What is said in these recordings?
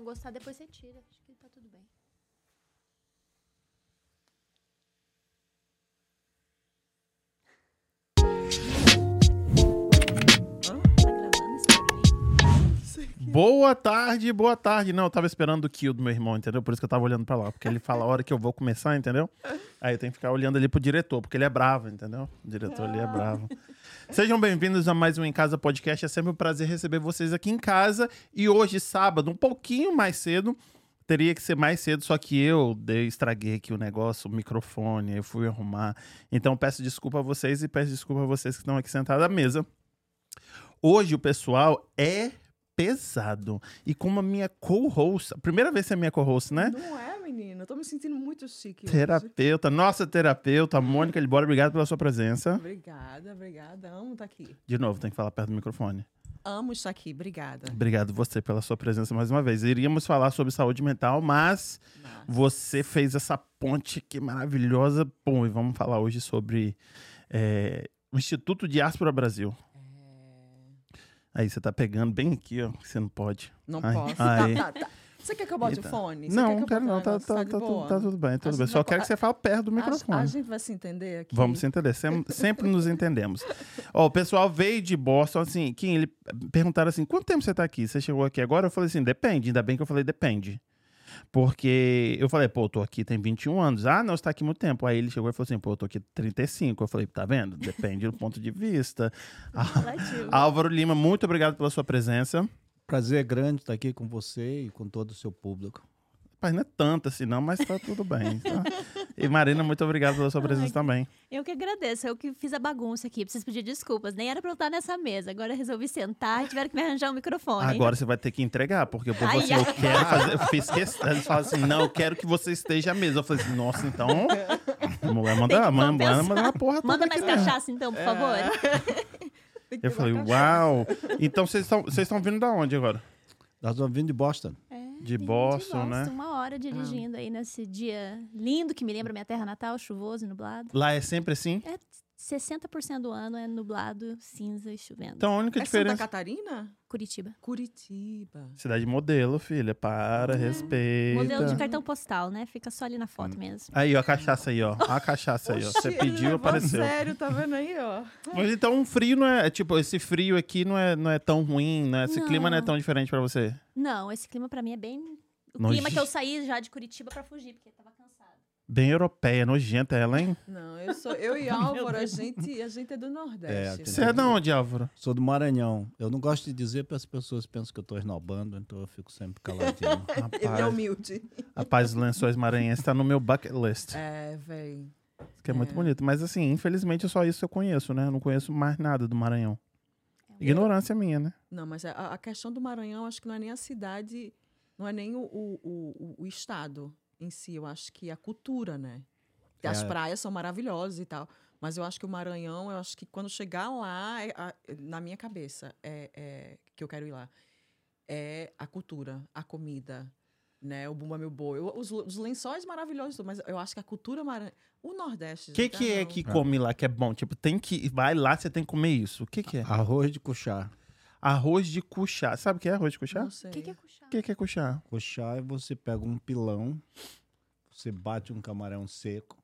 gostar, depois você tira. Acho que tá tudo bem. Boa tarde, boa tarde. Não, eu tava esperando o kill do meu irmão, entendeu? Por isso que eu tava olhando pra lá. Porque ele fala a hora que eu vou começar, entendeu? Aí eu tenho que ficar olhando ali pro diretor, porque ele é bravo, entendeu? O diretor ali é bravo. Sejam bem-vindos a mais um Em Casa Podcast. É sempre um prazer receber vocês aqui em casa. E hoje, sábado, um pouquinho mais cedo. Teria que ser mais cedo, só que eu dei, estraguei aqui o negócio, o microfone, eu fui arrumar. Então peço desculpa a vocês e peço desculpa a vocês que estão aqui sentados à mesa. Hoje o pessoal é pesado. E como a minha co-host, primeira vez que é minha co-host, né? Não é, menino? Eu tô me sentindo muito chique hoje. Terapeuta, nossa terapeuta, Mônica Libora, obrigado pela sua presença. Obrigada, obrigada. Amo estar aqui. De novo, tem que falar perto do microfone. Amo estar aqui, obrigada. Obrigado você pela sua presença mais uma vez. Iríamos falar sobre saúde mental, mas Nossa. você fez essa ponte aqui maravilhosa. Bom, e vamos falar hoje sobre é, o Instituto Diáspora Brasil. Aí você tá pegando bem aqui, ó, que você não pode. Não Ai, posso. ai. Tá, tá, tá. Você quer que eu bote Eita. o fone? Você não, que quero não, tá, tá, de tá, tudo, tá tudo bem, tudo A bem. Só vai- quero que você fale perto do A- microfone. A, gente vai se entender aqui. Vamos se entender, sem- sempre nos entendemos. Ó, o pessoal veio de Boston, assim, Kim, ele perguntaram assim, quanto tempo você tá aqui? Você chegou aqui agora? Eu falei assim, depende, ainda bem que eu falei depende. Porque eu falei, pô, eu tô aqui tem 21 anos. Ah, não, você tá aqui muito tempo. Aí ele chegou e falou assim, pô, eu tô aqui 35. Eu falei, tá vendo? Depende do ponto de vista. Álvaro Lima, muito obrigado pela sua presença. Prazer grande estar aqui com você e com todo o seu público. Rapaz, não é tanto assim não, mas tá tudo bem. tá? E Marina, muito obrigado pela sua presença Ai, também. Eu que agradeço, eu que fiz a bagunça aqui. Preciso pedir desculpas. Nem era pra eu estar nessa mesa. Agora eu resolvi sentar e tiveram que me arranjar um microfone. Agora você vai ter que entregar, porque por Ai, você ai. eu quero fazer. Eu fiz questão. Eles falam assim: não, eu quero que você esteja à mesa. Eu falei assim, nossa, então. Mulher manda, manda, compensar. manda uma porra toda Manda aqui, mais né? cachaça, então, por favor. Que Eu falei, uau! Então vocês estão vocês estão vindo da onde agora? Nós estamos vindo de Boston. É, De vim Boston, né? Uma hora dirigindo aí nesse dia lindo que me lembra minha terra natal, chuvoso e nublado. Lá é sempre assim? É 60% do ano é nublado, cinza e chovendo. Então a única É Santa diferença. Catarina? Curitiba. Curitiba. Cidade modelo, filha. Para, respeita. Modelo de cartão postal, né? Fica só ali na foto mesmo. Aí, ó, a cachaça aí, ó. A cachaça aí, ó. Você pediu, apareceu. sério, tá vendo aí, ó? Mas então um frio não é. Tipo, esse frio aqui não é, não é tão ruim, né? Esse Não. clima não é tão diferente pra você. Não, esse clima pra mim é bem. O clima que eu saí já de Curitiba pra fugir, porque tava. Bem europeia, nojenta ela, hein? Não, eu sou eu e Álvaro, a gente, a gente é do Nordeste. É, Você é de onde, Álvaro? Sou do Maranhão. Eu não gosto de dizer para as pessoas pensam que eu estou esnobando, então eu fico sempre caladinho. Ele é Rapaz, humilde. rapaz, os lençóis maranhenses tá no meu bucket list. É, véi. Que é muito É. bonito. Mas assim, infelizmente, só isso eu conheço, né? Eu não conheço mais nada do Maranhão. Ignorância minha, né? Não, mas a, a questão do Maranhão, acho que não é nem a cidade, não é nem o, o, o, o estado em si, eu acho que a cultura, né? As É. praias são maravilhosas e tal, mas eu acho que o Maranhão, eu acho que quando chegar lá, é a- na minha cabeça, é, é que eu quero ir lá, é a cultura, a comida, né? O Bumba Meu Boi, eu- os, os lençóis maravilhosos, mas eu acho que a cultura maranhão, o Nordeste... O que, que é que come lá que é bom? Tipo, tem que. Vai lá, você tem que comer isso. O que, que é? Arroz de cuchá. Arroz de cuchá. Sabe o que é arroz de cuchá? Não O sei. O que, que é cuchá? que, que é cuchá? Cuchá é você pega um pilão, você bate um camarão seco,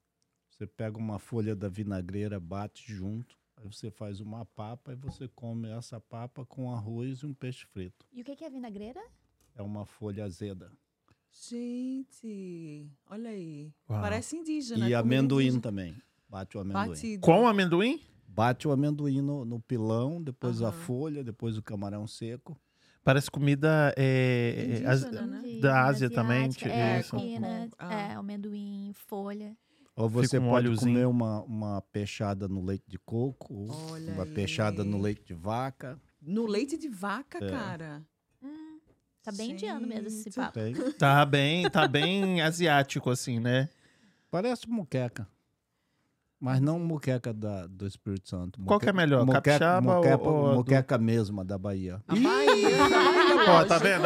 você pega uma folha da vinagreira, bate junto, aí você faz uma papa e você come essa papa com arroz e um peixe frito. E o que, que é vinagreira? É uma folha azeda. Gente, olha aí. Uau. Parece indígena. E comida amendoim indígena. também. Bate o amendoim. Batido. Com amendoim? Bate o amendoim no, no pilão, depois a Aham. folha, depois o camarão seco. Parece comida. É, Indígena, as- né? Da Ásia também, Asiática, tipo É, isso. peanut, Ah. é, amendoim, folha. Ou você um pode óleozinho. comer uma, uma peixada no leite de coco, Olha uma aí. peixada no leite de vaca. No leite de vaca, É. cara. Hum, tá bem indiano mesmo esse papo. Tem. Tá bem, tá bem asiático, assim, né? Parece muqueca. Mas não muqueca da, do Espírito Santo. Qual que é melhor, Muqueca, capixaba muqueca, ou- ou a do- mesma da Bahia. A Bahia. Ó, tá vendo?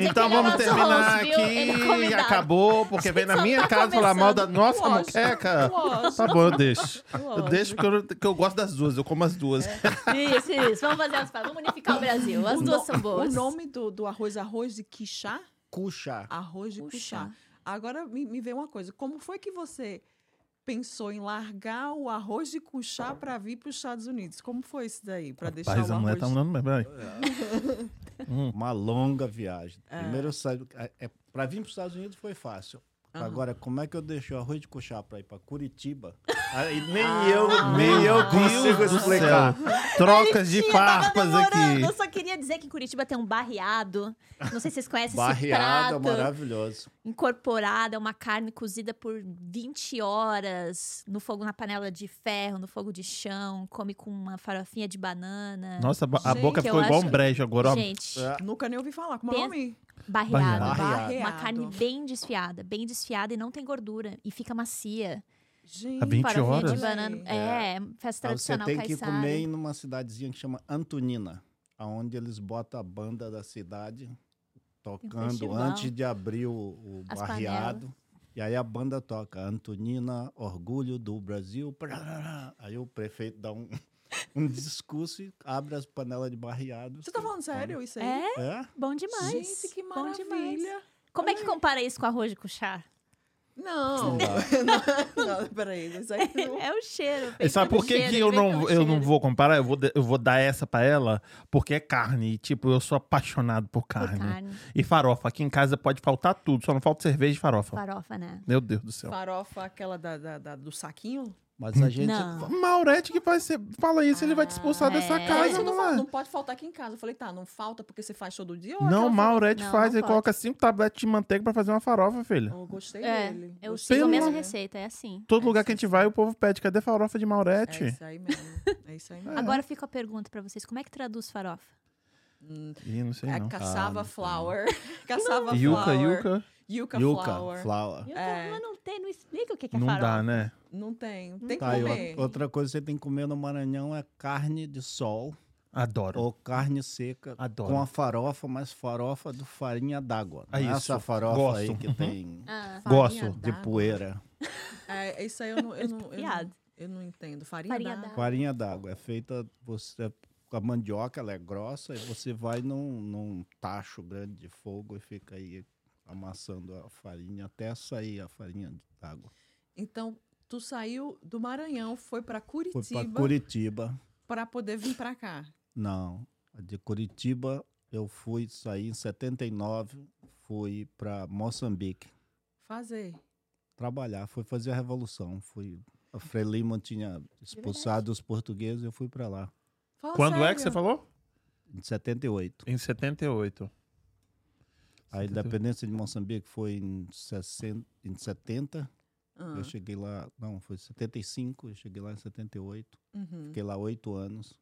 Então é vamos terminar é aqui. convidado. Acabou, porque vem na minha tá casa falar mal da nossa Lógico, moqueca. lógico. Tá bom, eu deixo. Eu Lógico. deixo porque eu, que eu gosto das duas, eu como as duas. Isso, isso. Vamos fazer as palavras. Vamos unificar o Brasil. As O duas no- são boas. O nome do, do arroz, arroz de quixá? cuchá. Arroz de Puxa. cuchá. Agora me, me vê uma coisa. Como foi que você pensou em largar o arroz de cuchá para vir para os Estados Unidos? Como foi isso daí? Para deixar o a mulher arroz... tá mandando mesmo. peraí. Hum. Uma longa viagem. É. Primeiro eu saí. É, é, para vir para os Estados Unidos foi fácil. Aham. Agora, como é que eu deixo o arroz de cuchá para ir para Curitiba? Aí nem Ah. eu, nem eu consigo explicar. Trocas de farpas demorando. aqui. Eu só queria dizer que em Curitiba tem um barreado. Não sei se vocês conhecem esse Barreado, prato. maravilhoso. Incorporado, é uma carne cozida por 20 horas no fogo na panela de ferro, no fogo de chão, come com uma farofinha de banana. Nossa, a Gente, boca ficou igual acho- um brejo agora. ó. Gente, É. Nunca nem ouvi falar. Como é o nome? Barreado. Barreado. Uma carne bem desfiada, bem desfiada e não tem gordura. E fica macia. Gente, Há 20 Farofinha horas? de banana. É, festa Aí você tradicional tem que caiçara. comer em numa cidadezinha que chama Antonina, aonde eles botam a banda da cidade tocando antes de abrir o, o As barreado. E aí a banda toca Antonina, Orgulho do Brasil. Aí o prefeito dá um, um discurso e abre as panelas de barreado. Você tá falando sério isso aí? É, É? bom demais. Gente, que Bom demais. maravilha. Como é que compara isso com arroz de cuchá? Não, Não não, não, peraí. Isso aí não... É o cheiro. E sabe por que, cheiro, que eu não, eu não vou comparar? Eu vou, eu vou dar essa pra ela porque é carne. E, tipo, eu sou apaixonado por Por carne. carne. E farofa. Aqui em casa pode faltar tudo, só não falta cerveja e farofa. Farofa, né? Meu Deus do céu. Farofa, aquela da, da- da- do saquinho? Mas a gente. Não. Maurete que vai ser. Fala isso, ele vai te expulsar Ah, dessa é. É casa, falando, mulher. não pode faltar aqui em casa. Eu falei, tá, não falta porque você faz todo dia? ou Não, Maurete Não, faz, não ele pode. coloca cinco tabletes de manteiga pra fazer uma farofa, filha. Eu gostei É, dele. eu Gostei sigo a mesma receita, é assim. Todo É lugar isso que a gente aí. vai, o povo pede, cadê farofa de É Maurete? isso aí mesmo. É isso aí mesmo. Agora fica a pergunta pra vocês: como é que traduz farofa? Hum, Ih, não sei é não. caçava Ah, não flower. caçava Yuca, flower. yuca. Yuca, Yuca, flower. flower. Eu É. Mas não tem, não explica o que é Não farofa. dá, né? Não tem. Tem que Tá, e comer. outra- outra coisa que você tem que comer no Maranhão é carne de sol Adoro. ou carne seca Adoro. com a farofa, mas farofa do farinha d'água. Ah, é isso. essa farofa Gosto. aí que Uhum. tem Ah, Gosto de poeira. É, isso aí eu não, eu não, eu não, Piada. eu não entendo. Farinha, Farinha d'água. Farinha d'água é feita você a mandioca, ela é grossa e você vai num, num tacho grande de fogo e fica aí amassando a farinha até sair a farinha d'água. Então, tu saiu do Maranhão, foi pra Foi Curitiba para Curitiba. pra poder vir pra cá. Não, de Curitiba eu fui sair em 79, fui para Moçambique Fazer. trabalhar, fui fazer a revolução, fui a Frelimo tinha expulsado os portugueses, eu fui para lá Fala Quando é que sério. você falou? em 78. Em 78. A independência de Moçambique foi em, 60, em 70. Ah, Eu cheguei lá, não, foi 75, eu cheguei lá em 78. uhum. Fiquei lá oito anos.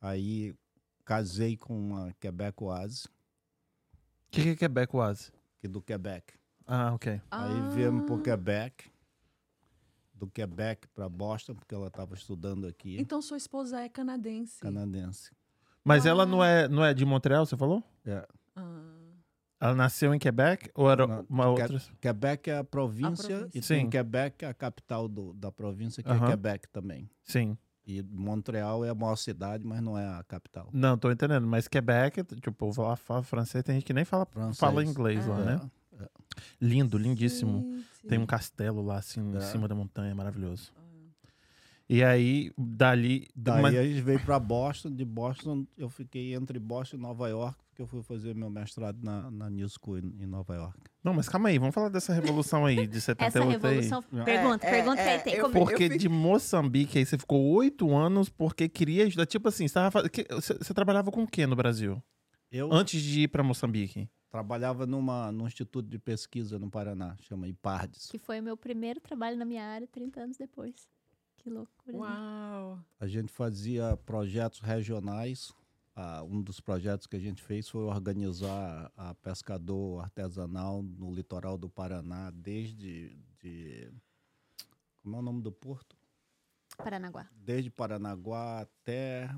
Aí casei com uma Quebecoise, O que, que é Quebec Oase? que é do Quebec. Ah, ok. Aí Ah, viemos para o Quebec. Do Quebec para Boston, porque ela estava estudando aqui, Então, sua esposa é canadense. canadense. Mas ela Ah. não é, não é de Montreal, você falou? Ah, Ela nasceu em Quebec ou era Não, uma Que- outra? Quebec é a província, província. e Sim. tem Quebec, a capital do, da província, que é Quebec também. Sim. E Montreal é a maior cidade, mas não é a capital. Não, tô entendendo. Mas Quebec, tipo, o povo lá fala francês, tem gente que nem fala, Francês. fala inglês lá, É. né? Lindo, lindíssimo. gente. Tem um castelo lá, assim, em É. cima da montanha, maravilhoso. Ah. E aí, dali. Daí mas- a gente veio para Boston. De Boston, eu fiquei entre Boston e Nova York, porque eu fui fazer meu mestrado na, na New School em, em Nova York. Não, mas calma aí, vamos falar dessa revolução aí, de 78 Essa aí. revolução. É, Pergunta, é, pergunta que é, aí tem. eu Porque fico- de Moçambique aí você ficou oito anos porque queria ajudar. Tipo assim, você, que- você- você trabalhava com o que no Brasil? Eu Antes de ir pra Moçambique? trabalhava numa, num instituto de pesquisa no Paraná, chama IPARDES. Que foi o meu primeiro trabalho na minha área 30 anos depois. Que loucura. né? Uau. A gente fazia projetos regionais. Ah, um dos projetos que a gente fez foi organizar a pescador artesanal no litoral do Paraná, desde de, como é o nome do porto? Paranaguá. Desde Paranaguá até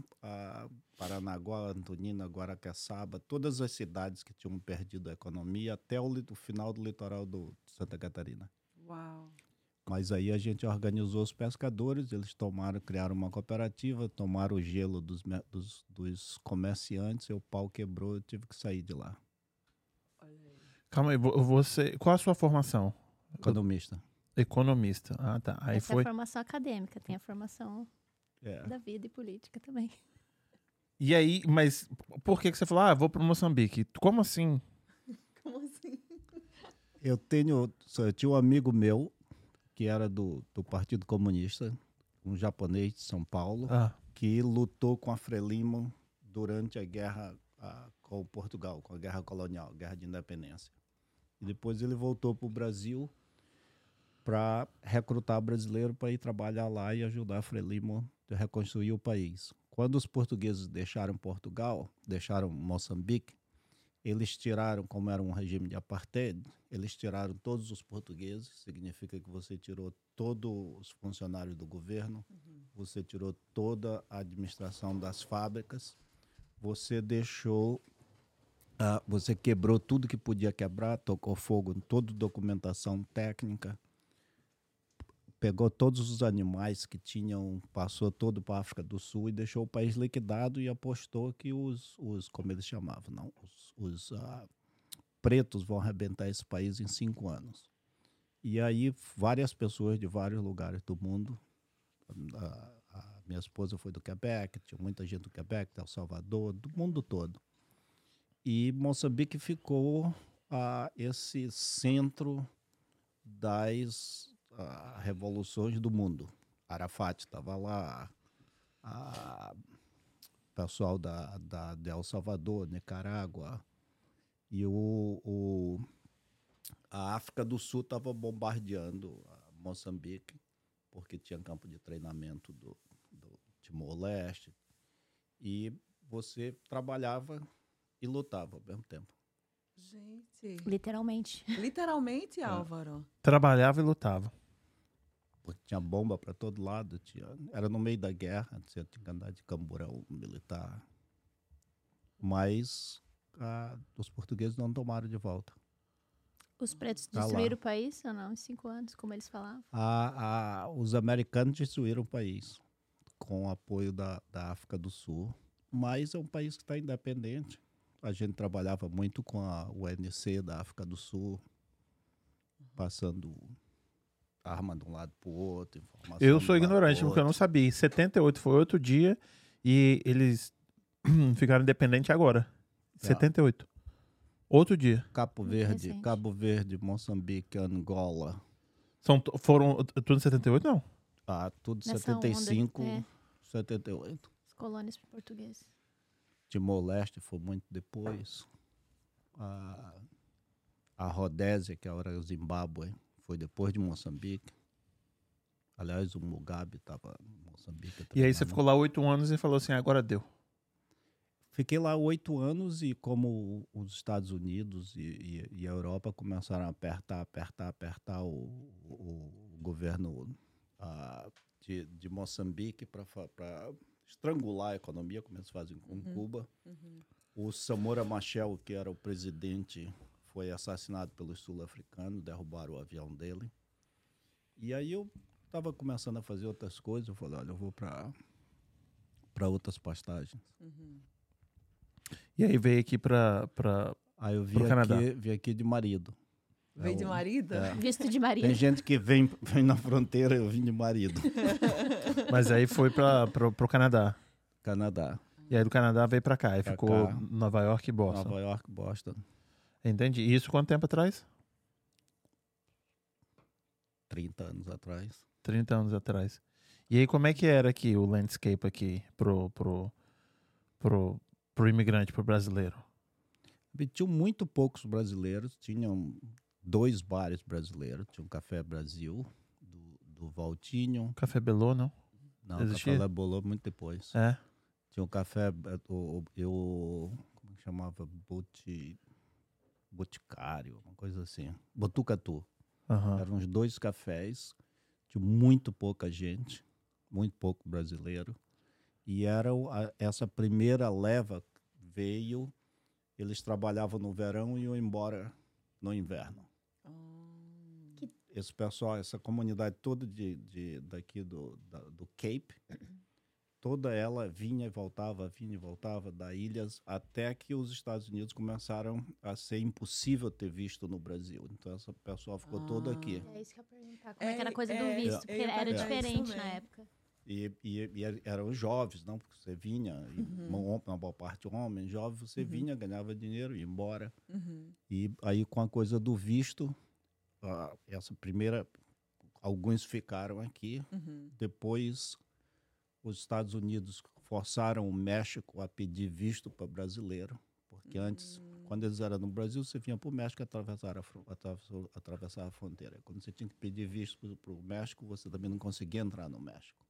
Paranaguá, Antonina, Guaraqueçaba, todas as cidades que tinham perdido a economia até o, o final do litoral do de Santa Catarina. Uau. Mas aí a gente organizou os pescadores, eles tomaram, criaram uma cooperativa, tomaram o gelo dos, dos, dos comerciantes, e o pau quebrou, eu tive que sair de lá. Calma aí, vo- você. Qual a sua formação? Economista. Economista. Ah, tá. Aí Essa é foi. a formação acadêmica, tem a formação É. da vida e política também. E aí, mas por que, que você falou, ah, vou pro Moçambique? Como assim? Como assim? Eu tenho. só- Eu tinha um amigo meu que era do, do Partido Comunista, um japonês de São Paulo, Ah, que lutou com a Frelimo durante a guerra ah, com Portugal, com a guerra colonial, a guerra de independência. E depois ele voltou para o Brasil para recrutar brasileiro para ir trabalhar lá e ajudar a Frelimo a reconstruir o país. Quando os portugueses deixaram Portugal, deixaram Moçambique, eles tiraram, como era um regime de apartheid, eles tiraram todos os portugueses, significa que você tirou todos os funcionários do governo, você tirou toda a administração das fábricas, você deixou, ah, você quebrou tudo que podia quebrar, tocou fogo em toda documentação técnica, pegou todos os animais que tinham, passou todo para a África do Sul e deixou o país liquidado e apostou que os, os como eles chamavam, não, os, os ah, pretos vão arrebentar esse país em cinco anos. E aí várias pessoas de vários lugares do mundo, a, a minha esposa foi do Quebec, tinha muita gente do Quebec, de El Salvador, do mundo todo. E Moçambique ficou ah, esse centro das revoluções do mundo. Arafat estava lá, a pessoal da, da, de El Salvador, Nicarágua, e o, o- a África do Sul estava bombardeando a Moçambique, porque tinha campo de treinamento do, do Timor-Leste, e você trabalhava e lutava ao mesmo tempo. Gente. Literalmente. Literalmente, Álvaro. trabalhava e lutava. Porque tinha bomba para todo lado. Tinha, era no meio da guerra, tinha que andar de camburão militar. Mas ah, os portugueses não tomaram de volta. Os pretos Tá lá. destruíram o país ou não? Em cinco anos, como eles falavam. Os americanos destruíram o país com o apoio da, da África do Sul, mas é um país que está independente. A gente trabalhava muito com a UNC da África do Sul, passando arma de um lado para o outro. informação Eu sou ignorante, porque eu não sabia. Em 78 foi outro dia e eles ficaram independentes agora. É. 78. Outro dia. Cabo Verde, recente. Cabo Verde, Moçambique, Angola. São, foram tudo em 78, não? Ah, tudo Nessa onda, 75, é. 78. As colônias portuguesas. Timor-Leste foi muito depois. A, a Rodésia, que era o Zimbábue, foi depois de Moçambique. Aliás, o Mugabe estava em Moçambique. E aí você ficou lá oito anos e falou assim, agora deu. Fiquei lá oito anos e como os Estados Unidos e, e- e a Europa começaram a apertar, apertar, apertar o, o- o governo ah, de, de Moçambique para estrangular a economia, como eles fazem com Cuba. O Samora Machel, que era o presidente, foi assassinado pelos sul-africanos, derrubaram o avião dele. E aí eu estava começando a fazer outras coisas, eu falei, olha, eu vou para para outras pastagens. E aí veio aqui pra. pra... Aí eu vim aqui, vim aqui de marido. Veio de É o- marido? é. Visto de marido. Tem gente que vem, vem na fronteira, eu vim de marido. Mas aí foi pro, pro Canadá. Canadá, E aí do Canadá veio pra cá. Pra ficou cá. Nova York e Boston. Nova York, Boston. Entendi. E isso quanto tempo atrás? 30 anos atrás. 30 anos atrás. E aí como é que era aqui o landscape aqui pro, pro, pro, pro imigrante, pro brasileiro? Tinham muito poucos brasileiros, tinham dois bares brasileiros. Tinha um Café Brasil, do, do Valtinho. Café Belô, não? Não, Existia? Café Lebolô muito depois. É. Tinha um café, o, o- eu, como que chamava? Bote, boticário, uma coisa assim. Botucatu. Aham. Eram uns dois cafés, tinha muito pouca gente, muito pouco brasileiro. E era a- essa primeira leva veio, eles trabalhavam no verão e iam embora no inverno. Esse pessoal, essa comunidade toda de, de, daqui do, da- do Cape, toda ela vinha e voltava, vinha e voltava da ilhas, até que os Estados Unidos começaram a ser impossível ter visto no Brasil. Então essa pessoa ficou toda aqui. É isso que eu ia perguntar. Como é, que era a É, coisa do é, visto? eu Porque ia era diferente na também. época. E, e, e er- eram jovens, não? Porque você vinha, e uma, boa parte homem, jovem, você vinha, ganhava dinheiro, ia embora. Uhum. E aí, com a coisa do visto, ah, essa primeira, alguns ficaram aqui. Uhum. Depois, os Estados Unidos forçaram o México a pedir visto para brasileiro. Porque antes, quando eles eram no Brasil, você vinha para o México atravessar a, atravessar a fronteira. Quando você tinha que pedir visto para o México, você também não conseguia entrar no México.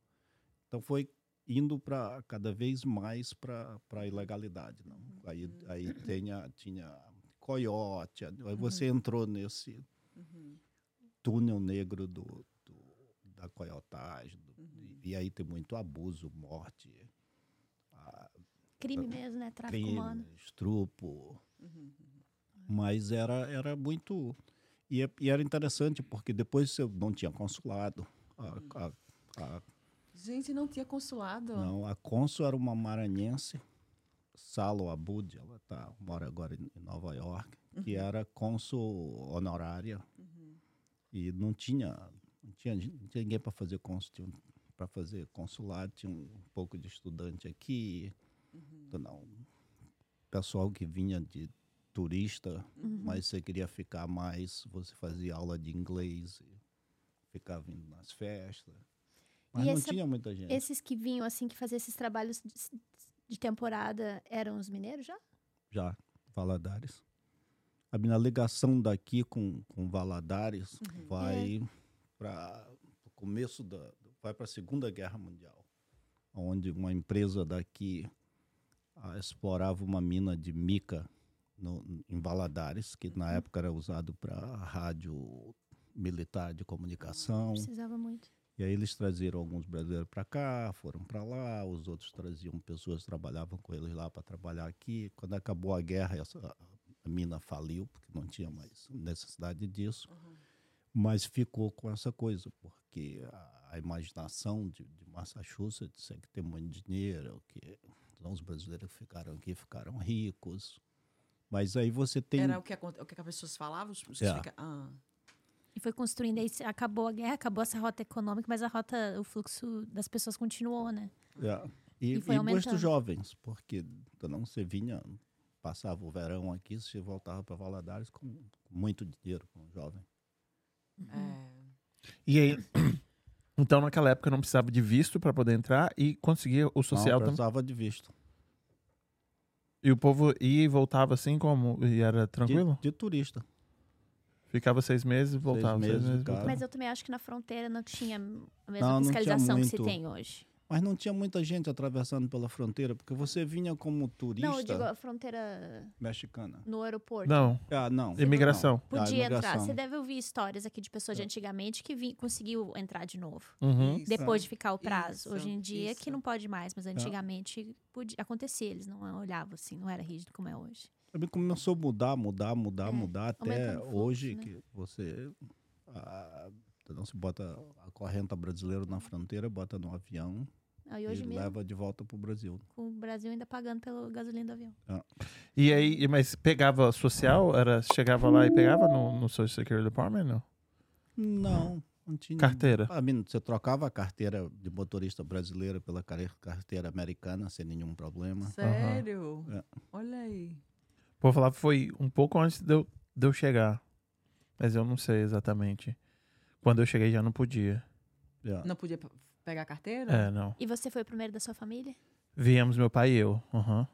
Então, foi indo para cada vez mais para a ilegalidade. Não? Aí, aí tinha, tinha coiote, aí você entrou nesse túnel negro do- da coiotagem. do- e, e aí tem muito abuso, morte, a- Crime mesmo, né? Tráfico crime, humano. estrupo. Mas era, era muito. E, é- e era interessante, porque depois você não tinha consulado. A, a, a, Gente, não tinha consulado. não, a cônsul era uma maranhense, Salo Abud, ela tá, mora agora em Nova York, que era cônsul honorária. E não tinha, não tinha, não tinha ninguém para fazer cônsul, para fazer consulado, tinha um pouco de estudante aqui, então, não, pessoal que vinha de turista, mas você queria ficar mais, você fazia aula de inglês, ficava indo nas festas. Mas E não essa- tinha muita gente. Esses que vinham, assim, que faziam esses trabalhos de, de temporada, eram os mineiros já? já, Valadares. A minha ligação daqui com, com Valadares vai para o começo da. vai para a Segunda Guerra Mundial, onde uma empresa daqui ah, explorava uma mina de mica no, em Valadares, que na época era usado para rádio militar de comunicação. Precisava muito. E aí eles traziam alguns brasileiros para cá, foram para lá, os outros traziam pessoas que trabalhavam com eles lá para trabalhar aqui. Quando acabou a guerra, essa, a mina faliu, porque não tinha mais necessidade disso. Mas ficou com essa coisa, porque a, a imaginação de, de Massachusetts é que tem muito dinheiro, que então, os brasileiros que ficaram aqui ficaram ricos. Mas aí você tem... Era o que, o que as pessoas falavam? Os- os É. fica- ah. E foi construindo aí, se- acabou a guerra, acabou essa rota econômica, mas a rota, o fluxo das pessoas continuou, né? É. E, E foi e gosto jovens, porque não você vinha, passava o verão aqui, você voltava para Valadares com muito dinheiro como jovem. É. E aí, então naquela época não precisava de visto para poder entrar e conseguia o social não também. precisava de visto. E o povo ia e voltava assim como? E era De, tranquilo? de turista. Ficava seis meses e voltava. Seis meses, meses, cara. voltava. Mas eu também acho que na fronteira não tinha a mesma Não, não fiscalização que se tem hoje. Mas não tinha muita gente atravessando pela fronteira, porque você vinha como turista Não, eu digo a fronteira mexicana. no aeroporto. Não, Ah, não. imigração. Não. Ah, Podia entrar. imigração. Você deve ouvir histórias aqui de pessoas de antigamente que vi, conseguiu entrar de novo. Uhum. Isso. Depois de ficar o prazo. Isso, Hoje em dia que isso. não pode mais, mas antigamente podia, acontecia. Eles não olhavam assim, não era rígido como é hoje. Também começou a mudar, mudar, mudar, É, mudar, até fluxo, hoje né? que você ah, não se bota a correnta brasileira na fronteira, bota no avião Aí e hoje mesmo, leva de volta para o Brasil. com o Brasil ainda pagando pelo gasolina do avião. E aí, mas pegava social? Era, chegava lá e pegava no, no Social Security Department? Não? Não, não tinha. Carteira. Ah, menino, você trocava a carteira de motorista brasileira pela carteira americana sem nenhum problema. Sério? É. Olha aí. Falava que foi um pouco antes de eu, de eu chegar. Mas eu não sei exatamente. Quando eu cheguei já não podia. É. Não podia pegar a carteira? É, não. E você foi o primeiro da sua família? Viemos meu pai e eu. Aham.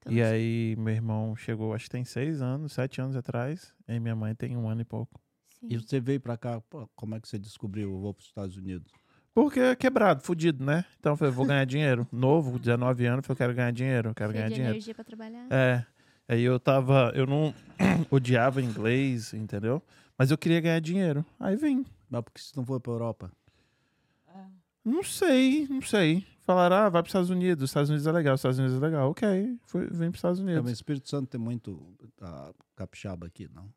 Então, E aí, meu irmão chegou, acho que tem seis anos, sete anos atrás. E minha mãe tem um ano e pouco. sim. E você veio para cá, pô, como é que você descobriu? Eu vou para os Estados Unidos. Porque é quebrado, fudido, né? Então eu falei, vou ganhar dinheiro. Novo, 19 anos, eu quero ganhar dinheiro, eu quero Cheio ganhar de dinheiro. energia pra trabalhar. É. Aí eu tava. Eu não odiava inglês, entendeu? Mas eu queria ganhar dinheiro. Aí vim. Mas por que você não foi para Europa? Ah. Não sei, não sei. Falaram, ah, vai para os Estados Unidos. Os Estados Unidos é legal, os Estados Unidos é legal. Ok, fui, vim para os Estados É, Unidos. mas Espírito Santo tem muito ah, capixaba aqui, não?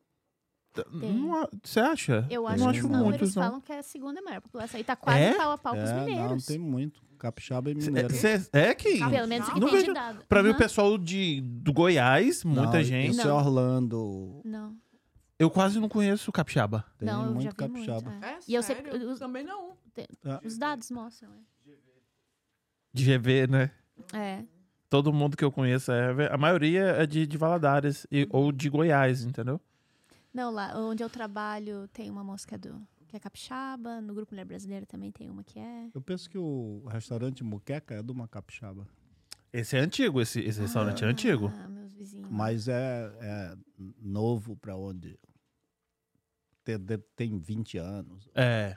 Não Você acha? Eu acho não que acho os números muitos, não. falam que é a segunda maior população. E tá quase É? pau a pau com os é, não, mineiros. tem muito. Capixaba e mineiro. Cê- é que. Pelo menos que Não tem vejo- de dado. Pra mim, o pessoal de, do Goiás, muita Não, gente. Esse é Não. Orlando. Não, Eu quase não conheço o capixaba. Tem não, eu já muito vi capixaba. muito. é. É E eu sério? sempre- eu- Também não. Os dados mostram. De GV, né? É. é. Todo mundo que eu conheço é. A maioria é de, de Valadares e- ou de Goiás, entendeu? Não, lá onde eu trabalho tem uma é, do, que é capixaba. No Grupo Mulher Brasileira também tem uma que é. Eu penso que o restaurante Muqueca é de uma capixaba. Esse é antigo, esse, esse restaurante é antigo. Ah, meus vizinhos. Mas é, é novo para onde? Tem, deve- tem 20 anos. É.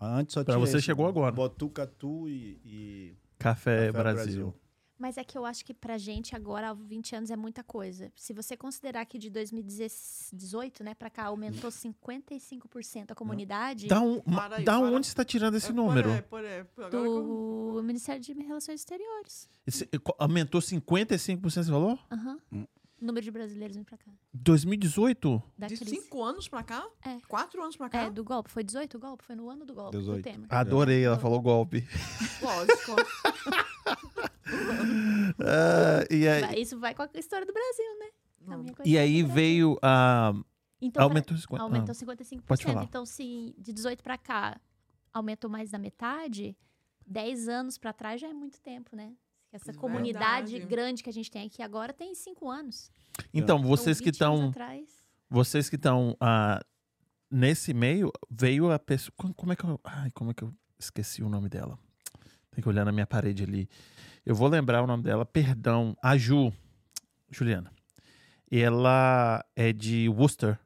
Antes só Pra tinha você esse, chegou agora. Botucatu e, e Café, Café Brasil. Mas é que eu acho que pra gente agora, há 20 anos, é muita coisa. Se você considerar que de 2018, né, pra cá, aumentou 55% a comunidade Da, um, Para aí, da para. onde você tá tirando esse É, número? Por aí, por aí. Agora que eu- do Ministério de Relações Exteriores. Esse- aumentou 55% esse valor? Aham. Hum. Número de brasileiros vindo pra cá. 2018? Da De crise. cinco anos pra cá? É. Quatro anos pra cá? É, do golpe. Foi 18 o golpe? Foi no ano do golpe, 18. do Temer. Adorei, ela falou golpe. Lógico. Ah, e, aí, Isso vai com a história do Brasil, né? E vai aí veio a. Então, pra- aumentou 50%. Aumentou ah, 55%. pode falar. Então, se de 18 pra cá aumentou mais da metade, 10 anos pra trás já é muito tempo, né? Essa Verdade. comunidade grande que a gente tem aqui agora tem 5 anos. Então, Então, vocês que 20 anos estão. Vocês que estão ah, nesse meio, veio a pessoa. Como como é que eu. Ai, como é que eu esqueci o nome dela? Tem que olhar na minha parede ali. Eu vou lembrar o nome dela, perdão. A Ju. Juliana. Ela é de Worcester.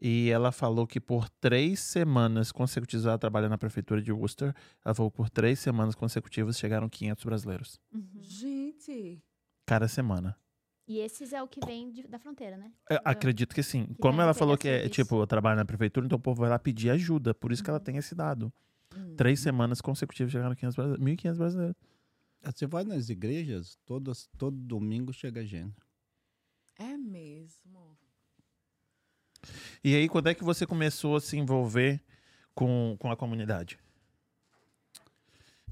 E ela falou que por três semanas consecutivas, ela trabalha na prefeitura de Worcester. Ela falou que por três semanas consecutivas chegaram 500 brasileiros. Uhum. Gente. Cada semana. E esses é o que vem de- da fronteira, né? Eu acredito que sim. Que Como ela falou que é, tipo, eu trabalho na prefeitura, então o povo vai lá pedir ajuda. Por isso que ela Uhum. tem esse dado. Hum. Três semanas consecutivas chegaram 500 brasileiros, 1.500 brasileiros. Você vai nas igrejas, todas, todo domingo chega gente. É mesmo. E aí, quando é que você começou a se envolver com, com a comunidade?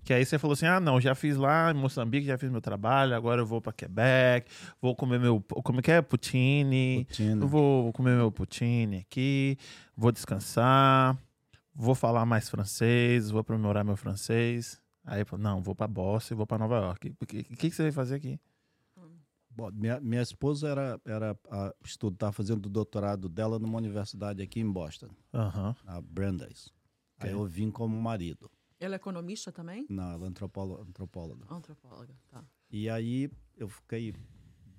Que aí você falou assim: ah, não, já fiz lá em Moçambique, já fiz meu trabalho, agora eu vou para Quebec, vou comer meu. Como é que é? Poutine. Rotina. Eu vou comer meu poutine aqui, vou descansar, vou falar mais francês, vou aprimorar meu francês. Aí, não, vou para Boston e vou para Nova York. O que, que, que você vai fazer aqui? Bom, minha, minha esposa era, era a, estudar, fazendo o doutorado dela numa universidade aqui em Boston, Aham. na Brandeis. Aí Ok. eu vim como marido, Ela é economista também? na ela é antropóloga, antropóloga. Antropóloga, tá. E aí eu fiquei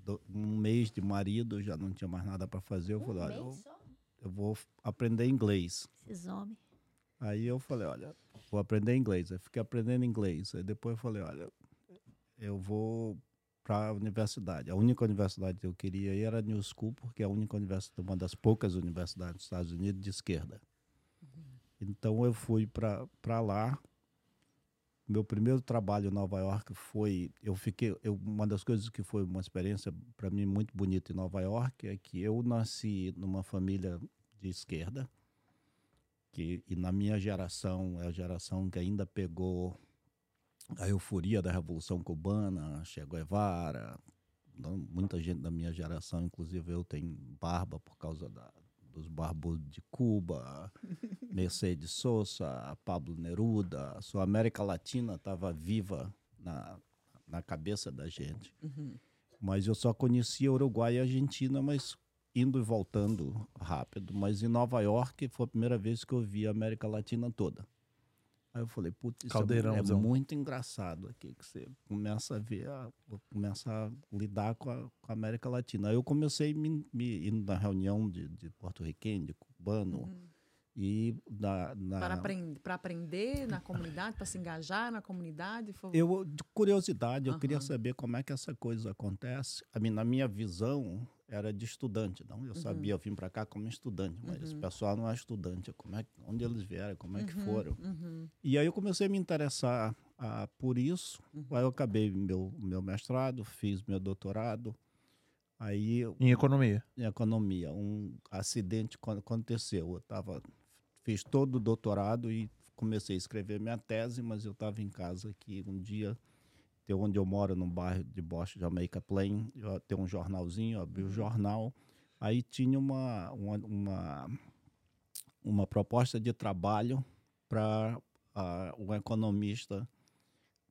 do- um mês de marido, já não tinha mais nada para fazer. Eu falei, olha, eu, só? eu vou aprender inglês. Esses homens. Aí eu falei, olha, vou aprender inglês. Aí fiquei aprendendo inglês. Aí depois eu falei, olha, eu vou para a universidade. A única universidade que eu queria ir era a New School, porque é a única universidade, uma das poucas universidades dos Estados Unidos de esquerda. Então eu fui para lá. Meu primeiro trabalho em Nova York foi, eu fiquei, eu, uma das coisas que foi uma experiência para mim muito bonita em Nova York é que eu nasci numa família de esquerda que e na minha geração é a geração que ainda pegou a euforia da revolução cubana, Che Guevara, muita gente da minha geração, inclusive eu tenho barba por causa da, dos barbudos de Cuba, Mercedes Sosa, Pablo Neruda, sua América Latina estava viva na, na cabeça da gente. Uhum. Mas eu só conhecia Uruguai e Argentina, mas indo e voltando rápido. Mas em Nova York foi a primeira vez que eu vi a América Latina toda. Aí eu falei, putz, isso é, é muito engraçado aqui, que você começa a ver, a, começa a lidar com a, com a América Latina. Aí eu comecei me, me indo na reunião de, de porto-riquenho, de cubano, Uhum. e na, na Para, aprend para aprender na comunidade, para se engajar na comunidade? Foi... Eu, de curiosidade, eu queria saber como é que essa coisa acontece. A mim, na minha visão, era de estudante, não? Eu sabia, eu vim para cá como estudante, mas esse Uhum. pessoal não é estudante. Como é, que- onde eles vieram, como é que Uhum, foram? uhum, E aí eu comecei a me interessar ah, por isso. Uhum. Aí eu acabei meu, meu mestrado, fiz meu doutorado. Aí, Em economia. em economia, um acidente co- aconteceu. Eu tava, fiz todo o doutorado e comecei a escrever minha tese, mas eu estava em casa aqui um dia, de onde eu moro, num bairro de Boston, Jamaica Plain, tem um jornalzinho, eu abri o jornal, aí tinha uma, uma, uma, uma proposta de trabalho para um economista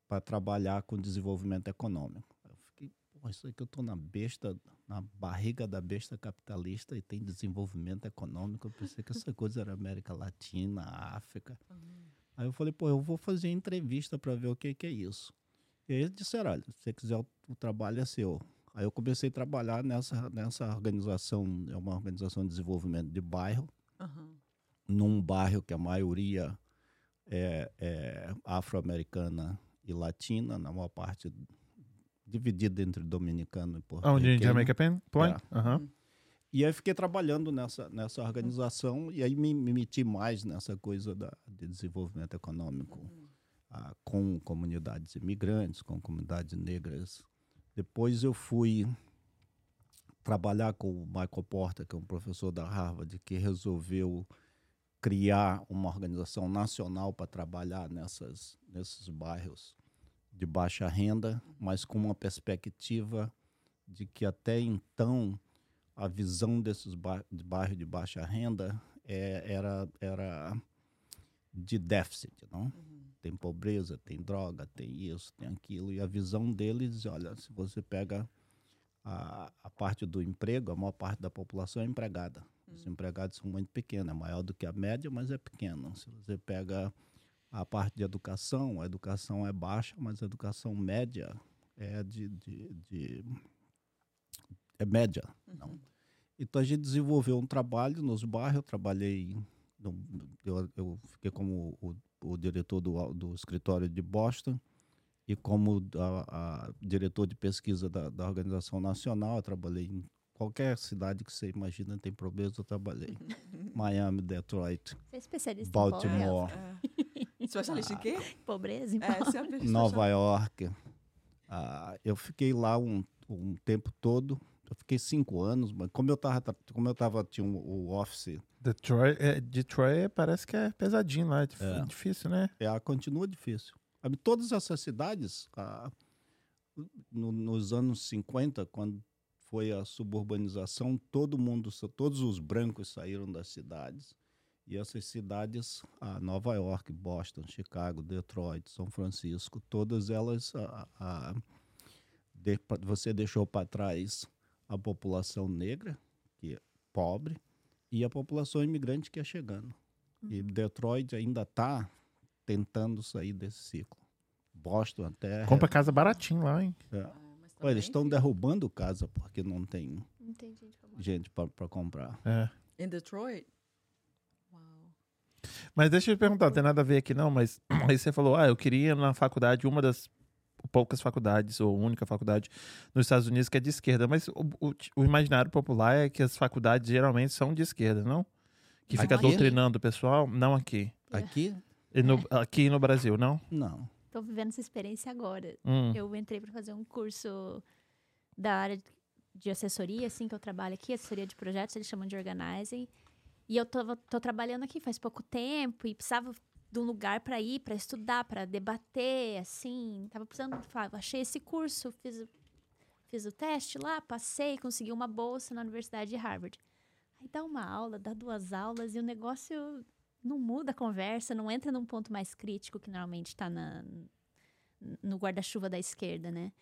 para trabalhar com desenvolvimento econômico. Eu fiquei, pô, isso aqui eu estou na besta, na barriga da besta capitalista e tem desenvolvimento econômico. Eu pensei que essa coisa era América Latina, África. Aí eu falei, pô, eu vou fazer entrevista para ver o que, que é isso. E aí eles disseram, olha, se você quiser, o, o trabalho é seu. Aí eu comecei a trabalhar nessa, nessa organização, é uma organização de desenvolvimento de bairro, Aham. num bairro que a maioria é, é afro-americana e latina, na maior parte dividida entre dominicano e Onde em. Jamaica Plain? Plain? É. Aham. E aí fiquei trabalhando nessa, nessa organização e aí me, me meti mais nessa coisa da, de desenvolvimento econômico ah, com comunidades imigrantes, com comunidades negras. Depois eu fui trabalhar com o Michael Porter, que é um professor da Harvard, que resolveu criar uma organização nacional para trabalhar nessas, nesses bairros de baixa renda, mas com uma perspectiva de que até então a visão desses ba de bairros de baixa renda é, era, era de déficit, não? Tem pobreza, tem droga, tem isso, tem aquilo. E a visão deles, olha, se você pega a, a parte do emprego, a maior parte da população é empregada. Os empregados são muito pequenos, é maior do que a média, mas é pequeno. Se você pega a parte de educação, a educação é baixa, mas a educação média é de, de, de é média, não. Então a gente desenvolveu um trabalho nos bairros, eu trabalhei, no, eu, eu fiquei como o, o diretor do, do escritório de Boston e como a, a diretor de pesquisa da, da organização nacional, eu trabalhei em qualquer cidade que você imagina tem problemas, eu trabalhei. Miami, Detroit, Você é especialista Baltimore, É. Especialista em quê? em pobreza, em É, é Nova York. Ah, eu fiquei lá um, um tempo todo. Eu fiquei cinco anos, mas como eu tava, como eu tava, tinha um- o office, Detroit, é, Detroit parece que é pesadinho lá. É, É. difícil, né? é, continua difícil. Todas essas cidades, ah, no- nos anos 50, quando foi a suburbanização, todo mundo, todos os brancos saíram das cidades. E essas cidades, ah, Nova York, Boston, Chicago, Detroit, São Francisco, todas elas, ah, ah, de- você deixou para trás a população negra, que é pobre, e a população imigrante que é chegando. E Detroit ainda está tentando sair desse ciclo. Boston até. Compra casa baratinho lá, hein? É. Ah, Pô, eles estão derrubando casa porque não tem Não tem gente para comprar. É. Em Detroit? Uau. Mas deixa eu te perguntar, não tem nada a ver aqui não, mas aí você falou, ah, eu queria na faculdade, uma das poucas faculdades, ou única faculdade nos Estados Unidos que é de esquerda, mas o, o- o imaginário popular é que as faculdades geralmente são de esquerda, não? Que fica Aqui? doutrinando o pessoal, não aqui. É. Aqui? E no- aqui no Brasil, não? Não. Tô vivendo essa experiência agora. Hum. Eu entrei para fazer um curso da área de assessoria, assim, que eu trabalho aqui, assessoria de projetos, eles chamam de organizing. E eu tô, tô trabalhando aqui faz pouco tempo e precisava de um lugar para ir, para estudar, para debater, assim. Tava precisando, achei esse curso, fiz, fiz o teste lá, passei, consegui uma bolsa na Universidade de Harvard. Aí dá uma aula, dá duas aulas e o negócio não muda a conversa, não entra num ponto mais crítico que normalmente está no guarda-chuva da esquerda, né?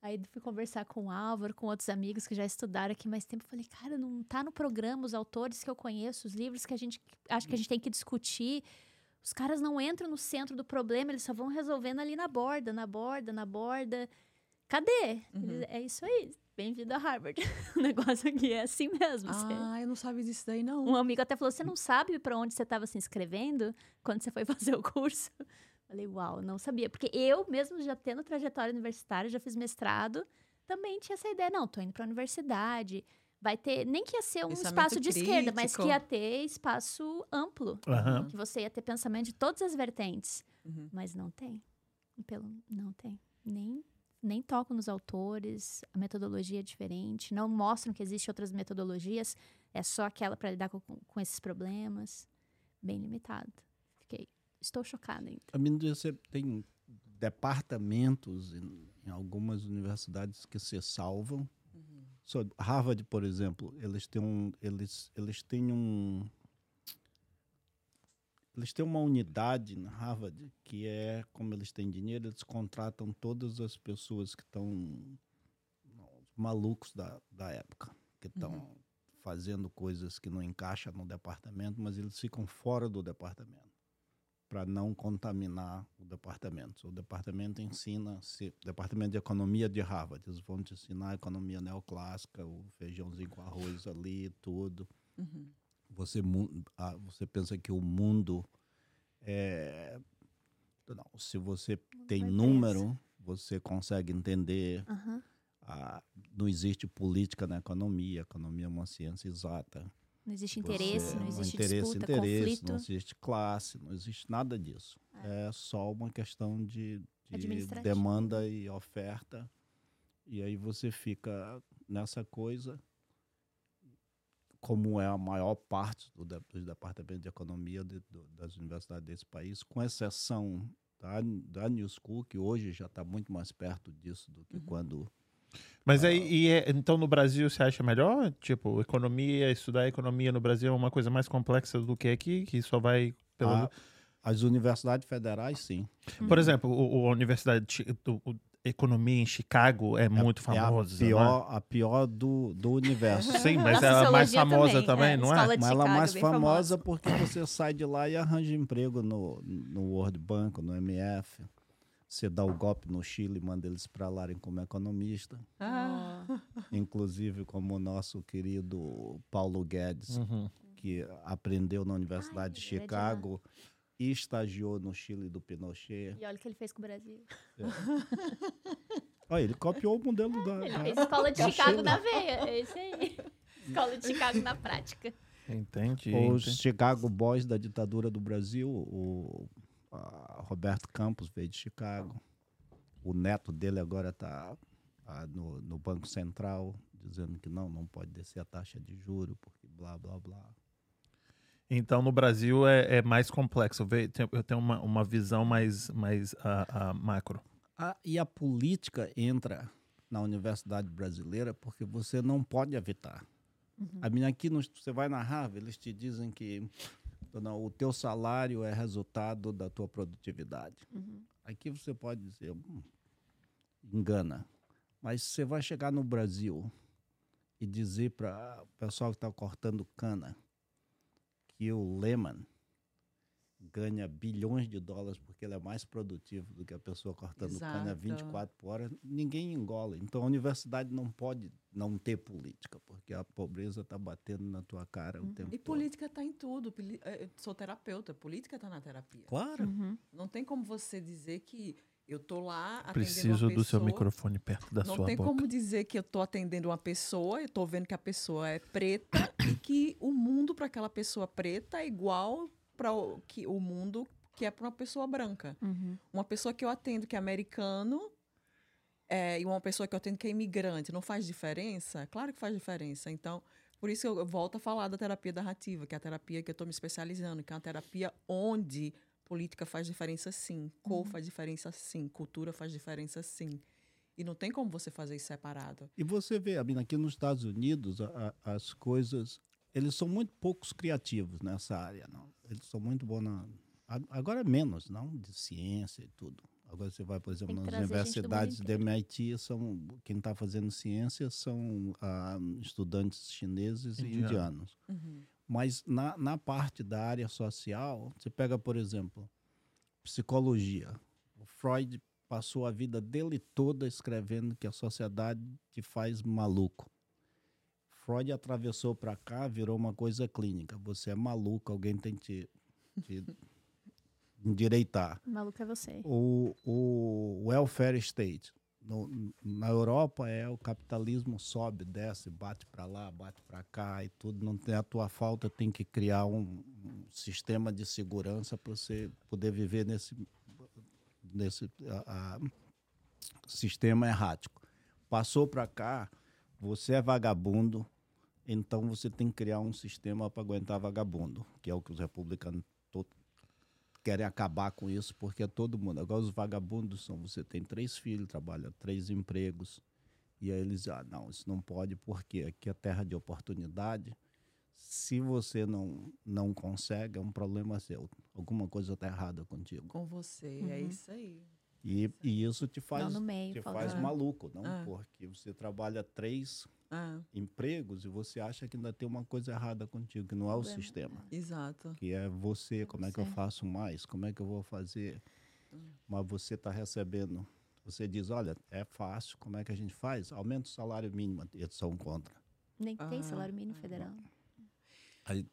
Aí fui conversar com o Álvaro, com outros amigos que já estudaram aqui mais tempo. Falei, cara, não tá no programa os autores que eu conheço, os livros que a gente acha que a gente tem que discutir. Os caras não entram no centro do problema, eles só vão resolvendo ali na borda, na borda, na borda. Cadê? Eles- é isso aí. Bem-vindo a Harvard. o negócio aqui é assim mesmo. você- Ah, eu não sabia disso daí, não. um amigo até falou: Você não sabe para onde você estava se inscrevendo quando você foi fazer o curso? Falei: Uau, não sabia. Porque eu, mesmo já tendo trajetória universitária, já fiz mestrado, também tinha essa ideia: Não, tô indo para a universidade. Vai ter, nem que ia ser um Pensamento espaço de esquerda, mas que crítico. ia ter espaço amplo. Aham. Que você ia ter pensamento de todas as vertentes. Uhum. Mas não tem. Pelo, não tem. Nem, nem tocam nos autores, a metodologia é diferente, não mostram que existem outras metodologias, é só aquela para lidar com, com esses problemas. Bem limitado. Fiquei estou chocada ainda. A mim você tem departamentos em, em algumas universidades que se salvam. Só Harvard, por exemplo, eles têm um, eles, eles têm um, eles têm uma unidade na Harvard que é como eles têm dinheiro, eles contratam todas as pessoas que estão malucos da, da época, que estão fazendo coisas que não encaixam no departamento, mas eles ficam fora do departamento para não contaminar o departamento. O departamento ensina, se, departamento de economia de Harvard, eles vão te ensinar a economia neoclássica, o feijãozinho com arroz ali, tudo. Uhum. Você, ah, você pensa que o mundo é. Não, se você tem número, você consegue entender. Aham. ah, não existe política na economia, a economia é uma ciência exata. Não existe Você- interesse, não existe interesse, disputa, interesse, conflito. não existe classe, não existe nada disso. É, só uma questão de, de demanda e oferta. E aí você fica nessa coisa, como é a maior parte do, dos departamentos de economia de- do- das universidades desse país, com exceção da, da New School, que hoje já está muito mais perto disso do Uhum. que quando Mas aí, e é- então no Brasil você acha melhor? Tipo, economia, estudar economia no Brasil é uma coisa mais complexa do que aqui, que só vai pelo. a- as universidades federais, sim. Por exemplo, o, a Universidade do- o- Economia em Chicago é muito é famosa. a né? pior, a pior do, do universo. Sim, mas Na é a mais famosa também, é, não é? Mas ela é mais bem famosa porque você sai de lá e arranja emprego no, no World Bank, no MF. Você dá o golpe no Chile, manda eles para lá como economista. Ah, Inclusive como o nosso querido Paulo Guedes, Uhum. que aprendeu na Universidade de Ai, ele é de. Chicago e estagiou no Chile do Pinochet. E olha o que ele fez com o Brasil. Olha, ele copiou o modelo da... Ele fez Escola de Chicago Chile. na veia. É isso aí. Escola de Chicago na prática. Entendi. Os entendi. Chicago Boys da ditadura do Brasil, o Roberto Campos veio de Chicago. O neto dele agora está no, no Banco Central, dizendo que não, não pode descer a taxa de juro, porque blá, blá, blá. Então no Brasil é, é mais complexo. Eu tenho- uma, uma visão mais, mais ah, ah, macro. Ah, e a política entra na universidade brasileira porque você não pode evitar. A minha aqui, no- você vai na Harvard, eles te dizem que não, o teu salário é resultado da tua produtividade. Aqui você pode dizer, "Hum, engana. Mas você vai chegar no Brasil e dizer para o pessoal que está cortando cana que o Lehman ganha bilhões de dólares porque ele é mais produtivo do que a pessoa cortando cana Exato. 24 por hora, ninguém engola. Então a universidade não pode não ter política, porque a pobreza está batendo na tua cara o tempo e todo. política está em tudo. Poli- eh, Eu sou terapeuta, política está na terapia. Claro. Uhum. Não tem como você dizer que eu tô lá atendendo Preciso uma do seu microfone perto da Não sua tem boca. como dizer que eu tô atendendo uma pessoa, eu tô vendo que a pessoa é preta e que o mundo para aquela pessoa preta é igual para o que o mundo que é para uma pessoa branca. Uhum. Uma pessoa que eu atendo que é americano é, e uma pessoa que eu atendo que é imigrante, não faz diferença? Claro que faz diferença. Então, por isso eu volto a falar da terapia narrativa, que é a terapia que eu estou me especializando, que é uma terapia onde política faz diferença sim, cor faz diferença sim, cultura faz diferença sim. E não tem como você fazer isso separado. E você vê, Abina, aqui nos Estados Unidos, a- a- as coisas. Eles são muito poucos criativos nessa área, não. Eles são muito bons na. Agora menos, não? De ciência e tudo. Agora você vai, por exemplo, nas universidades de. MIT, são, quem está fazendo ciência são ah, estudantes chineses e Indiano. indianos. Mas na, na parte da área social, você pega, por exemplo, psicologia. O Freud passou a vida dele toda escrevendo que a sociedade te faz maluco. Freud atravessou para cá, virou uma coisa clínica. Você é maluco, alguém tem que te, te endireitar. Maluco é você. O, o welfare state. No- na Europa é o capitalismo sobe, desce, bate para lá, bate para cá e tudo. Não tem a tua falta, tem que criar um, um sistema de segurança para você poder viver nesse, nesse a- a- sistema errático. Passou para cá, você é vagabundo, então você tem que criar um sistema para aguentar vagabundo, que é o que os republicanos to- querem acabar com isso, porque é todo mundo. Agora os vagabundos são, você tem três filhos, trabalha três empregos, e aí eles, ah, não, isso não pode, porque aqui é terra de oportunidade. Se você não, não consegue, é um problema seu. Alguma coisa está errada contigo. Com você, é Uhum. isso aí. E, e isso te faz, meio, te faz maluco, não? Ah. Porque você trabalha três Ah, empregos e você acha que ainda tem uma coisa errada contigo, que não é o Problema. sistema. exato. Que é você, como é que eu faço mais? Como é que eu vou fazer? Mas você está recebendo. Você diz, olha, é fácil, como é que a gente faz? Aumenta o salário mínimo, eles são contra. Nem tem Ah, salário mínimo federal. Aí,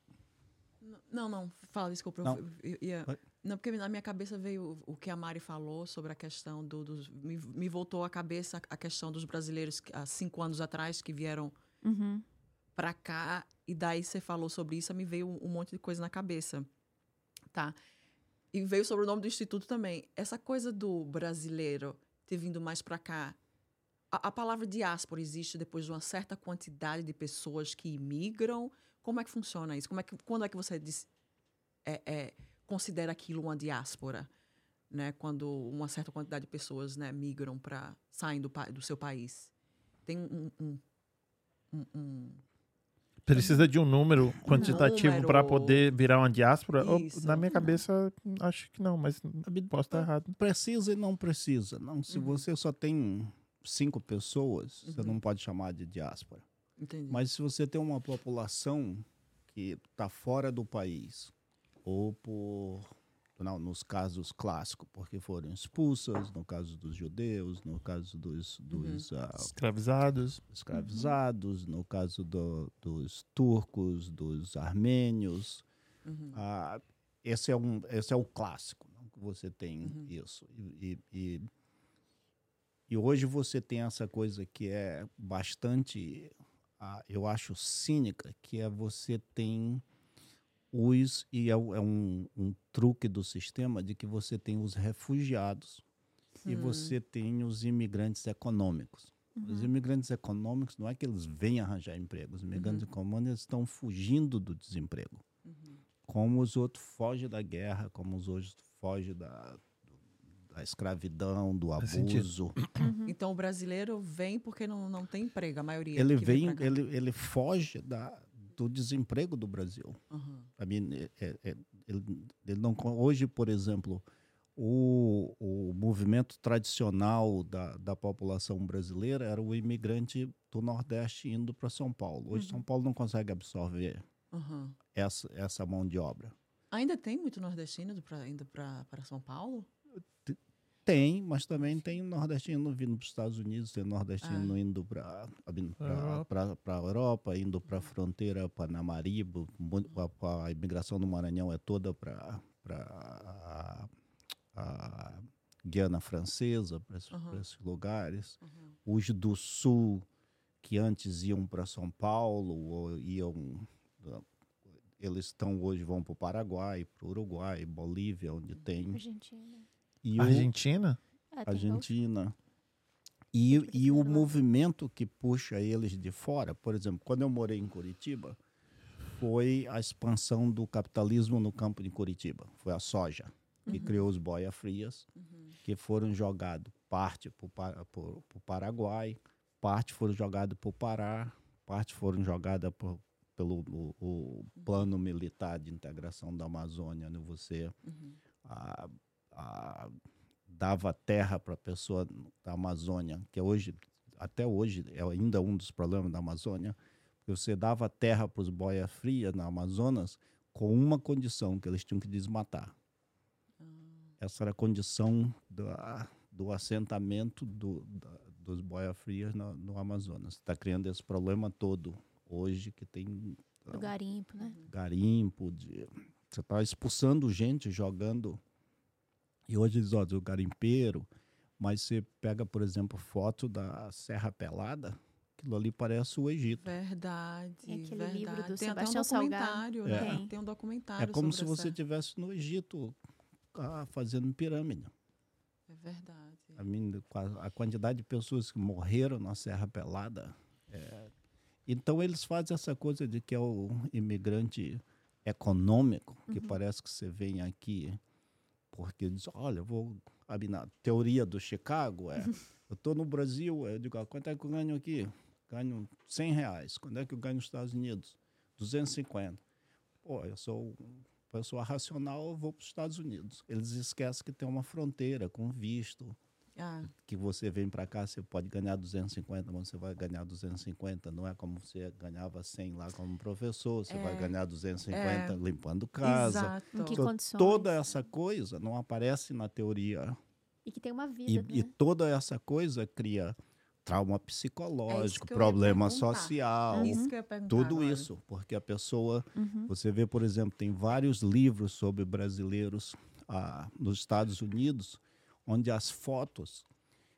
Não, não, fala, desculpa. eu Não. eu ia- Vai. Não, porque na minha cabeça veio o, que a Mari falou sobre a questão do, dos. Me, me voltou à cabeça a questão dos brasileiros há cinco anos atrás que vieram Uhum. pra cá, e daí você falou sobre isso, me veio um, monte de coisa na cabeça. Tá? E veio sobre o nome do instituto também. Essa coisa do brasileiro ter vindo mais pra cá. A, a palavra diáspora existe depois de uma certa quantidade de pessoas que imigram. Como é que funciona isso? Como é que, quando é que você diz, é, é, considera aquilo uma diáspora? Né? Quando uma certa quantidade de pessoas né, migram para saem do, do seu país. Tem um, um, um- um- Precisa de um número quantitativo para poder virar uma diáspora? Isso. na minha cabeça, acho que não, mas posso estar errado. precisa e não precisa. Não, se Uhum. você só tem cinco pessoas, você Uhum. não pode chamar de diáspora. Entendi. Mas se você tem uma população que está fora do país, ou por. Não, nos casos clássicos, porque foram expulsas, no caso dos judeus, no caso dos, dos ah, Escravizados. escravizados, no caso do- dos turcos, dos armênios. Uhum. Ah, esse, é um, esse é o clássico, não? que você tem Uhum. isso. E, e, e, e hoje você tem essa coisa que é bastante, ah, eu acho, cínica, que é você tem os, e é, o- é um, um truque do sistema, de que você tem os refugiados e Hum. você tem os imigrantes econômicos. Os imigrantes econômicos não é que eles vêm arranjar emprego, os imigrantes econômicos eles estão fugindo do desemprego. Uhum. Como os outros fogem da guerra, como os outros fogem da, da escravidão, do abuso. Uhum. Então o brasileiro vem porque não, não tem emprego, a maioria. Ele vem, cá. ele, ele foge da, do desemprego do Brasil. Uhum. I mean, é- é- é- ele, ele não, hoje, por exemplo, o, o movimento tradicional da, da população brasileira era o imigrante do Nordeste indo para São Paulo. Hoje, São Paulo não consegue absorver Uhum. essa, essa mão de obra. Ainda tem muito nordestino pra, indo para São Paulo? Tem, mas também tem nordestino vindo para os Estados Unidos, tem nordestino Ah. indo para Europa. a Europa, indo para a fronteira Panamaribo. mu- A, a imigração do Maranhão é toda para a, a Guiana Francesa, para esses, pra esses lugares. Uhum. Os do Sul, que antes iam para São Paulo, ou iam. Eles estão hoje vão para o Paraguai, para o Uruguai, Bolívia, onde tem. Argentina. E o- Argentina? Tem Argentina. E, Acho que e o movimento que puxa eles de fora, por exemplo, quando eu morei em Curitiba, foi a expansão do capitalismo no campo de Curitiba. Foi a soja que criou os boia frias, Uhum. que foram jogados parte para o Paraguai, parte foram jogados para o Pará, parte foram jogadas pelo o, o plano militar de integração da Amazônia, né? Você Uhum. a- a- dava terra para a pessoa da Amazônia, que hoje, até hoje, é ainda um dos problemas da Amazônia, porque você dava terra para os boia fria na Amazonas com uma condição, que eles tinham que desmatar. Essa era a condição da- do assentamento do- da- dos boia frias no, no Amazonas. Está criando esse problema todo hoje, que tem Do garimpo, né? garimpo, de, você está expulsando gente, jogando. E hoje eles olham o garimpeiro, mas você pega, por exemplo, foto da Serra Pelada, aquilo ali parece o Egito. Verdade. Tem aquele verdade. livro do Tem Sebastião até um documentário, Salgado. né? Tem. Tem um É documentário. como se você estivesse no Egito ah, fazendo pirâmide. É verdade. A, mim, com a, a quantidade de pessoas que morreram na Serra Pelada. é, Então eles fazem essa coisa de que é o imigrante econômico, que Uhum. parece que você vem aqui porque diz, olha, eu vou abrir na teoria do Chicago, é, eu estou no Brasil, eu digo, ah, quanto é que eu ganho aqui? Ganho 100 reais. Quando é que eu ganho nos Estados Unidos? 250. Pô, eu sou pessoa racional, eu vou para os Estados Unidos. Eles esquecem que tem uma fronteira com visto, Ah, que você vem para cá, você pode ganhar 250, mas você vai ganhar 250. Não é como você ganhava 100 lá como professor, você vai É. ganhar 250 É. limpando casa. exato. Em que Então, condições. toda essa coisa não aparece na teoria. E que tem uma vida, E, né? e toda essa coisa cria trauma psicológico, É eu ia problema social, Isso tudo agora. isso. Porque a pessoa Uhum. você vê, por exemplo, tem vários livros sobre brasileiros ah, nos Estados Unidos, onde as fotos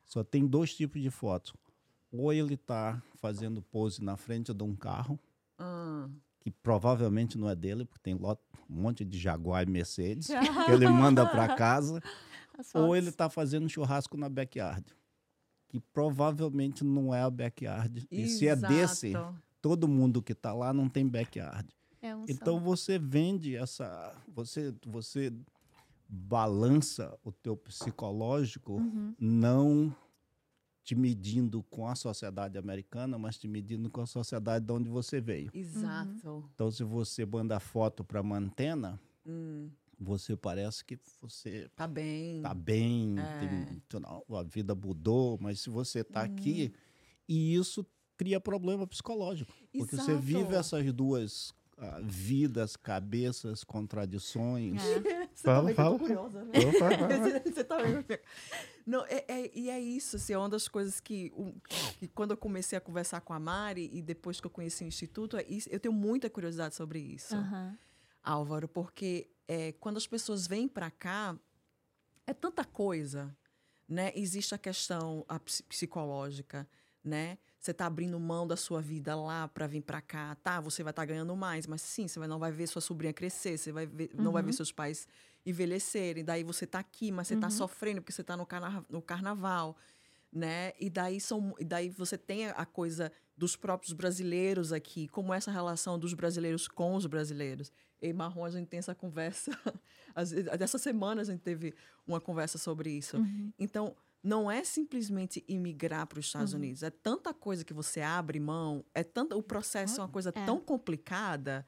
só tem dois tipos de fotos. Ou ele está fazendo pose na frente de um carro, Ah. que provavelmente não é dele, porque tem lot- um monte de Jaguar e Mercedes que ele manda para casa, As ou ele está fazendo churrasco na backyard, que provavelmente não é a backyard. E se é desse, Exato. todo mundo que está lá não tem backyard. É um Então som. você vende essa, você você balança o teu psicológico Uhum. não te medindo com a sociedade americana, mas te medindo com a sociedade de onde você veio. Exato. Então se você manda foto para uma antena, Hum, você parece que você tá bem. tá bem, É. tem, tu não, a vida mudou, mas se você tá aqui Uhum. e isso cria problema psicológico, porque você Exato. vive essas duas ah, vidas, cabeças, contradições. É. Você Fala, também ficou fala. curiosa, né? Opa. Você tá? Não, é, é- e é isso, assim, é uma das coisas que, o- que quando eu comecei a conversar com a Mari e depois que eu conheci o Instituto, é isso- eu tenho muita curiosidade sobre isso, Aham. Álvaro, porque é, quando as pessoas vêm para cá, é tanta coisa, né? Existe a questão a ps- psicológica, né? Você está abrindo mão da sua vida lá para vir para cá, tá? Você vai estar ganhando mais, mas sim, você vai- não vai ver sua sobrinha crescer, você vai ver- não vai ver seus pais envelhecerem. Daí você está aqui, mas você está sofrendo porque você está no, carna- no carnaval, né? E daí são, e daí você tem a coisa dos próprios brasileiros aqui, como essa relação dos brasileiros com os brasileiros. E Marrom, a gente tem essa conversa. vezes- Dessa semana a gente teve uma conversa sobre isso. Então, não é simplesmente imigrar para os Estados Unidos. É tanta coisa que você abre mão, é tanta, o processo é uma coisa É. tão complicada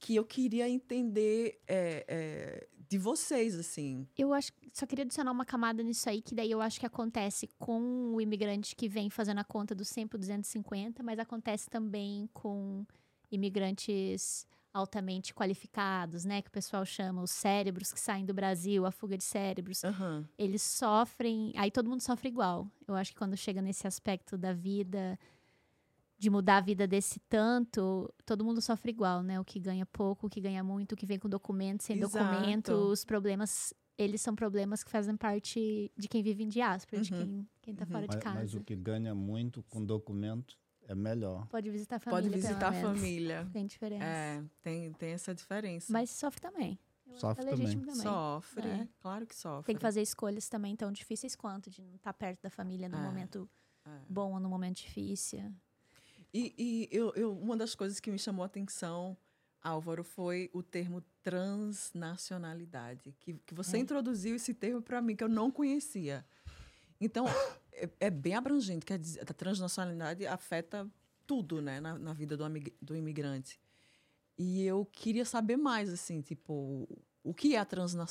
que eu queria entender é, é, de vocês, assim. Eu acho só queria adicionar uma camada nisso aí, que daí eu acho que acontece com o imigrante que vem fazendo a conta do 100 por 250, mas acontece também com imigrantes altamente qualificados, né? Que o pessoal chama os cérebros que saem do Brasil, a fuga de cérebros. Aham. Eles sofrem. Aí todo mundo sofre igual. Eu acho que quando chega nesse aspecto da vida, de mudar a vida desse tanto, todo mundo sofre igual, né? O que ganha pouco, o que ganha muito, o que vem com documento, sem Exato. documento, os problemas. Eles são problemas que fazem parte de quem vive em diáspora, de Uhum. quem, quem tá Uhum. fora de Mas, casa. mas o que ganha muito com documento é melhor. Pode visitar a família. Pode visitar a família. Tem diferença. É, tem, tem essa diferença. Mas sofre também. Eu que Sofre é legítimo também. Sofre, É. claro que sofre. Tem que fazer escolhas também tão difíceis quanto de não estar perto da família no É. momento É. bom ou no momento difícil. E, e eu, eu- uma das coisas que me chamou a atenção, Álvaro, foi o termo transnacionalidade. Que, que você É. introduziu esse termo para mim, que eu não conhecia. Então, é, é bem abrangente. Quer dizer, a transnacionalidade afeta tudo né, na, na vida do, do imigrante. E eu queria saber mais, assim, tipo, o que é a transna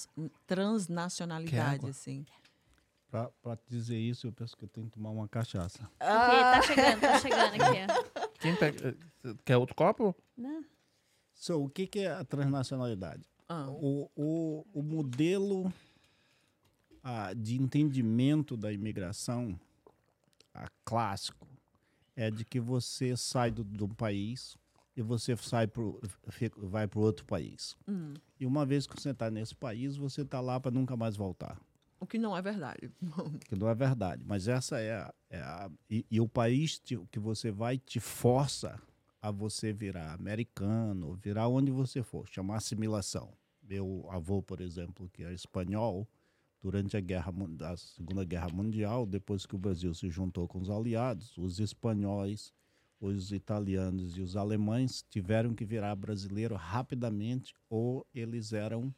transnacionalidade, assim? Te dizer isso, eu penso que eu tenho que tomar uma cachaça. Porque tá chegando, tá chegando aqui. Quem pega. Quer outro copo? Né? So, o que, que é a transnacionalidade? Ah, O, o, o modelo ah, de entendimento da imigração ah, clássico é de que você sai do, do país e você sai pro, vai para outro país. hum. E uma vez que você está nesse país, você está lá para nunca mais voltar. O que não é verdade. Que não é verdade. Mas essa é a. É a e, e o país te- que você vai te força a você virar americano, virar onde você for, chamar assimilação. Meu avô, por exemplo, que é espanhol, durante a, guerra, a Segunda Guerra Mundial, depois que o Brasil se juntou com os aliados, os espanhóis, os italianos e os alemães tiveram que virar brasileiro rapidamente ou eles eram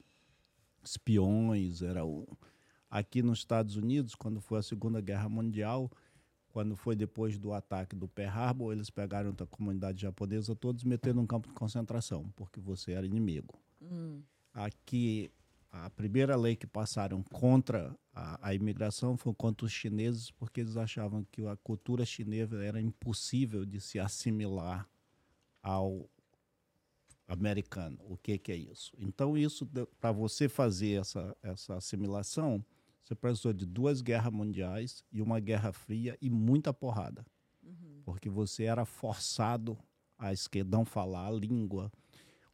espiões, era o... Aqui nos Estados Unidos, quando foi a Segunda Guerra Mundial, quando foi depois do ataque do Pearl Harbor, eles pegaram a comunidade japonesa todos e meteram num campo de concentração, porque você era inimigo. Hum. Aqui, a primeira lei que passaram contra a, a imigração foi contra os chineses, porque eles achavam que a cultura chinesa era impossível de se assimilar ao americano. O que, que é isso? Então, isso para você fazer essa, essa assimilação, você precisou de duas guerras mundiais e uma guerra fria e muita porrada. Porque você era forçado a esquerdão falar a língua.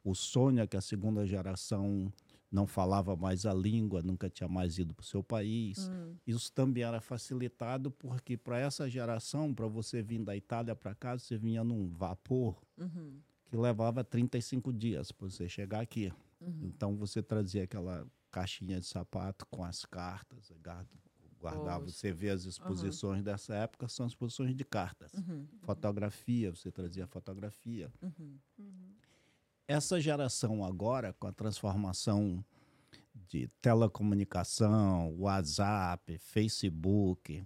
O sonho é que a segunda geração não falava mais a língua, nunca tinha mais ido para o seu país. Hum. Isso também era facilitado porque para essa geração, para você vir da Itália para cá, você vinha num vapor Uhum. que levava 35 dias para você chegar aqui. Uhum. Então você trazia aquela caixinha de sapato com as cartas, guarda- guardava. Você vê as exposições dessa época, são exposições de cartas. Uhum. Fotografia, você trazia fotografia. Essa geração agora, com a transformação de telecomunicação, WhatsApp, Facebook,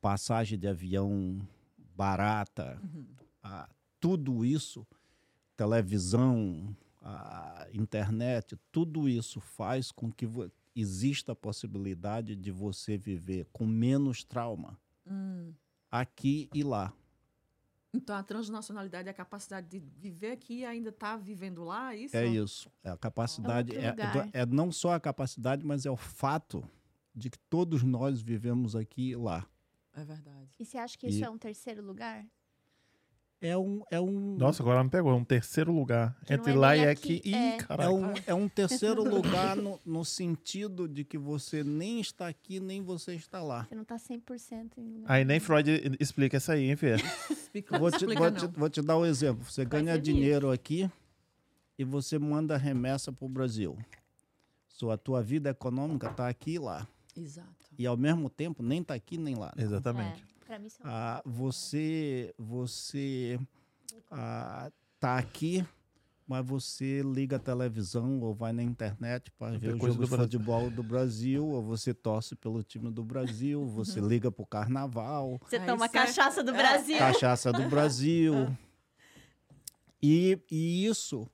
passagem de avião barata, Uhum. ah, tudo isso, televisão, a internet, tudo isso faz com que exista a possibilidade de você viver com menos trauma Hum. aqui e lá. Então, a transnacionalidade é a capacidade de viver aqui e ainda estar vivendo lá, é isso? É isso. É a capacidade é, é, do- é não só a capacidade, mas é o fato de que todos nós vivemos aqui e lá. É verdade. E você acha que isso E- é um terceiro lugar? É um é um Nossa, agora me pegou. É um terceiro lugar. Que Entre é lá e aqui, aqui. Ih, é. é caralho. um, é um terceiro lugar no, no sentido de que você nem está aqui, nem você está lá. Você não tá 100% em Aí nem. Freud explica isso aí, hein, Fê? Vou te, explica vou, te, vou te dar um exemplo. Você Vai ganha dinheiro aqui e você manda remessa para o Brasil. Sua tua vida econômica está aqui e lá. Exato. E ao mesmo tempo nem está aqui nem lá. Exatamente. É, pra mim isso é Ah, você você ah, tá aqui, mas você liga a televisão ou vai na internet para ver o jogo do de Brasil. futebol do Brasil, ou você torce pelo time do Brasil, você liga para o carnaval, Você Ah, toma é- cachaça do é. Brasil. cachaça do Brasil. E, e isso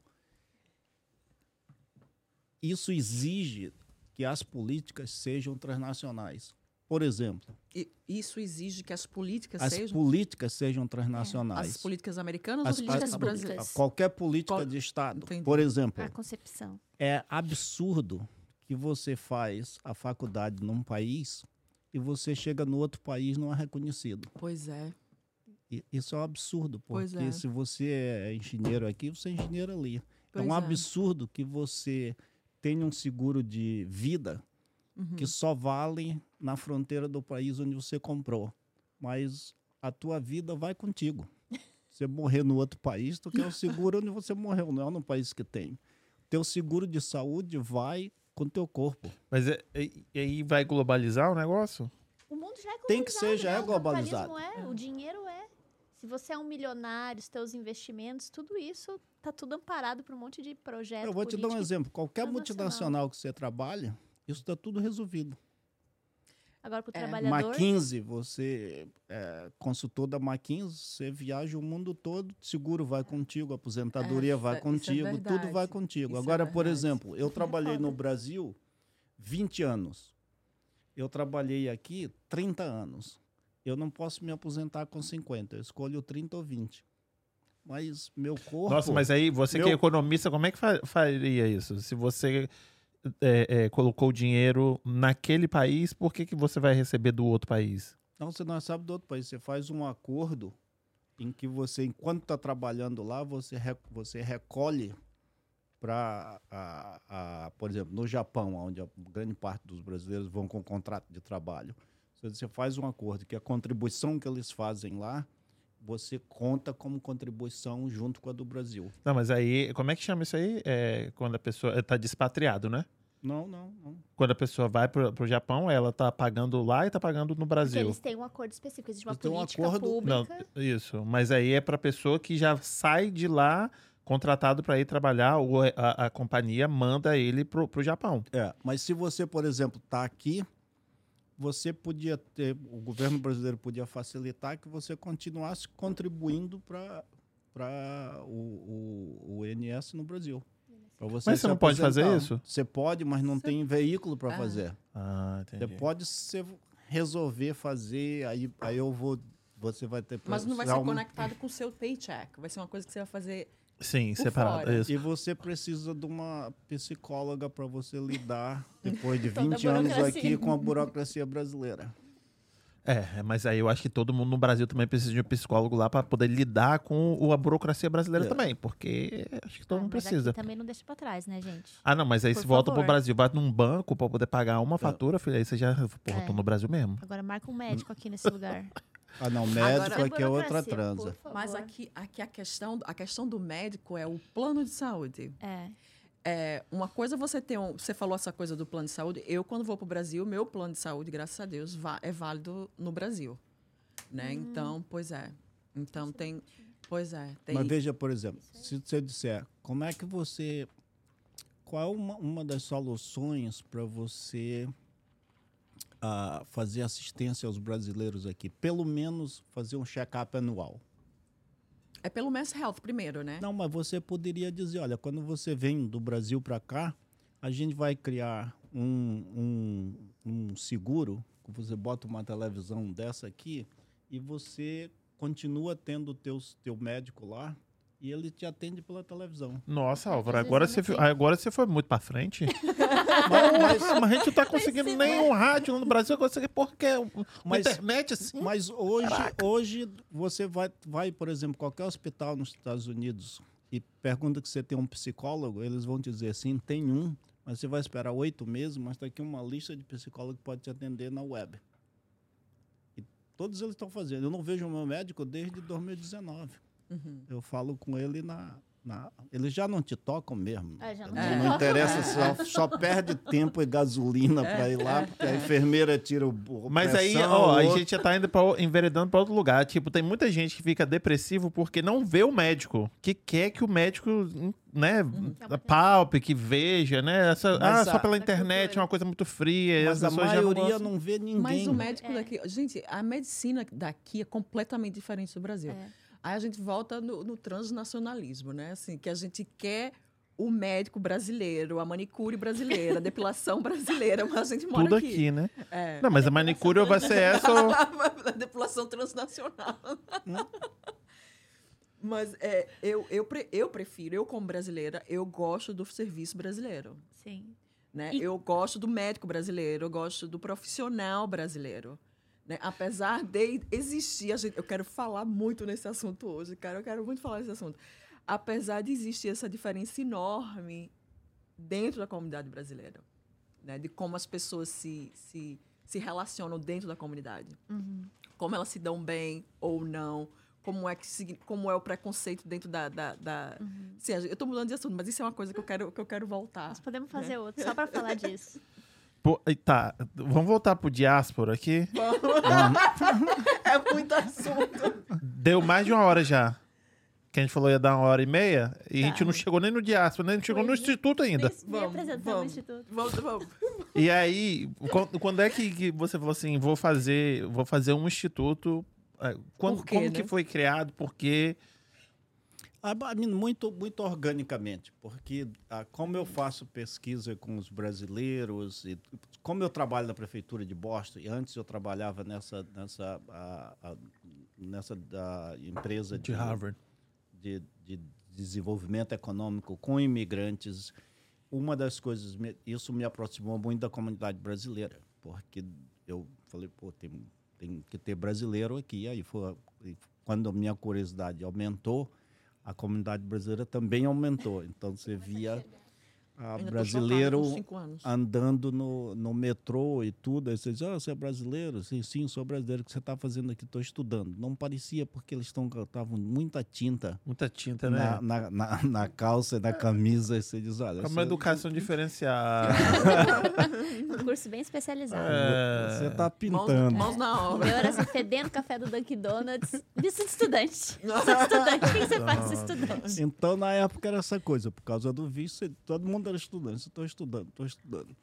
isso exige que as políticas sejam transnacionais. Por exemplo, E isso exige que as políticas as sejam políticas sejam transnacionais. as políticas americanas As- ou as políticas as- brasileiras? as- Qualquer política Qual- de Estado. Entendi. Por exemplo, A concepção. é absurdo que você faz a faculdade num país e você chega no outro país não é reconhecido. Pois é. E- Isso é um absurdo, Pois porque é. se você é engenheiro aqui, você é engenheiro ali. Pois é um absurdo que você tenha um seguro de vida Uhum. que só vale na fronteira do país onde você comprou. Mas a tua vida vai contigo. Você morrer no outro país, tu quer o seguro onde você morreu, não é no país que tem. Teu seguro de saúde vai com teu corpo. Mas é- e aí vai globalizar o negócio? O mundo já é globalizado. Tem que ser, já né? é O globalizado. capitalismo É, o dinheiro é. Se você é um milionário, os teus investimentos, tudo isso tá tudo amparado por um monte de projetos. Eu vou te dar um exemplo. Qualquer multinacional que você trabalha, isso está tudo resolvido. Agora pro É. trabalhador. McKinsey, você é consultor da McKinsey, você viaja o mundo todo, seguro vai contigo, aposentadoria É, vai isso é contigo, tudo verdade. vai contigo. Isso é Agora, por exemplo, eu trabalhei no. Brasil 20 anos. Eu trabalhei aqui 30 anos. Eu não posso me aposentar com 50, eu escolho 30 ou 20. Mas meu corpo. Nossa, mas aí você que é meu- economista, como é que fa- faria isso? Se você é, é, colocou dinheiro naquele país, por que, que você vai receber do outro país? Não, você não sabe do outro país. Você faz um acordo em que você, enquanto está trabalhando lá, você, você recolhe para, por exemplo, no Japão, onde a grande parte dos brasileiros vão com contrato de trabalho. Você faz um acordo que a contribuição que eles fazem lá, você conta como contribuição junto com a do Brasil. Não, mas aí, como é que chama isso aí? É, quando a pessoa está despatriado, né? Não, não, não. Quando a pessoa vai pro, pro Japão, ela tá pagando lá e tá pagando no Porque Brasil. eles têm um acordo específico, existe uma Eles têm um política acordo- Não, pública. isso. Mas aí é pra pessoa que já sai de lá contratado para ir trabalhar, ou a, a companhia manda ele pro, pro Japão. É, mas se você, por exemplo, está aqui, você podia ter, o governo brasileiro podia facilitar que você continuasse contribuindo para o, o, o INS no Brasil. Você Mas você não pode fazer isso? Você pode, mas não tem veículo para Ah. fazer. Ah, Você pode se resolver fazer, aí, aí eu vou. Você vai ter Mas não vai ser um- conectado com o seu paycheck. Vai ser uma coisa que você vai fazer. Sim, Por separado. E você precisa de uma psicóloga para você lidar depois de Toda a 20 anos aqui com a burocracia brasileira. É, mas aí eu acho que todo mundo no Brasil também precisa de um psicólogo lá para poder lidar com o- a burocracia brasileira É. também, porque acho que todo Ah, mundo mas precisa. aqui também não deixa pra trás, né, gente? Ah, não, mas aí Por se volta pro. Brasil, vai num banco pra poder pagar uma fatura, filho, aí você já, porra, É. tô no Brasil mesmo. Agora marca um médico aqui nesse lugar. Ah, não, médico Agora- aqui é outra Burocracia, transa. Mas aqui, aqui a, questão, a questão do médico é o plano de saúde. É. É, uma coisa é você ter um. Você falou essa coisa do plano de saúde. Eu, quando vou para o Brasil, meu plano de saúde, graças a Deus, va- é válido no Brasil. Né? Então, pois é. Então tem. Pois é. Tem, Mas veja, por exemplo, se você disser, como é que você. Qual é uma, uma das soluções para você ah, fazer assistência aos brasileiros aqui? Pelo menos fazer um check-up anual. É pelo Mass Health primeiro, né? Não, mas você poderia dizer, olha, quando você vem do Brasil para cá, a gente vai criar um, um, um seguro, que você bota uma televisão dessa aqui e você continua tendo o teu, teu médico lá e ele te atende pela televisão. Nossa, Álvaro, Às vezes agora você, sei. agora você foi muito pra frente. Mas- mas, mas a gente não tá conseguindo nem um rádio no Brasil, agora você por quê? Uma Mas- internet assim? Mas hoje, hoje você vai, vai, por exemplo, qualquer hospital nos Estados Unidos e pergunta que você tem um psicólogo, eles vão te dizer sim, tem um, mas você vai esperar oito meses, mas está aqui uma lista de psicólogos que pode te atender na web. E todos eles estão fazendo. Eu não vejo o meu médico desde 2019. Uhum. Eu falo com ele na. na eles já não te tocam mesmo. É, já não não, te não interessa, só, só perde tempo e gasolina para ir lá, porque a enfermeira tira o. o Mas aí, pressão, ó, o a gente já tá indo pra, enveredando pra outro lugar. Tipo, tem muita gente que fica depressivo porque não vê o médico. Que quer que o médico, né, palpe, que veja, né? Essa, ah, só a- pela Essa internet, cultura. uma coisa muito fria. Mas as a não maioria gostam. não, vê ninguém. Mas o médico É. daqui. Gente, a medicina daqui é completamente diferente do Brasil. É. Aí a gente volta no, no transnacionalismo, né? Assim, que a gente quer o médico brasileiro, a manicure brasileira, a depilação brasileira, mas a gente mora Tudo aqui. aqui, né? É. Não, mas a manicure vai ser essa ou... a depilação transnacional. Mas é, eu, eu, pre- eu prefiro, eu como brasileira, eu gosto do serviço brasileiro. Sim. Né? E- Eu gosto do médico brasileiro, eu gosto do profissional brasileiro. Né? Apesar de existir, gente, eu quero falar muito nesse assunto hoje, cara, eu quero muito falar nesse assunto. Apesar de existir essa diferença enorme dentro da comunidade brasileira, né? de como as pessoas se, se, se relacionam dentro da comunidade, Uhum. como elas se dão bem ou não, como é, que, como é o preconceito dentro da... da, da... Uhum. Sim, eu estou mudando de assunto, mas isso é uma coisa que eu quero, que eu quero voltar. Nós podemos fazer outro, só pra falar disso. Pô, tá, vamos voltar pro diáspora aqui. É muito assunto. Deu mais de uma hora já. Que a gente falou ia dar uma hora e meia. E a gente Tá. não chegou nem no diáspora, nem chegou no instituto ainda. Nem, nem Vamos, apresentamos vamos. o Instituto. Vamos, vamos. E aí, quando, quando é que, que você falou assim, vou fazer, vou fazer um instituto? é, Quando, quê, como né? que foi criado? Por quê? Ba- Muito, muito organicamente, porque ah, como eu faço pesquisa com os brasileiros, e como eu trabalho na prefeitura de Boston, e antes eu trabalhava nessa, nessa, ah, ah, nessa da empresa De Harvard. de, de desenvolvimento econômico com imigrantes, uma das coisas, me- isso me aproximou muito da comunidade brasileira, porque eu falei, pô, tem, tem que ter brasileiro aqui. Aí foi, quando a minha curiosidade aumentou, a comunidade brasileira também aumentou. Então você via brasileiro andando no, no metrô e tudo. Aí você diz, ah, você é brasileiro? Sim, sim, sou brasileiro. O que você está fazendo aqui? Estou estudando. Não parecia porque eles estavam muita tinta Muita tinta, né? na, na, na, na calça e na camisa. E você diz, olha, É uma você- educação diferenciada. Um curso bem especializado. É. você está Mãos, pintando. mãos na O obra. meu era assim, fedendo café do Dunkin' Donuts. Visto de estudante. Sou estudante. O que você faz de estudante? Então, na época, era essa coisa. Por causa do visto, você- todo mundo era estudante. Estou estudando, estou estudando.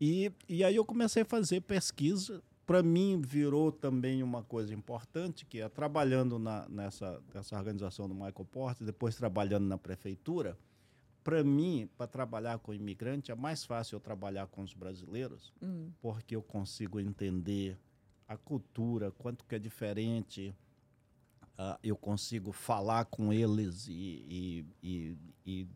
E, e aí eu comecei a fazer pesquisa. Para mim, virou também uma coisa importante, que é trabalhando na, nessa, nessa organização do Michael Porter, depois trabalhando na prefeitura. Para mim, para trabalhar com imigrante, é mais fácil eu trabalhar com os brasileiros, Hum. porque eu consigo entender a cultura, quanto que é diferente. Ah, eu consigo falar com eles e, e- e- e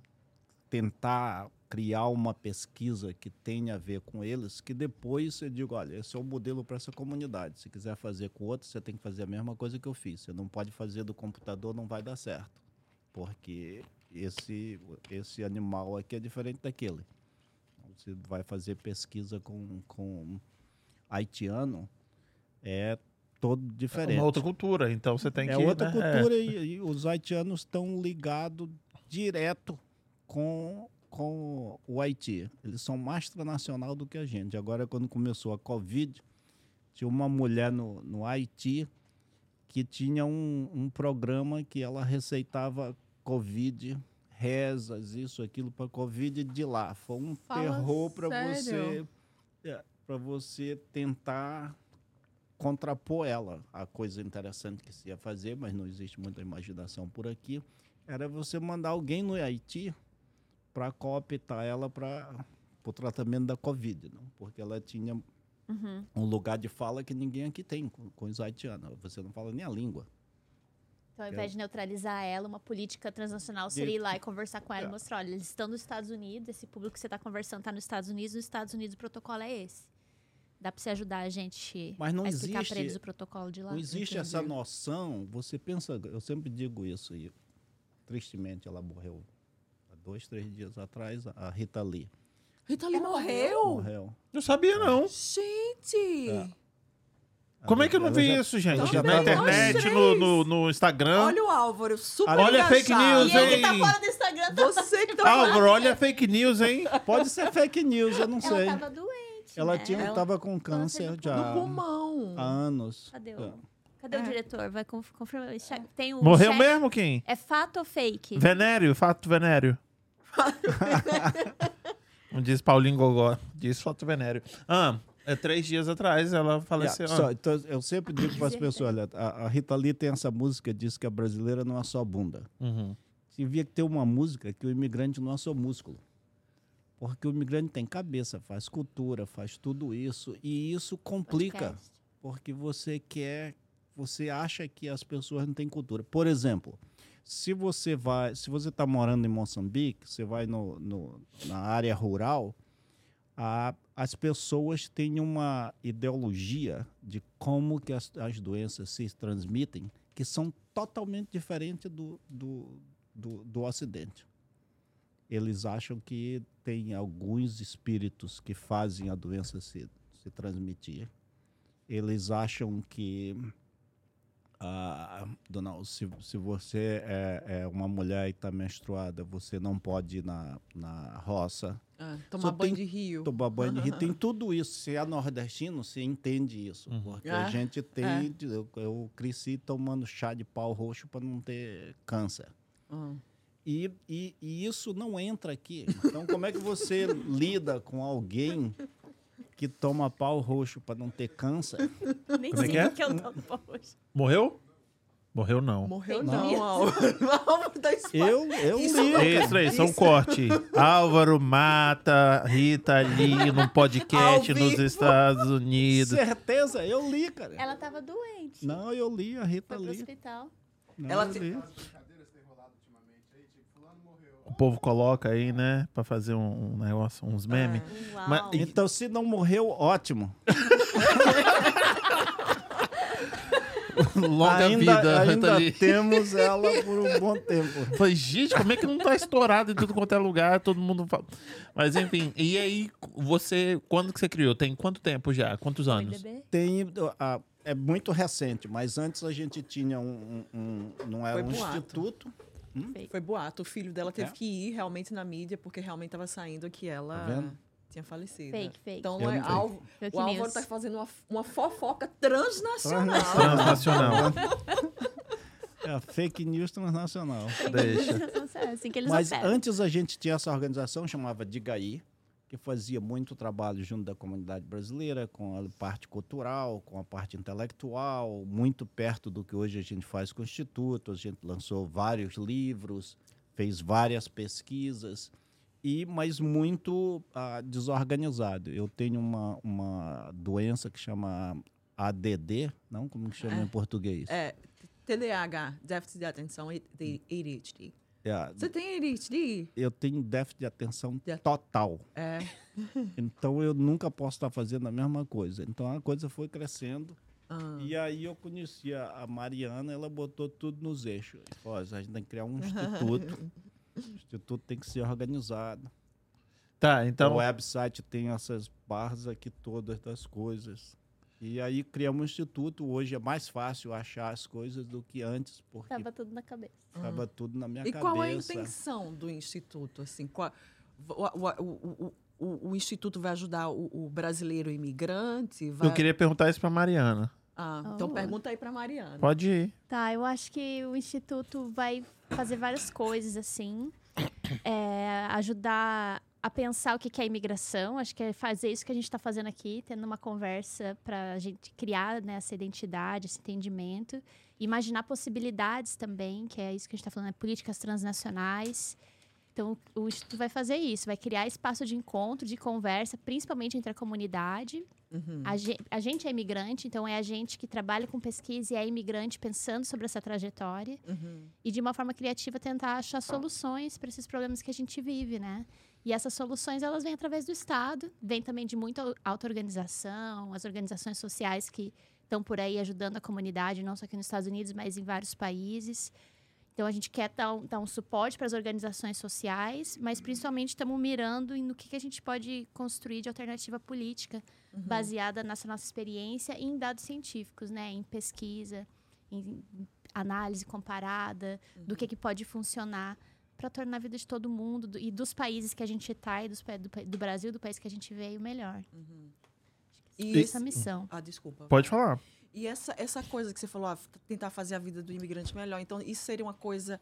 tentar criar uma pesquisa que tenha a ver com eles, que depois eu digo, olha, esse é o modelo para essa comunidade. Se quiser fazer com outro, você tem que fazer a mesma coisa que eu fiz. Você não pode fazer do computador, não vai dar certo. Porque esse, esse animal aqui é diferente daquele. Você vai fazer pesquisa com, com haitiano, é todo É diferente. uma outra cultura, então você tem que. É outra né? cultura e, e os haitianos estão ligados direto com, com o Haiti. Eles são mais transnacional do que a gente. Agora, quando começou a Covid, tinha uma mulher no, no Haiti que tinha um, um programa que ela receitava Covid, rezas, isso, aquilo para Covid de lá. Foi um Fala terror para você sério? para você tentar contrapor ela. A coisa interessante que se ia fazer, mas não existe muita imaginação por aqui, era você mandar alguém no Haiti para cooptar ela para o tratamento da Covid, não? porque ela tinha Uhum. um lugar de fala que ninguém aqui tem com, com os haitianos. Você não fala nem a língua. Então, ao invés de neutralizar ela, uma política transnacional seria ir lá e conversar com ela e É. mostrar: olha, eles estão nos Estados Unidos, esse público que você está conversando está nos Estados Unidos, nos Estados Unidos o protocolo é esse. Dá para você ajudar a gente Mas não a explicar para eles o protocolo de lá? Não existe essa entendi. noção. Você pensa, eu sempre digo isso, e tristemente ela morreu dois, três dias atrás, a Rita Lee. Rita Lee Ela morreu? Morreu. Não sabia, não. Gente! É. Como é que eu não Ela vi já- isso, gente? Também Na internet, no, no, no Instagram. Olha o Álvaro, super Olha a fake engajado. news, E ele tá hein? fora do Instagram, tá Você que tá Álvaro, olha a fake news, hein? Pode ser fake news, eu não Ela sei. tava doente. Ela né? tinha, Ela- tava com câncer do já no pulmão. há anos. Cadê É. o, cadê o É. diretor? Vai conf- confirmar. Tem um Morreu chat- mesmo quem? É fato ou fake? Venério, fato venério. Não diz Paulinho Gogó, diz fato venério. Ah, é três dias atrás ela faleceu. Yeah, só- então, eu sempre digo para as pessoas, olha, a, a Rita Lee tem essa música, diz que a brasileira não é só bunda. Uhum. Devia ter uma música que o imigrante não é só músculo. Porque o imigrante tem cabeça, faz cultura, faz tudo isso. E isso complica. Podcast. porque você quer, você acha que as pessoas não têm cultura. Por exemplo, se você vai, se você está morando em Moçambique, você vai no, no- na área rural, a- as pessoas têm uma ideologia de como que as, as doenças se transmitem que são totalmente diferentes do, do, do, do Ocidente. Eles acham que tem alguns espíritos que fazem a doença se, se transmitir eles acham que ah, dona, se, se você é, é uma mulher e está menstruada, você não pode ir na, na roça Ah, Só tomar banho tem- de rio. tomar banho de rio. Tem tudo isso. Se é nordestino, você entende isso. Uhum. Porque É, a gente tem. é. Eu, eu cresci tomando chá de pau roxo para não ter câncer. Ah. E, e, e isso não entra aqui. Então, como é que você lida com alguém que toma pau roxo para não ter câncer? Nem Como é sei que é? o que eu tomo hoje. Morreu? Morreu não. Morreu Entendi. não, Álvaro. Álvaro tá. Eu, eu Isso li. não- Isso aí, são Isso. corte. Álvaro mata Rita ali num podcast Ao nos vivo. Estados Unidos. Certeza, eu li, cara. Ela tava doente. Não, eu li, a Rita Foi pro li. hospital. Não, Ela eu te- li. O povo coloca aí, né, pra fazer um, um negócio, uns memes. Uau. Mas- Então, se não morreu, ótimo. longa ainda, vida, ainda Nathalie. temos ela por um bom tempo. Falei, gente, como é que não tá estourado em tudo quanto é lugar? Todo mundo fala. Mas enfim, e aí, você, quando que você criou? Tem quanto tempo já? Quantos anos? Tem, ah, é muito recente, mas antes a gente tinha um, um- um- não era Foi um boato. Instituto. Foi boato. O filho dela teve É? que ir realmente na mídia, porque realmente estava saindo que ela Tá tinha falecido. Fake, fake. Então, é. Alvo- Fake o Álvaro está fazendo uma, uma fofoca transnacional. Transnacional. É a fake news transnacional. Deixa. É assim que eles Mas operam. antes a gente tinha essa organização chamava Digaí, que fazia muito trabalho junto da comunidade brasileira, com a parte cultural, com a parte intelectual, muito perto do que hoje a gente faz com o Instituto. A gente lançou vários livros, fez várias pesquisas, e mas muito ah, desorganizado. Eu tenho uma, uma doença que chama ADD, não? Como que chama É. em português? É, TDAH, déficit de atenção e de ADHD. É, Você tem ADHD? eu tenho déficit de atenção De- total. É. Então eu nunca posso estar fazendo a mesma coisa. Então a coisa foi crescendo. Ah. E aí eu conheci a Mariana, ela botou tudo nos eixos. Falou, "Ó, a gente tem que criar um instituto. o instituto tem que ser organizado. Tá, então. o website tem essas barras aqui todas das coisas. E aí criamos um instituto. Hoje é mais fácil achar as coisas do que antes, porque Tava tudo na cabeça. estava tudo na minha E cabeça. qual é a intenção do Instituto? Assim, qual- o, o- o- o- o Instituto vai ajudar o, o brasileiro imigrante? Vai... Eu queria perguntar isso pra Mariana. Ah, então Oh. pergunta aí para Mariana. Pode ir. Tá, eu acho que o Instituto vai fazer várias coisas, assim. É, ajudar a pensar o que é imigração. Acho que é fazer isso que a gente está fazendo aqui, tendo uma conversa para a gente criar né, essa identidade, esse entendimento. Imaginar possibilidades também, que é isso que a gente está falando, né, políticas transnacionais. Então, o Instituto vai fazer isso, vai criar espaço de encontro, de conversa, principalmente entre a comunidade, Uhum. a gente, a gente é imigrante, então é a gente que trabalha com pesquisa e é imigrante pensando sobre essa trajetória Uhum. e de uma forma criativa tentar achar soluções para esses problemas que a gente vive, né? E essas soluções elas vêm através do Estado, vêm também de muita auto-organização, as organizações sociais que estão por aí ajudando a comunidade, não só aqui nos Estados Unidos, mas em vários países. Então a gente quer dar um, dar um suporte para as organizações sociais, mas principalmente estamos mirando em no que, que a gente pode construir de alternativa política baseada nessa nossa experiência e em dados científicos, né? Em pesquisa, em análise comparada do que, que pode funcionar para tornar a vida de todo mundo do- e dos países que a gente está e dos, do, do Brasil, do país que a gente veio, melhor. E Essa esse- é a missão. Ah, desculpa. Pode falar. E essa, essa coisa que você falou, ah, tentar fazer a vida do imigrante melhor. Então, isso seria uma coisa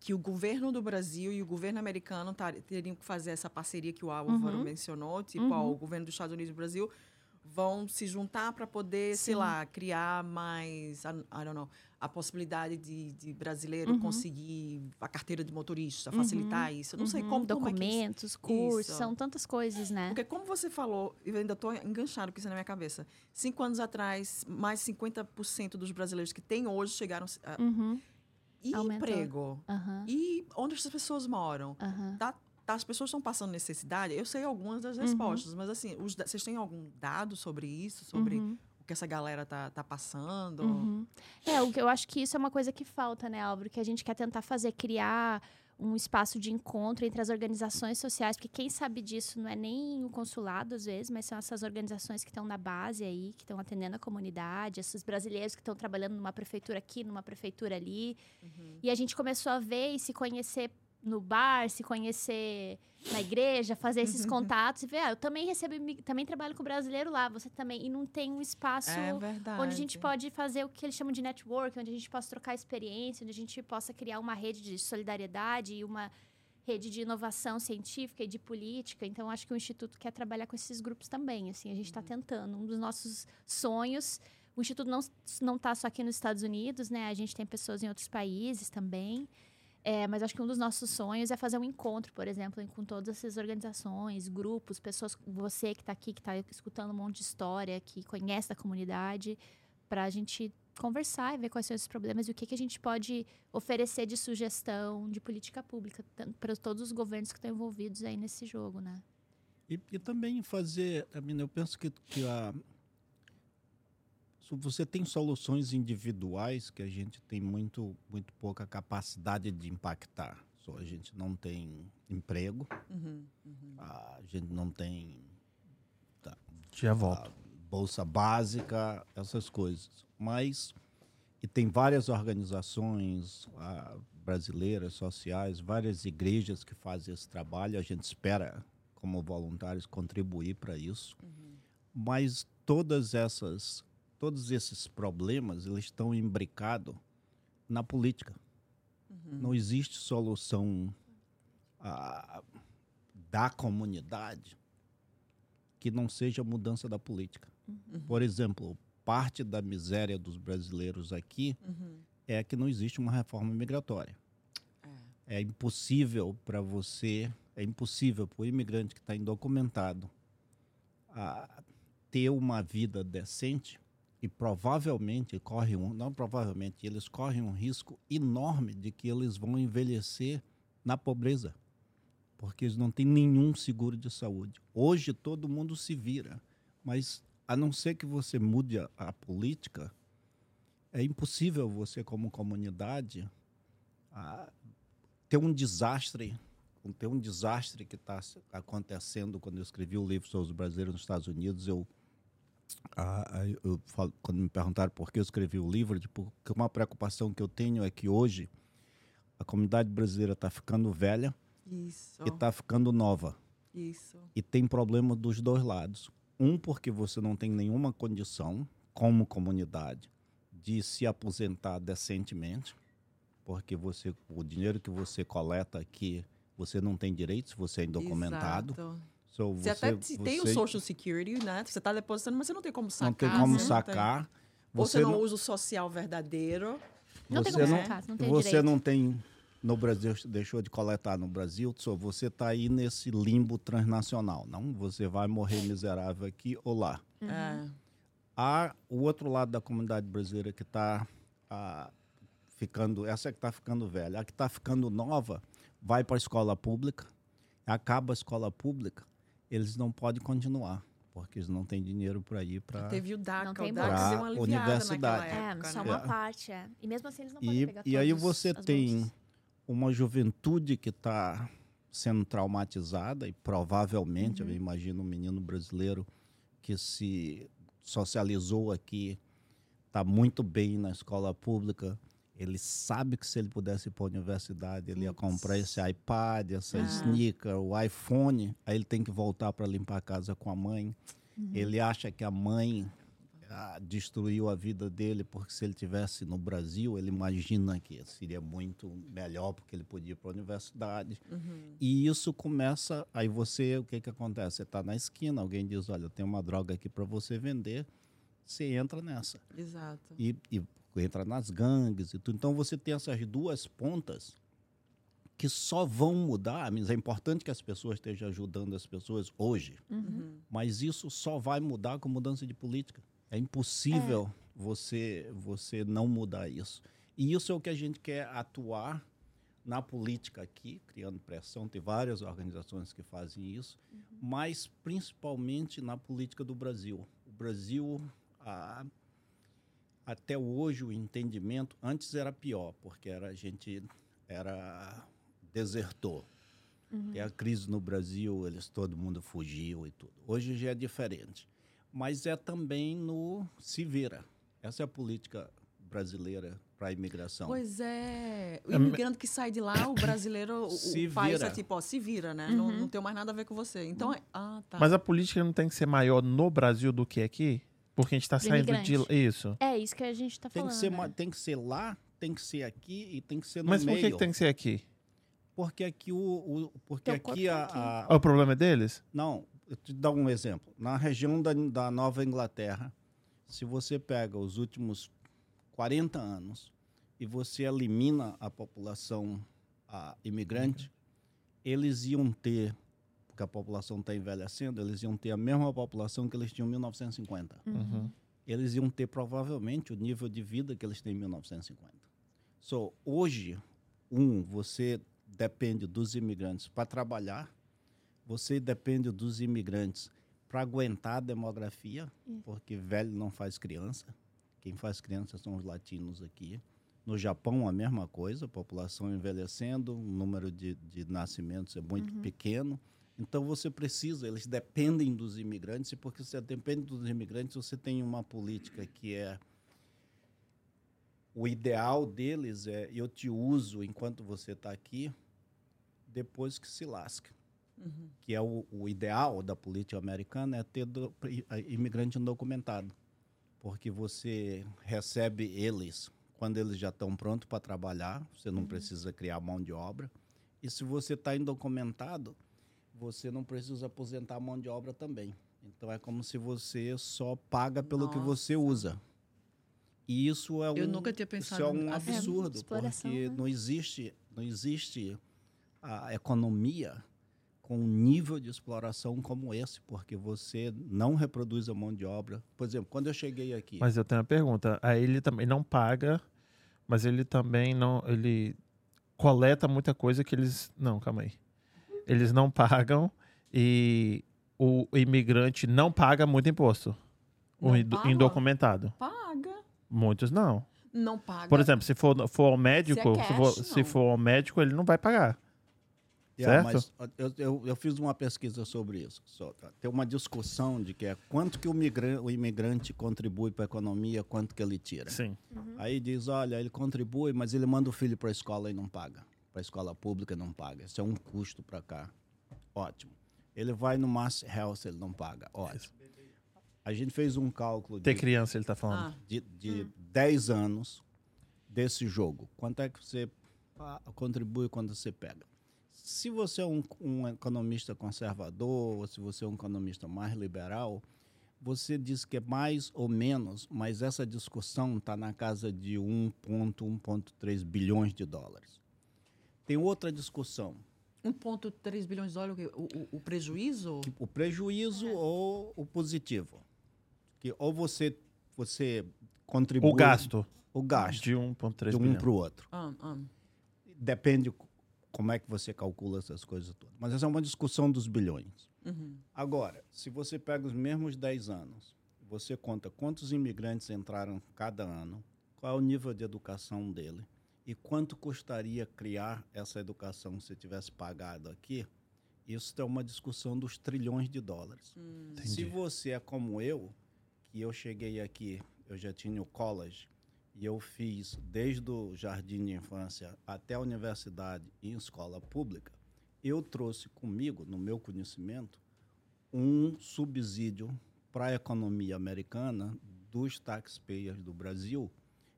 que o governo do Brasil e o governo americano tar- teriam que fazer essa parceria que o Álvaro Uhum. mencionou, tipo, ó, Uhum. o governo dos Estados Unidos e do Brasil vão se juntar para poder, sei Sim. lá, criar mais, I don't know, a possibilidade de, de brasileiro Uhum. conseguir a carteira de motorista, facilitar isso. Eu não sei Uhum, como, como é documentos, cursos, Isso. são tantas coisas, né? porque como você falou, eu ainda estou enganchado com isso na minha cabeça. Cinco anos atrás, mais 50% dos brasileiros que tem hoje chegaram a... Uhum, E Aumentou. emprego? E onde essas pessoas moram? Tá, tá, as pessoas estão passando necessidade? Eu sei algumas das Uhum. respostas, mas assim, os vocês têm algum dado sobre isso? Sobre Uhum. Que essa galera tá, tá passando? Uhum. É, o que eu acho que isso é uma coisa que falta, né, Álvaro? Que a gente quer tentar fazer, criar um espaço de encontro entre as organizações sociais, porque quem sabe disso não é nem o consulado, às vezes, mas são essas organizações que estão na base aí, que estão atendendo a comunidade, esses brasileiros que estão trabalhando numa prefeitura aqui, numa prefeitura ali. E a gente começou a ver e se conhecer no bar, se conhecer na igreja, fazer esses contatos e ver, ah, eu também recebo, também trabalho com brasileiro lá, você também, e não tem um espaço É onde a gente pode fazer o que eles chamam de network, onde a gente possa trocar experiência, onde a gente possa criar uma rede de solidariedade e uma rede de inovação científica e de política. Então, acho que o Instituto quer trabalhar com esses grupos também. Assim, a gente está tentando. Um dos nossos sonhos. O Instituto não não está só aqui nos Estados Unidos, né? A gente tem pessoas em outros países também. É, mas acho que um dos nossos sonhos é fazer um encontro, por exemplo, com todas essas organizações, grupos, pessoas, você que está aqui, que está escutando um monte de história, que conhece da comunidade, para a gente conversar e ver quais são esses problemas e o que, que a gente pode oferecer de sugestão de política pública para todos os governos que estão envolvidos aí nesse jogo, né? E, e também fazer, eu penso que, que a, você tem soluções individuais que a gente tem muito, muito pouca capacidade de impactar. So, a gente não tem emprego, Uhum, uhum. a gente não tem Já volto. bolsa básica, essas coisas. Mas e tem várias organizações ah, brasileiras, sociais, várias igrejas que fazem esse trabalho. A gente espera, como voluntários, contribuir para isso. Mas todas essas, todos esses problemas, eles estão imbricados na política. Não existe solução ah, da comunidade que não seja mudança da política. Por exemplo, parte da miséria dos brasileiros aqui Uhum. é que não existe uma reforma migratória. É impossível para você, é impossível para o imigrante que está indocumentado a ter uma vida decente e provavelmente corre um, não provavelmente, eles correm um risco enorme de que eles vão envelhecer na pobreza, porque eles não têm nenhum seguro de saúde. Hoje todo mundo se vira, mas a não ser que você mude a, a política, é impossível você como comunidade ah, ter um desastre, ter um desastre que está acontecendo quando eu escrevi o livro sobre os brasileiros nos Estados Unidos, eu ah, eu falo- quando me perguntaram por que eu escrevi o livro, tipo, que uma preocupação que eu tenho é que hoje a comunidade brasileira está ficando velha Isso. e está ficando nova. Isso. E tem problema dos dois lados. Um, porque você não tem nenhuma condição, como comunidade, de se aposentar decentemente, porque você, o dinheiro que você coleta aqui, você não tem direito se você é indocumentado. Exato. So, Você, até te- tem o você Social Security, né? Você está depositando, mas você não tem como sacar. não tem como você não tem- sacar. Ou você não usa o social verdadeiro. Não tem você como não- sacar, você não tem você direito. não tem no Brasil deixou de coletar no Brasil, só você está aí nesse limbo transnacional, não? Você vai morrer miserável aqui ou lá. Uhum. É. Há o outro lado da comunidade brasileira que está ficando, essa é que está ficando velha, a que está ficando nova vai para a escola pública, acaba a escola pública, eles não podem continuar porque eles não têm dinheiro para ir para Teve o DACA, Não o tem DACA bolsa. deu uma universidade. naquela É, época, só né? uma parte, é. E mesmo assim eles não podem E, pegar e aí você tem bolsas. uma juventude que está sendo traumatizada e provavelmente, Uhum. eu imagino um menino brasileiro que se socializou aqui, está muito bem na escola pública, ele sabe que se ele pudesse ir para a universidade, ele ia comprar esse iPad, essa Ah. sneaker, o iPhone, aí ele tem que voltar para limpar a casa com a mãe. Uhum. Ele acha que a mãe ah, destruiu a vida dele porque se ele tivesse no Brasil, ele imagina que seria muito melhor porque ele podia ir para a universidade. Uhum. E isso começa, aí você, o que que acontece? Você está na esquina, alguém diz, olha, eu tenho uma droga aqui para você vender, você entra nessa Exato. e, e entra nas gangues e tudo. Então você tem essas duas pontas que só vão mudar, mas é importante que as pessoas estejam ajudando as pessoas hoje, Uhum. mas isso só vai mudar com mudança de política. É impossível você você não mudar isso. E isso é o que a gente quer atuar na política aqui, criando pressão. Tem várias organizações que fazem isso, mas principalmente na política do Brasil. O Brasil, ah, até hoje, o entendimento antes era pior, porque era, a gente era desertor. Tem a crise no Brasil, eles todo mundo fugiu e tudo. Hoje já é diferente. Mas é também no se vira. Essa é a política brasileira para a imigração. Pois é. O É, imigrante que sai de lá, o brasileiro, Se o país vira. é tipo, ó, se vira, né? Não, não tem mais nada a ver com você. Então, é- ah, tá. Mas a política não tem que ser maior no Brasil do que aqui? Porque a gente tá Pro saindo de. imigrante. Isso. É isso que a gente tá tem, falando. que ser, né? tem que ser lá, tem que ser aqui e tem que ser no Mas por meio. que, que tem que ser aqui? Porque aqui o, o- porque Teu aqui corpo a, tá aqui. a- O problema é deles? Não, eu te dar um exemplo. Na região da, da Nova Inglaterra, se você pega os últimos 40 anos e você elimina a população a, imigrante, eles iam ter, porque a população está envelhecendo, eles iam ter a mesma população que eles tinham em 1950. Uhum. Eles iam ter provavelmente o nível de vida que eles têm em 1950. So, hoje, um, você depende dos imigrantes para trabalhar, você depende dos imigrantes para aguentar a demografia, porque velho não faz criança. Quem faz criança são os latinos aqui. No Japão, a mesma coisa, a população envelhecendo, o número de, de nascimentos é muito pequeno. Então, você precisa, eles dependem dos imigrantes, e porque você depende dos imigrantes, você tem uma política que é. O ideal deles é: eu te uso enquanto você está aqui, depois que se lasca. Que é o, o ideal da política americana, é ter do, imigrante indocumentado. Porque você recebe eles quando eles já estão prontos para trabalhar, você não precisa criar mão de obra. E se você está indocumentado, você não precisa aposentar a mão de obra também. Então é como se você só paga pelo que você Nossa. usa. E isso é um, Eu nunca tinha isso pensado é um assim. absurdo, exploração, porque né? não existe, não existe a economia com um nível de exploração como esse, porque você não reproduz a mão de obra. Por exemplo, quando eu cheguei aqui, Mas eu tenho uma pergunta. Aí ele também não paga, mas ele também não. Ele coleta muita coisa que eles. Não, calma aí. Eles não pagam e o imigrante não paga muito imposto. O Não indo- paga? indocumentado. Paga. Muitos não. Não paga. Por exemplo, se for, for ao médico, Se é se, for, cash, se for ao médico, ele não vai pagar. Yeah, certo? mas eu, eu, eu fiz uma pesquisa sobre isso. Só, tá? Tem uma discussão de que é quanto que o, migra- o imigrante contribui para a economia, quanto que ele tira. Sim. Aí diz, olha, ele contribui, mas ele manda o filho para a escola e não paga. Para a escola pública e não paga. Isso é um custo para cá. Ótimo. Ele vai no Mass Health, ele não paga. Ótimo. A gente fez um cálculo Ter de, criança, ele tá falando. Ah, de, de 10 anos desse jogo. Quanto é que você contribui quando você pega? Se você é um, um economista conservador, ou se você é um economista mais liberal, você diz que é mais ou menos, mas essa discussão está na casa de 1,1,3 bilhões de dólares. Tem outra discussão, 1,3 bilhões de dólares, o, o, o prejuízo? o prejuízo ou o positivo. Que ou você, você contribui... O gasto O gasto. de 1,3 de um para o outro. Ah, ah. Depende co- como é que você calcula essas coisas todas. Mas essa é uma discussão dos bilhões. Uhum. Agora, se você pega os mesmos 10 anos, você conta quantos imigrantes entraram cada ano, qual é o nível de educação dele e quanto custaria criar essa educação se tivesse pagado aqui, isso é uma discussão dos trilhões de dólares. Se Entendi. você é como eu, que eu cheguei aqui, eu já tinha o college, e eu fiz desde o jardim de infância até a universidade em escola pública, eu trouxe comigo, no meu conhecimento, um subsídio para a economia americana dos taxpayers do Brasil,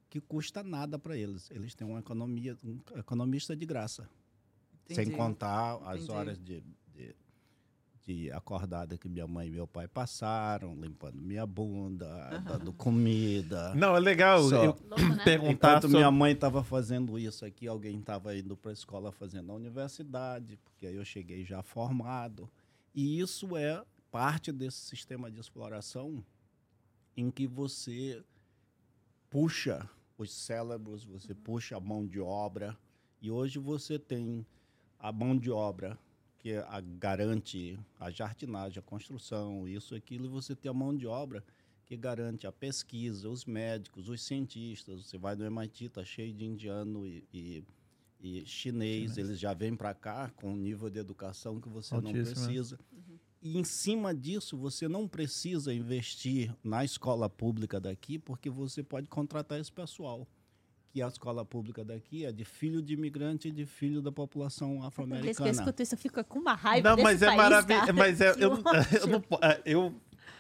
que custa nada para eles. Eles têm uma economia, um economista de graça. Sem Entendi. contar as Entendi. horas de, de, de acordada que minha mãe e meu pai passaram, limpando minha bunda, dando comida. Não, é legal Só. eu né? perguntar Enquanto sobre... minha mãe estava fazendo isso aqui, alguém estava indo para a escola fazendo a universidade, porque aí eu cheguei já formado. E isso é parte desse sistema de exploração em que você puxa os cérebros, você puxa a mão de obra. E hoje você tem a mão de obra que a garante a jardinagem, a construção, isso, aquilo, e você tem a mão de obra que garante a pesquisa, os médicos, os cientistas. Você vai no MIT, tá cheio de indiano e, e, e chinês, eles já vêm para cá com um nível de educação que você não Altíssimo, precisa. E em cima disso, você não precisa investir na escola pública daqui, porque você pode contratar esse pessoal. Que a escola pública daqui é de filho de imigrante e de filho da população Toda vez que eu afro-americana. escuto isso, eu fico com uma raiva Não, desse mas é país, maravilhoso. cara. Mas é- eu, eu, não é, eu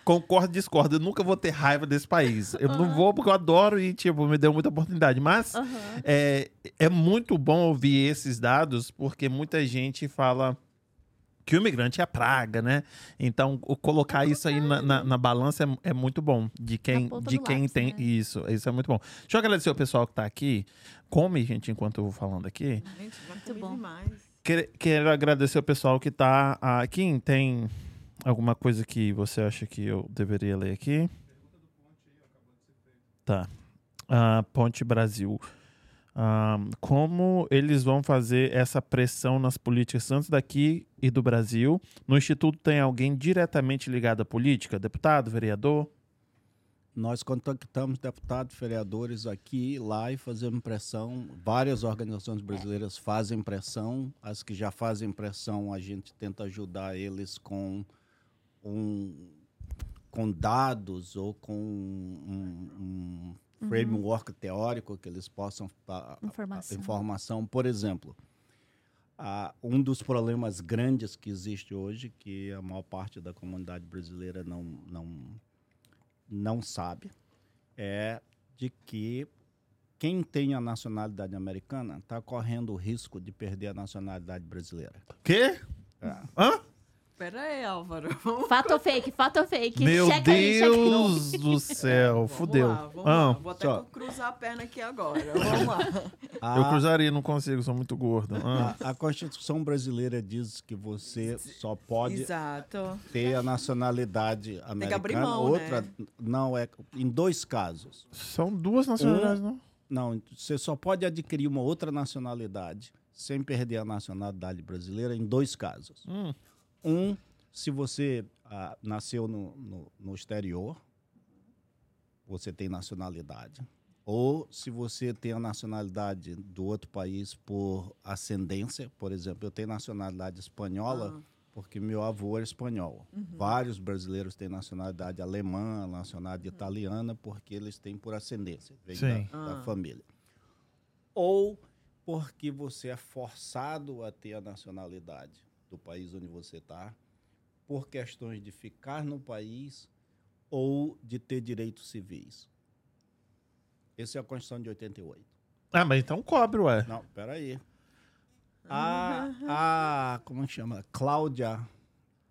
concordo e discordo. Eu nunca vou ter raiva desse país. Eu não vou porque eu adoro e, tipo, me deu muita oportunidade. Mas Aham. é, é muito bom ouvir esses dados porque muita gente fala que o imigrante é praga, né? Então, o- colocar isso aí na, na- na balança é, é muito bom. De quem, de quem lápis, tem né? isso. Isso é muito bom. Deixa eu agradecer o pessoal que tá aqui. Come, gente, enquanto eu vou falando aqui. Gente, Muito bom. demais. Quero agradecer o pessoal que tá aqui. Tem alguma coisa que você acha que eu deveria ler aqui? Tá. Ah, Ponte Brasil. Ah, como eles vão fazer essa pressão nas políticas tanto daqui e do Brasil? No Instituto tem alguém diretamente ligado à política? Deputado, vereador? Nós contactamos deputados, vereadores aqui, lá e fazemos pressão. Várias organizações brasileiras fazem pressão. As que já fazem pressão, a gente tenta ajudar eles com um, com dados ou com um, um framework teórico que eles possam Informação. informação. Por exemplo, um dos problemas grandes que existe hoje, que a maior parte da comunidade brasileira não, não, não sabe, é de que quem tem a nacionalidade americana está correndo o risco de perder a nacionalidade brasileira. Quê? É. Hã? Pera aí, Álvaro. Vamos, Fato ou fake? Fato ou fake? Meu Checa checa aí. Deus do céu, vamos fudeu. lá, vamos Ah, lá. Vou até só. cruzar a perna aqui agora. Vamos lá. Eu cruzaria, não consigo, sou muito gordo. Ah. A, a Constituição brasileira diz que você só pode Exato. ter a nacionalidade americana. que abrir mão, outra né? não é em dois casos. São duas nacionalidades, não? Não, você só pode adquirir uma outra nacionalidade sem perder a nacionalidade brasileira em dois casos. Hum. Um, se você ah, nasceu no, no, no exterior, você tem nacionalidade. Ou se você tem a nacionalidade do outro país por ascendência, por exemplo, eu tenho nacionalidade espanhola Ah. porque meu avô era espanhol. Vários brasileiros têm nacionalidade alemã, nacionalidade italiana, porque eles têm por ascendência, vem da, da Ah. família. Ou porque você é forçado a ter a nacionalidade do país onde você está, por questões de ficar no país ou de ter direitos civis. Essa é a Constituição de 88. Ah, mas então cobre, ué. Não, peraí. A, a como chama? Cláudia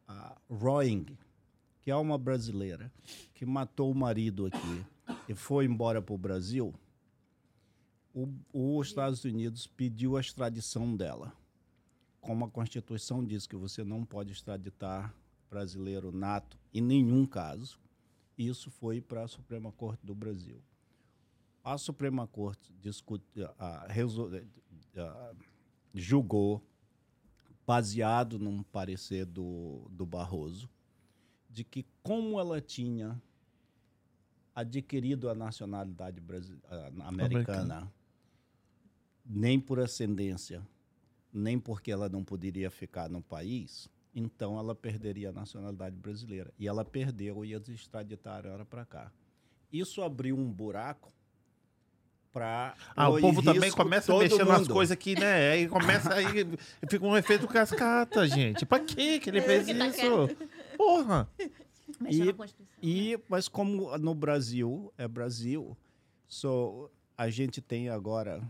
a Roing, que é uma brasileira que matou o marido aqui e foi embora para o Brasil, os Estados Unidos pediu a extradição dela. Como a Constituição diz que você não pode extraditar brasileiro nato em nenhum caso, isso foi para a Suprema Corte do Brasil. A Suprema Corte discute, resol- julgou, baseado num parecer do, do Barroso, de que como ela tinha adquirido a nacionalidade brasi- ah, americana, nem por ascendência, nem porque ela não poderia ficar no país, então ela perderia a nacionalidade brasileira. E ela perdeu e eles extraditaram ela para cá. Isso abriu um buraco para Ah, o povo também começa a mexer nas coisas aqui, né? Aí começa aí, fica um efeito cascata, gente. Pra quê que ele fez que tá isso? Porra! E-. E, mas como no Brasil é Brasil, so, a gente tem agora,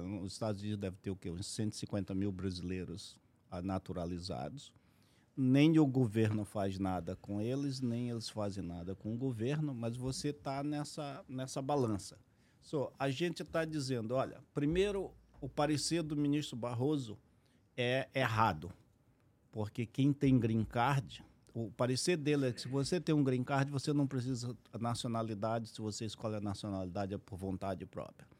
nos Estados Unidos deve ter o quê? Uns 150 mil brasileiros naturalizados. Nem o governo faz nada com eles, nem eles fazem nada com o governo, mas você está nessa, nessa balança. So, a gente está dizendo, olha, primeiro, o parecer do ministro Barroso é errado, porque quem tem green card, o parecer dele é que se você tem um green card, você não precisa nacionalidade, se você escolhe a nacionalidade é por vontade própria.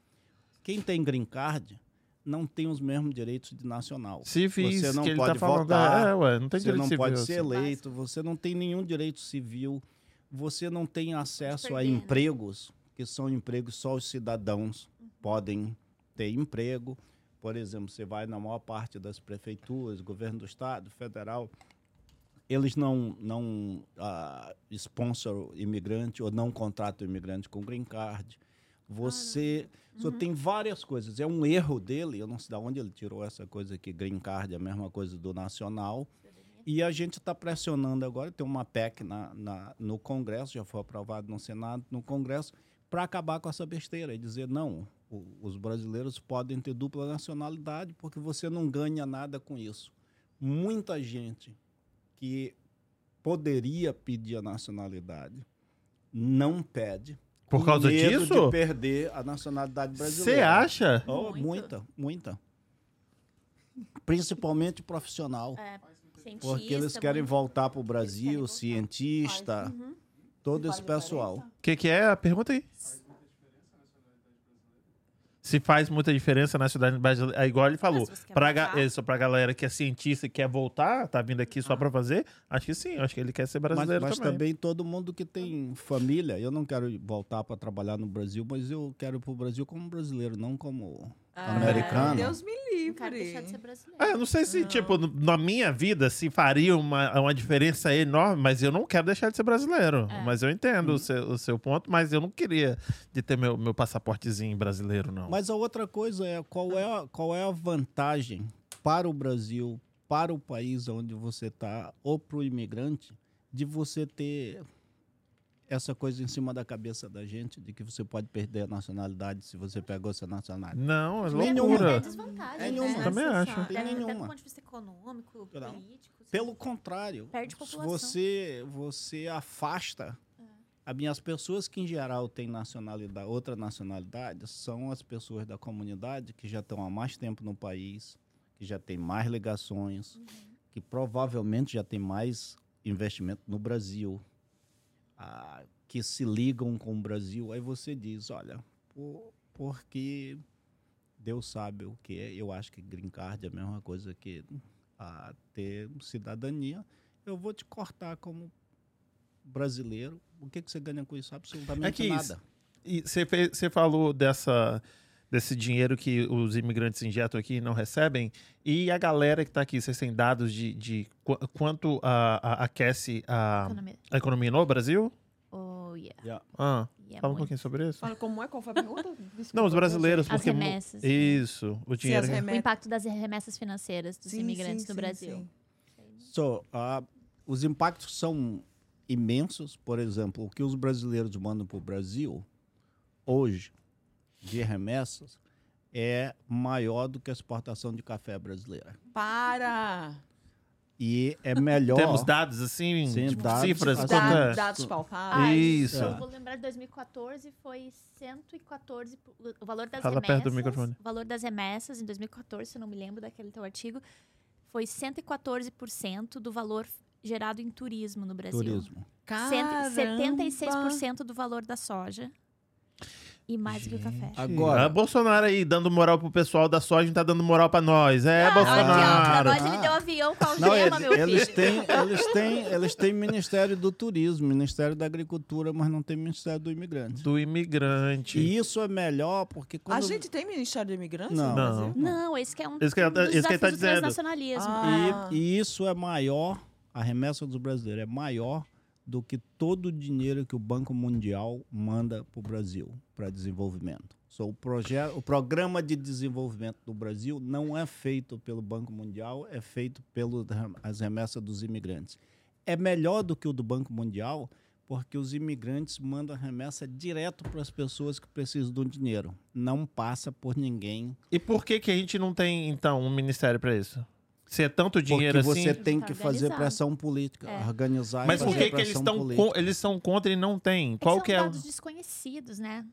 Quem tem green card não tem os mesmos direitos de nacional. Civis, Você não que ele pode tá falando. votar, é, ué, não tem você não civil, pode assim. ser eleito, você não tem nenhum direito civil, você não tem acesso a empregos, que são empregos só os cidadãos podem ter emprego. Por exemplo, você vai na maior parte das prefeituras, governo do estado, federal, eles não não ah, sponsor imigrante ou não contratam imigrante com green card. Você só tem várias coisas. É um erro dele. Eu não sei de onde ele tirou essa coisa que green card é a mesma coisa do nacional. E a gente está pressionando agora. Tem uma PEC na, na- no Congresso, já foi aprovado no Senado, no Congresso, para acabar com essa besteira e dizer não. o- os brasileiros podem ter dupla nacionalidade porque você não ganha nada com isso. Muita gente que poderia pedir a nacionalidade não pede. Por causa medo disso? de perder a nacionalidade brasileira. Você acha? Oh, muita, muita. Principalmente profissional. É, cientista, Porque eles querem voltar para o Brasil, voltar. cientista, Uhum. todo esse pessoal. O que, que é a pergunta aí? Se faz muita diferença na cidade brasileira. É igual ele falou. Pra, ga isso, pra galera que é cientista e quer voltar, tá vindo aqui só pra fazer, acho que sim. Acho que ele quer ser Mas, brasileiro mas também. também todo mundo que tem família, eu não quero voltar para trabalhar no Brasil, mas eu quero ir para o Brasil como brasileiro, não como Ah, americano. Deus me Não quero deixar de ser livre. brasileiro. É, eu não sei se, tipo, no- na minha vida, se faria uma, uma diferença enorme, mas eu não quero deixar de ser brasileiro. É. Mas eu entendo o, seu, o seu ponto, mas eu não queria de ter meu, meu passaportezinho brasileiro, não. Mas a outra coisa é qual é, a- qual é a vantagem para o Brasil, para o país onde você está, ou para o imigrante, de você ter essa coisa em cima da cabeça da gente, de que você pode perder a nacionalidade se você pegou essa nacionalidade. Não, é Nenhuma. loucura. É desvantagem, É né? nenhuma. Também acho. Até, Tem até do nenhuma. ponto de vista econômico, Não. político. Pelo contrário, Perde população. você você afasta a minhas pessoas que em geral têm nacionalidade, outra nacionalidade, são as pessoas da comunidade que já estão há mais tempo no país, que já têm mais ligações, que provavelmente já têm mais investimento no Brasil, ah, que se ligam com o Brasil. Aí você diz, olha, por, porque Deus sabe o que é. Eu acho que green card é a mesma coisa que a ter cidadania, eu vou te cortar como brasileiro. O que, que você ganha com isso? Absolutamente É que isso- nada. E você falou dessa, desse dinheiro que os imigrantes injetam aqui e não recebem. E a galera que está aqui, vocês têm dados de, de qu- quanto a- a- aquece a, Economia. a economia no Brasil? Oh, yeah. Yeah. Ah, yeah fala um muito. pouquinho sobre isso. Fala como é, qual foi a pergunta? Desculpa, Não, os brasileiros, As porque. mu- remessas, né? Isso, o Sim, dinheiro. as que- O impacto das remessas financeiras dos Sim, imigrantes sim, no sim, Brasil. sim. So, ah, os impactos são imensos. Por exemplo, o que os brasileiros mandam para o Brasil hoje de remessas é maior do que a exportação de café brasileira. Para! E é melhor. Temos dados assim, Sim, tipo, dados, cifras. é? Dados, dados palpáveis. Isso. Eu vou lembrar de 2014 foi 114 pu- o valor das Fala remessas. perto do microfone. O valor das remessas em 2014, se eu não me lembro daquele teu artigo, foi 114% do valor gerado em turismo no Brasil. Turismo. Caramba! 76% do valor da soja. E mais do que o café. Agora- Ah, Bolsonaro aí, dando moral pro pessoal da soja, não tá dando moral pra nós. É, Ah, Aqui, ó, Bolsonaro. nós ele deu avião com Não, algema, meu eles, filho. têm, eles, têm, eles têm Ministério do Turismo, Ministério da Agricultura, mas não tem Ministério do Imigrante. Do imigrante. E isso é melhor porque quando... A gente tem Ministério de Imigrantes Não. no Brasil? Não, esse que é um Esse que ele tá- dos esse que ele tá do dizendo. transnacionalismo. Ah. E, e isso é maior, a remessa dos brasileiros é maior do que todo o dinheiro que o Banco Mundial manda para o Brasil para desenvolvimento. So, o, projeto, o programa de desenvolvimento do Brasil não é feito pelo Banco Mundial, é feito pelas remessas dos imigrantes. É melhor do que o do Banco Mundial, porque os imigrantes mandam remessa direto para as pessoas que precisam do dinheiro. Não passa por ninguém E por que que a gente não tem, então, um ministério pra isso? Se é tanto dinheiro Porque assim... você tem que fazer pressão política, É. organizar Mas por que, que eles estão eles são contra e não tem? É Qual são que é dados desconhecidos, né?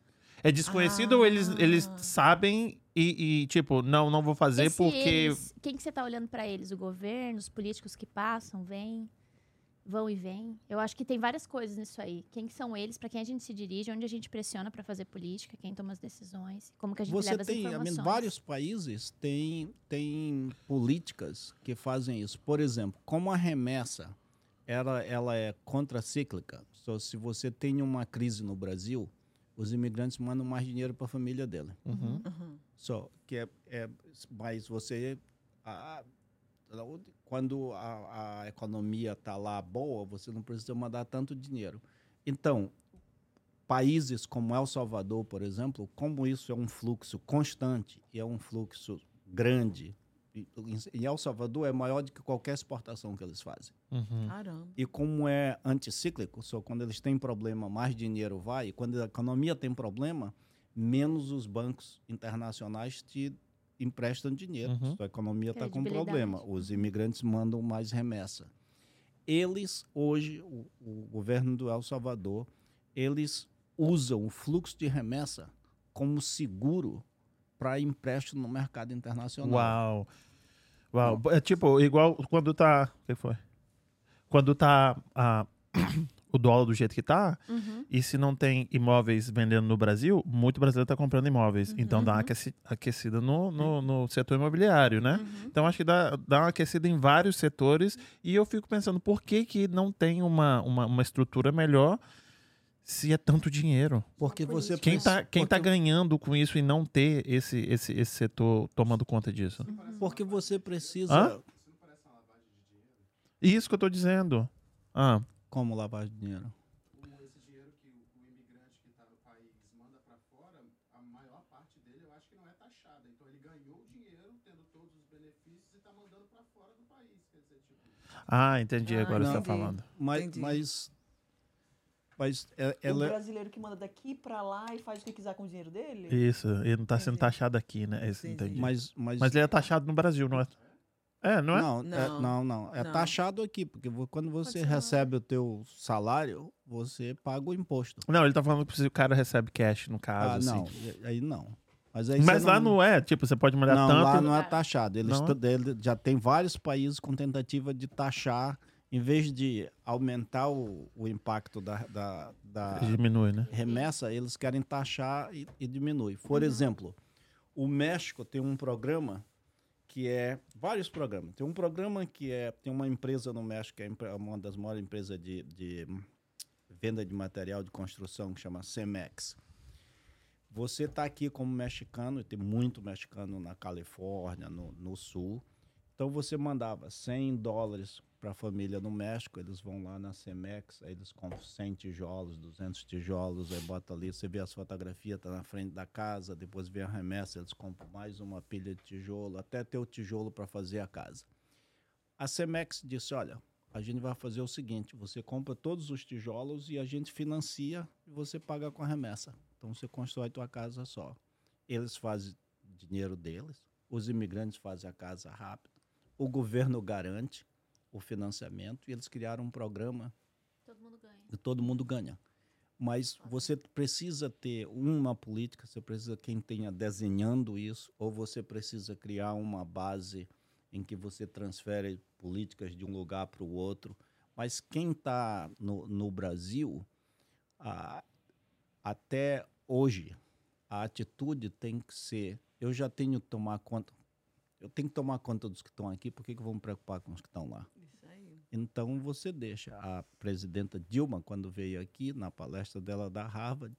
É desconhecido ou eles, eles Ah. sabem e, e, tipo, não, não vou fazer Esse porque... eles- quem que você tá olhando para eles? O governo, os políticos que passam, vêm, vão e vêm? Eu acho que tem várias coisas nisso aí. Quem que são eles? Para quem a gente se dirige? Onde a gente pressiona para fazer política? Quem toma as decisões? Como que a gente Você leva as tem, mean, informações? vários países têm, têm políticas que fazem isso. Por exemplo, como a remessa ela, ela é contracíclica, so, se você tem uma crise no Brasil, os imigrantes mandam mais dinheiro para a família dele. Uhum. Uhum. Só que é, é mas você a- quando a, a economia está lá boa, você não precisa mandar tanto dinheiro. Então, países como El Salvador, por exemplo, como isso é um fluxo constante e é um fluxo grande, e- em El Salvador é maior do que qualquer exportação que eles fazem. Uhum. Caramba. E como é anticíclico, só quando eles têm problema, mais dinheiro vai. E quando a economia tem problema, menos os bancos internacionais te emprestam dinheiro. Uhum. Se a economia está com problema, os imigrantes mandam mais remessa. Eles, hoje, o, o governo do El Salvador, eles usam o fluxo de remessa como seguro para empréstimo no mercado internacional. Uau. Uau. É tipo, igual quando tá. O que foi? Quando tá. ah, o dólar do jeito que tá, Uhum. e se não tem imóveis vendendo no Brasil, muito brasileiro tá comprando imóveis. Então dá uma aqueci- aquecida no, no, no setor imobiliário, né? Uhum. Então acho que dá, dá uma aquecida em vários setores e eu fico pensando por que, que não tem uma, uma, uma estrutura melhor se é tanto dinheiro. Porque você Quem precisa- tá, quem tá porque- ganhando com isso e não ter esse, esse, esse setor tomando conta disso? Porque você precisa. Hã? Isso que eu tô dizendo. Ah, Como lavar dinheiro? esse dinheiro que o, o imigrante que está no país manda para fora, a maior parte dele eu acho que não é taxada. Então ele ganhou o dinheiro, tendo todos os benefícios e está mandando para fora do país. Quer dizer, tipo, ah entendi Ah, agora você tá entendi. falando. Mas, Entendi. mas, mas é- O ela, brasileiro que manda daqui pra lá e faz o que quiser com o dinheiro dele? Isso, ele não tá sendo taxado aqui, né? Entendi. entendi. mas, mas, Mas ele é taxado no Brasil, não é? É, não é? Não, é- Não. não, não. É Não. taxado aqui, porque quando você recebe o teu salário, você paga o imposto. Não, ele tá falando que o cara recebe cash, no Ah, caso, não, assim. e- aí não. Mas, aí Mas lá não é, tipo, você pode mandar Não, tanto. lá e- não é É. taxado. Eles Não? ele- já tem vários países com tentativa de taxar, em vez de aumentar o, o impacto da, da, da Diminui, né? remessa, eles querem taxar e, e diminui. Por exemplo, o México tem um programa que é vários programas. Tem um programa que é tem uma empresa no México que é uma das maiores empresas de, de venda de material de construção que chama Cemex. Você está aqui como mexicano, e tem muito mexicano na Califórnia, no, no sul. Então você mandava 100 dólares para a família no México, eles vão lá na Cemex, aí eles compram 100 tijolos, 200 tijolos, aí bota ali, você vê as fotografias, tá na frente da casa, depois vem a remessa, eles compram mais uma pilha de tijolo, até ter o tijolo para fazer a casa. A Cemex disse, olha, a gente vai fazer o seguinte, você compra todos os tijolos e a gente financia e você paga com a remessa. Então você constrói tua casa só. Eles fazem dinheiro deles, os imigrantes fazem a casa rápido, o governo garante o financiamento e eles criaram um programa Todo mundo ganha. e todo mundo ganha. Mas você precisa ter uma política, você precisa quem tenha desenhando isso, ou você precisa criar uma base em que você transfere políticas de um lugar para o outro. Mas quem está no, no Brasil, a- até hoje, a atitude tem que ser: eu já tenho que tomar conta, eu tenho que tomar conta dos que estão aqui, por que, que eu vou me preocupar com os que estão lá? Então você deixa. A presidenta Dilma, quando veio aqui na palestra dela da Harvard,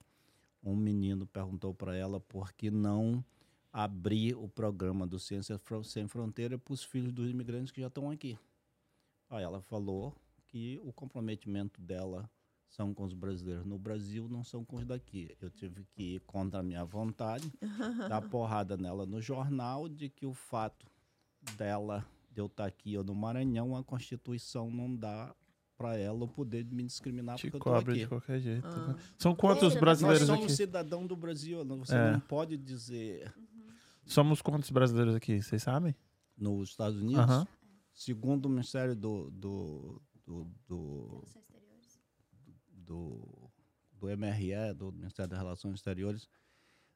um menino perguntou para ela por que não abrir o programa do Ciência Sem Fronteira para os filhos dos imigrantes que já estão aqui. Aí ela falou que o comprometimento dela são com os brasileiros no Brasil, não são com os daqui. Eu tive que ir contra a minha vontade, dar porrada nela no jornal de que o fato dela, de eu estar aqui ou no Maranhão, a Constituição não dá para ela o poder de me discriminar Te porque eu estou cobre aqui. de qualquer jeito. Ah. né? São quantos Nós Nós brasileiros somos aqui? cidadão do Brasil, não- você É. não pode dizer Somos quantos brasileiros aqui? Vocês sabem? nos Estados Unidos, segundo o Ministério do, do, do, do, Relações exteriores. do, do MRE, do Ministério das Relações Exteriores,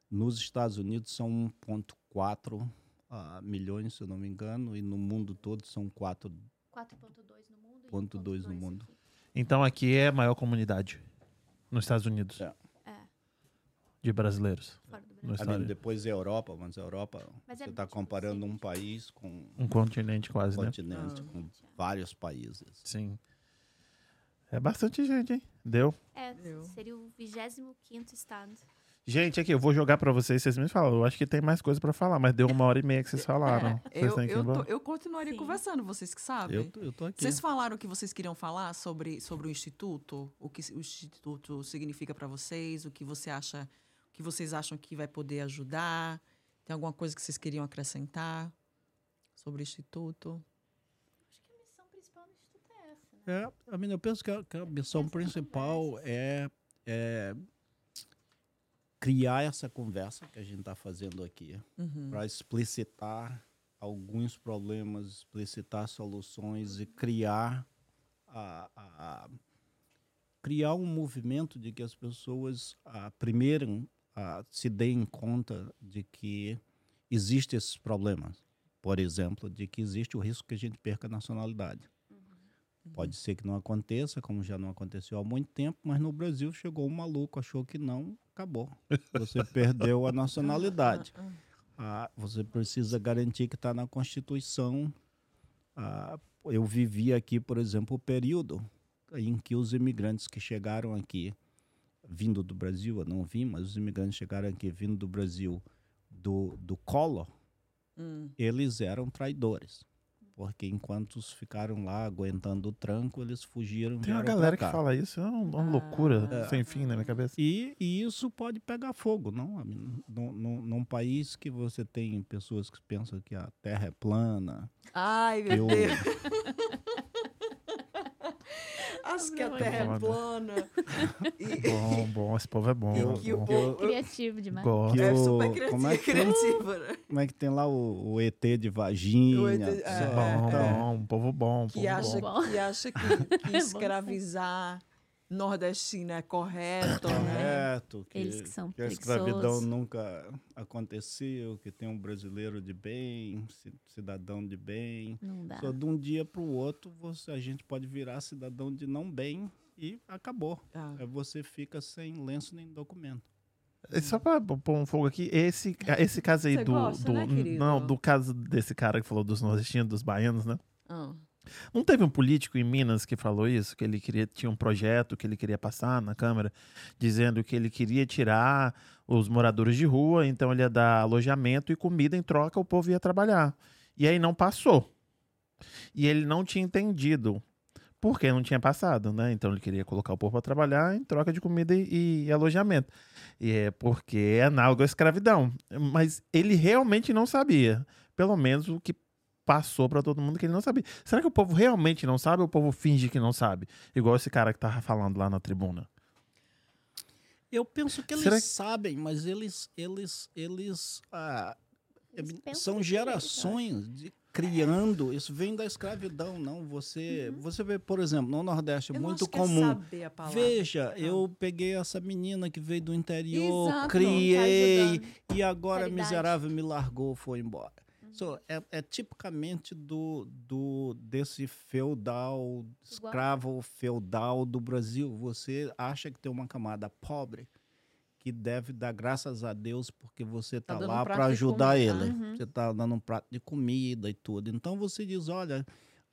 nos Estados Unidos são 1,4 ah, milhões, se eu não me engano, e no mundo todo são 4. 4.2 no mundo. e Ponto dois no 1.2 mundo. aqui. Então aqui é a maior comunidade nos Estados Unidos É. É, de brasileiros. fora do Brasil. Além, depois é a Europa, mas a Europa, Mas você é está tipo comparando um assim, país com Um continente um quase, né? continente, Ah. com vários países. Sim. É bastante gente, hein? Deu. É, Eu. seria o 25 estado. Gente, aqui, eu vou jogar pra vocês, vocês me falam. Eu acho que tem mais coisa pra falar, mas deu uma hora e meia que vocês falaram. vocês É, Eu, ir eu, embora. tô- eu continuaria Sim. conversando, vocês que sabem. Eu, eu tô aqui. Vocês falaram que vocês queriam falar sobre, sobre o Instituto, o que o Instituto significa para vocês, o que você acha, o que vocês acham que vai poder ajudar. Tem alguma coisa que vocês queriam acrescentar sobre o Instituto? Acho que a missão principal do Instituto é essa, né? É, a minha, eu penso que a, que a missão Essas principal é, é criar essa conversa que a gente está fazendo aqui Uhum. para explicitar alguns problemas, explicitar soluções e criar a, a- criar um movimento de que as pessoas ah, primeiro se deem conta de que existem esses problemas. Por exemplo, de que existe o risco que a gente perca a nacionalidade. Pode ser que não aconteça, como já não aconteceu há muito tempo, mas no Brasil chegou um maluco, achou que não, acabou. Você perdeu a nacionalidade. Ah, ah. Ah, você precisa garantir que está na Constituição. Ah, eu vivi aqui, por exemplo, o período em que os imigrantes que chegaram aqui, vindo do Brasil, eu não vim, mas os imigrantes chegaram aqui vindo do Brasil, do, do Collor, Hum. eles eram traidores. Porque enquanto os ficaram lá aguentando o tranco, eles fugiram. Tem uma galera que fala isso, é uma, uma Ah. loucura É. sem fim na minha cabeça. E, e isso pode pegar fogo, não? Num, num, num país que você tem pessoas que pensam que a Terra é plana, Ai, meu eu, Deus. Que a Não, terra é plana. E- Bom, bom, esse povo é bom. Eu- é que o bom. povo- Criativo demais. Gosto. É super criativa, como, é que tem, criativa, né? como é que tem lá o, o ET de Varginha? O ET é, Bom, é. bom, um povo bom, um Que povo acha, bom. bom. que, acha que, que escravizar nordestino é correto, né? Correto, que, Eles que são que a escravidão nunca aconteceu, que tem um brasileiro de bem, ci- cidadão de bem. Não dá. Só de um dia para o outro você, a gente pode virar cidadão de não bem e acabou. Ah. Aí você fica sem lenço nem documento. Só pra pôr um fogo aqui, esse, esse caso aí Você do. gosta, do né, não, do caso desse cara que falou dos nordestinos, dos baianos, né? Ah. Não teve um político em Minas que falou isso, que ele queria tinha um projeto que ele queria passar na Câmara, dizendo que ele queria tirar os moradores de rua, então ele ia dar alojamento e comida em troca, o povo ia trabalhar. E aí não passou. E ele não tinha entendido porque não tinha passado, né? Então ele queria colocar o povo para trabalhar em troca de comida e, e alojamento. E é porque é análogo à escravidão. Mas ele realmente não sabia. Pelo menos o que passou para todo mundo que ele não sabia. Será que o povo realmente não sabe ou o povo finge que não sabe? Igual esse cara que tava falando lá na tribuna. Eu penso que eles Será sabem, mas eles, eles, eles, ah, Eles são eu gerações de, criando. Isso vem da escravidão, não. Você, você vê, por exemplo, no Nordeste é Eu não muito comum. É saber a palavra. Veja, eu peguei essa menina que veio do interior, Exato, criei, tá e agora a Caridade. miserável me largou, foi embora. So, é, é tipicamente do, do desse feudal, escravo feudal do Brasil. Você acha que tem uma camada pobre que deve dar graças a Deus porque você Tá está dando um lá prato para ajudar ele. né? Você está dando um prato de comida e tudo. Então você diz, olha,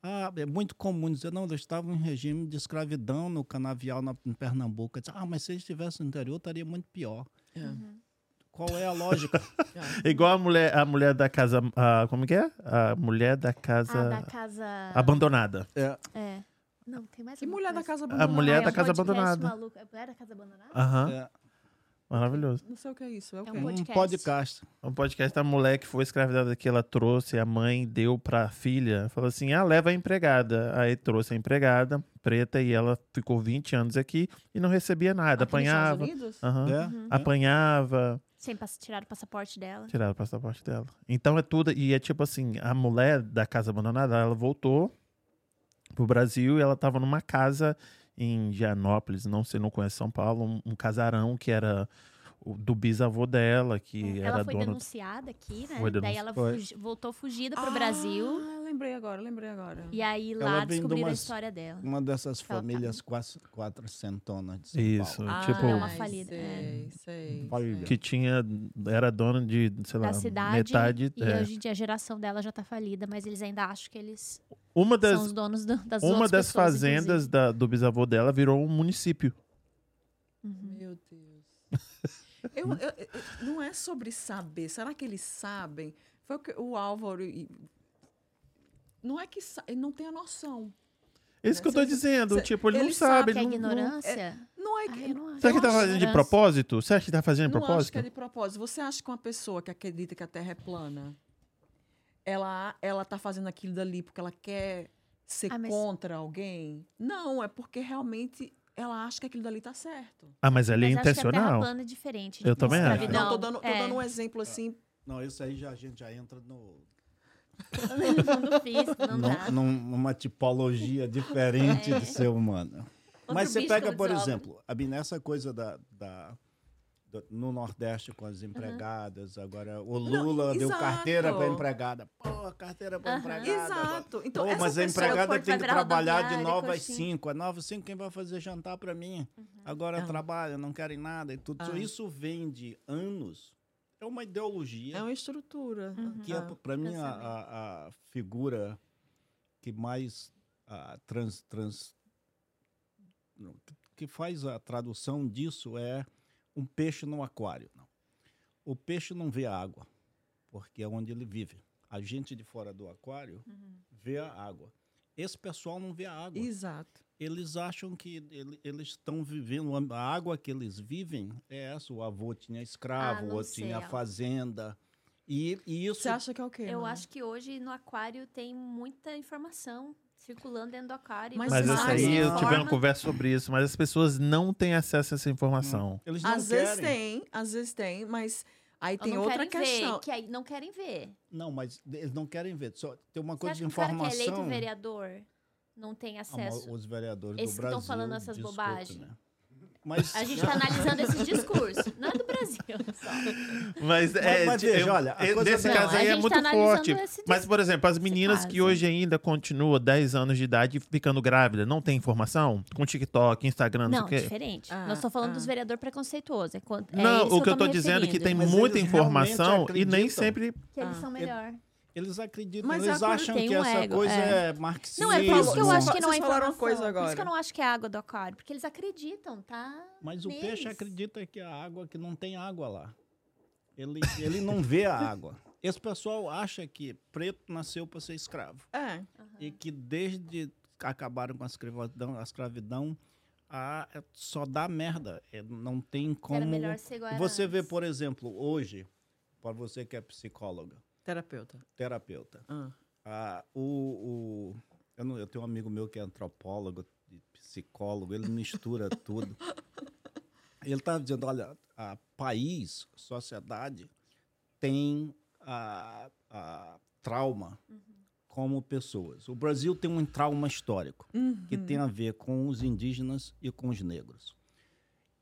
ah, é muito comum dizer, não, eles estavam em regime de escravidão no canavial na, em Pernambuco. Diz, ah, mas se eles estivessem no interior, estaria muito pior. É. Qual é a lógica? Igual a mulher, a mulher da casa. ah, como que é? A mulher da casa Ah, da casa. abandonada. é, É. Não, tem mais Que mulher da coisa. casa A abandonada? mulher Ah, da é um casa podcast abandonada. maluco. É mulher da casa abandonada? Aham. é Maravilhoso. Não sei o que é isso. É o É um um podcast. podcast. Um podcast da mulher que foi escravidada que ela trouxe, a mãe deu pra filha. Falou assim: ah, leva a empregada. Aí trouxe a empregada preta e ela ficou 20 anos aqui e não recebia nada. Aqui nos Estados apanhava. Unidos? Aham. É? Uhum. Apanhava. Sem tirar o passaporte dela. Tiraram o passaporte dela. Então é tudo. E é tipo assim: a mulher da casa abandonada, ela voltou pro Brasil e ela tava numa casa em Gianópolis, não sei, não conhece São Paulo, um, um casarão que era o- do bisavô dela, que ela era foi dona. denunciada aqui, né? Foi Daí denunci- ela Foi. fugi- voltou fugida pro Ah, Brasil. Lembrei agora, lembrei agora. E aí Ela lá vem de descobriram a umas- história dela. Uma dessas Ela tá- famílias quase quatrocentonas de São Isso, Paulo. Ah, tipo, é uma falida, Sei, é. sei. Sei. que tinha. Era dona de, sei lá, Da cidade. metade. e é. hoje em dia a geração dela já tá falida, mas eles ainda acham que eles Uma das, são os donos do- das uma das pessoas, fazendas da- do bisavô dela virou um município. Uhum. Meu Deus. Eu- eu- eu- não é sobre saber. Será que eles sabem? Foi o que o Álvaro. Não é que ele não tem a noção. Isso que eu tô dizendo. cê- tipo, ele não ele sabe. Que a ele não- não- ignorância. Não é Ai, que. eu não. Será que tá fazendo de propósito? Você acha que tá fazendo de não acho propósito? que é de propósito. Você acha que uma pessoa que acredita que a Terra é plana, ela ela tá fazendo aquilo dali porque ela quer ser Ah, mas- contra alguém? Não, é porque realmente ela acha que aquilo dali tá certo. Ah, mas ali é Mas acho que a terra intencional. plana é diferente. Eu também acho. Não, tô dando, tô É. dando um exemplo assim. Não, isso aí já, a gente já entra no, no físico, não dá. num- numa tipologia diferente É. de ser humano. Outro Mas você pega, por desobre. exemplo, a, nessa coisa da, da, do- no Nordeste com as empregadas. Agora o Lula deu exato. carteira para empregada. Pô, carteira para Aham. empregada. Exato. Então, Pô, mas a empregada tem que trabalhar de rodoviária, 9 às coxinha. 5. É 9 às 5 quem vai fazer jantar para mim? Agora Ah. trabalha, não querem nada e tudo. Ah. Isso vem de anos. É uma ideologia É uma estrutura. que é, para mim, a, a- a figura que mais ah, trans, trans- não, que- faz a tradução disso é um peixe no aquário. Não. O peixe não vê a água, porque é onde ele vive. A gente de fora do aquário vê a água. Esse pessoal não vê a água. Exato. Eles acham que ele- eles estão vivendo. A água que eles vivem é essa. O avô tinha escravo, Ah, o outro tinha fazenda. E, e isso Você acha que é o quê? Eu acho que hoje no aquário tem muita informação circulando dentro do aquário. Mas Mas isso aí, eu tive uma conversa sobre isso, mas as pessoas não têm acesso a essa informação. Eles não Às querem. vezes tem, às vezes tem, mas aí tem não outra questão. Ver, que aí não querem ver. Não, mas eles não querem ver. Só tem uma Você coisa acha de que o cara que é informação. eleito vereador não tem Ah, mas acesso? os vereadores Esses do Brasil. falando essas bobagens. né? Mas, A gente está analisando esses discursos. Não é do Brasil só. Mas, é, mas de- veja, eu- olha, a é, coisa nesse não, caso a aí é muito tá forte. Mas, por exemplo, as meninas que hoje ainda continuam 10 anos de idade ficando grávida, não tem informação? Com TikTok, Instagram, não, Não, sei o quê. diferente. Ah, Não estou falando ah. dos vereadores preconceituosos. É é Não, isso o que eu me dizendo é que tem. Mas muita informação e nem sempre. Que eles Ah. são melhor. Eles acreditam, Mas eles é acham que um essa ego, coisa é. é, marxismo. Não, é por isso que eu Vocês acho que não é falaram uma informação. coisa Por isso que agora. eu não acho que é água do aquário. Porque eles acreditam, tá? Mas o neles. peixe acredita que a água, que não tem água lá. Ele, ele não vê a água. Esse pessoal acha que preto nasceu para ser escravo. É. E que desde que acabaram com a escravidão, a escravidão a, é- só dá merda. É, não tem Que era como. melhor ser igual Você vê, por exemplo, hoje, para você que é psicóloga, Terapeuta. terapeuta, Ah. ah, o, o- eu, não- eu tenho um amigo meu que é antropólogo, psicólogo, ele mistura tudo. Ele estava dizendo, olha, a país, sociedade, tem a, a trauma como pessoas. O Brasil tem um trauma histórico que tem a ver com os indígenas e com os negros.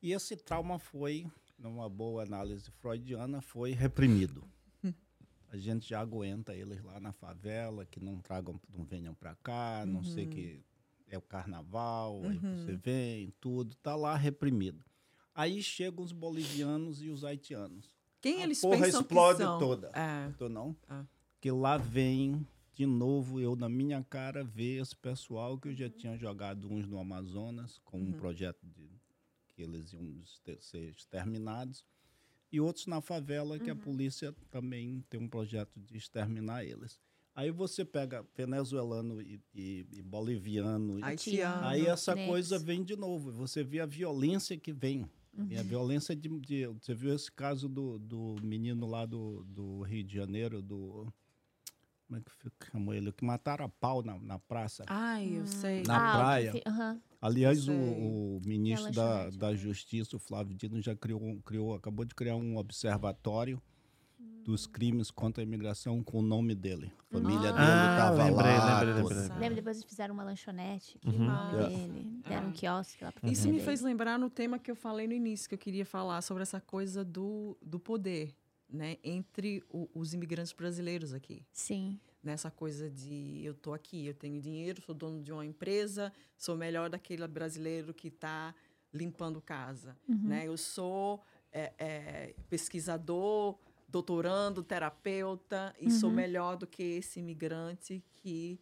E esse trauma foi, numa boa análise freudiana, foi reprimido. A gente já aguenta eles lá na favela, que não tragam, não venham para cá, não sei que é o carnaval, aí você vem, tudo, tá lá reprimido. Aí chegam os bolivianos e os haitianos. Quem A eles porra pensam explode que são? toda. É. Tô não? Ah. Que lá vem de novo eu na minha cara ver esse pessoal que eu já tinha jogado uns no Amazonas com um projeto de que eles iam ser exterminados e outros na favela que a polícia também tem um projeto de exterminar eles. Aí você pega venezuelano e, e- e boliviano e Haitiano. Aí essa coisa vem de novo. Você vê a violência que vem. E a violência de, de- Você viu esse caso do, do menino lá do, do Rio de Janeiro, do. Como é que chamou ele? Que mataram a pau na, na praça. Ai, eu sei. Na Ah, praia. aham. Aliás, o, o ministro da, da né? Justiça, o Flávio Dino, já criou, criou, acabou de criar um observatório dos crimes contra a imigração com o nome dele. A família Ah, dele estava lembrei, lá. lembrei, tudo. lembrei. Lembra, depois eles fizeram uma lanchonete que Uhum. o nome Ah. dele. Deram um Ah. quiosque lá pra Isso me dele. fez lembrar no tema que eu falei no início, que eu queria falar sobre essa coisa do, do poder, né? Entre o- os imigrantes brasileiros aqui. Sim. Nessa coisa de eu tô aqui, eu tenho dinheiro, sou dono de uma empresa, sou melhor daquele brasileiro que está limpando casa, Uhum. né? Eu sou é, é, pesquisador, doutorando, terapeuta e sou Uhum. melhor do que esse imigrante que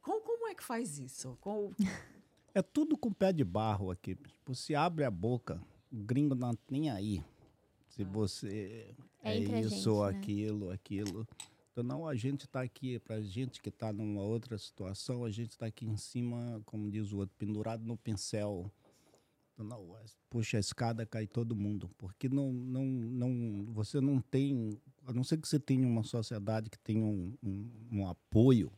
como, como é que faz isso? Qual- É tudo com pé de barro aqui. Você abre a boca, o gringo não tá nem aí. Se você É é, isso gente, ou né? aquilo, aquilo. Então, não, a gente está aqui, para gente que está numa outra situação, a gente está aqui em cima, como diz o outro, pendurado no pincel. Então, não, é, puxa a escada, cai todo mundo. Porque não, não, não, você não tem, a não ser que você tenha uma sociedade que tenha um, um, um apoio,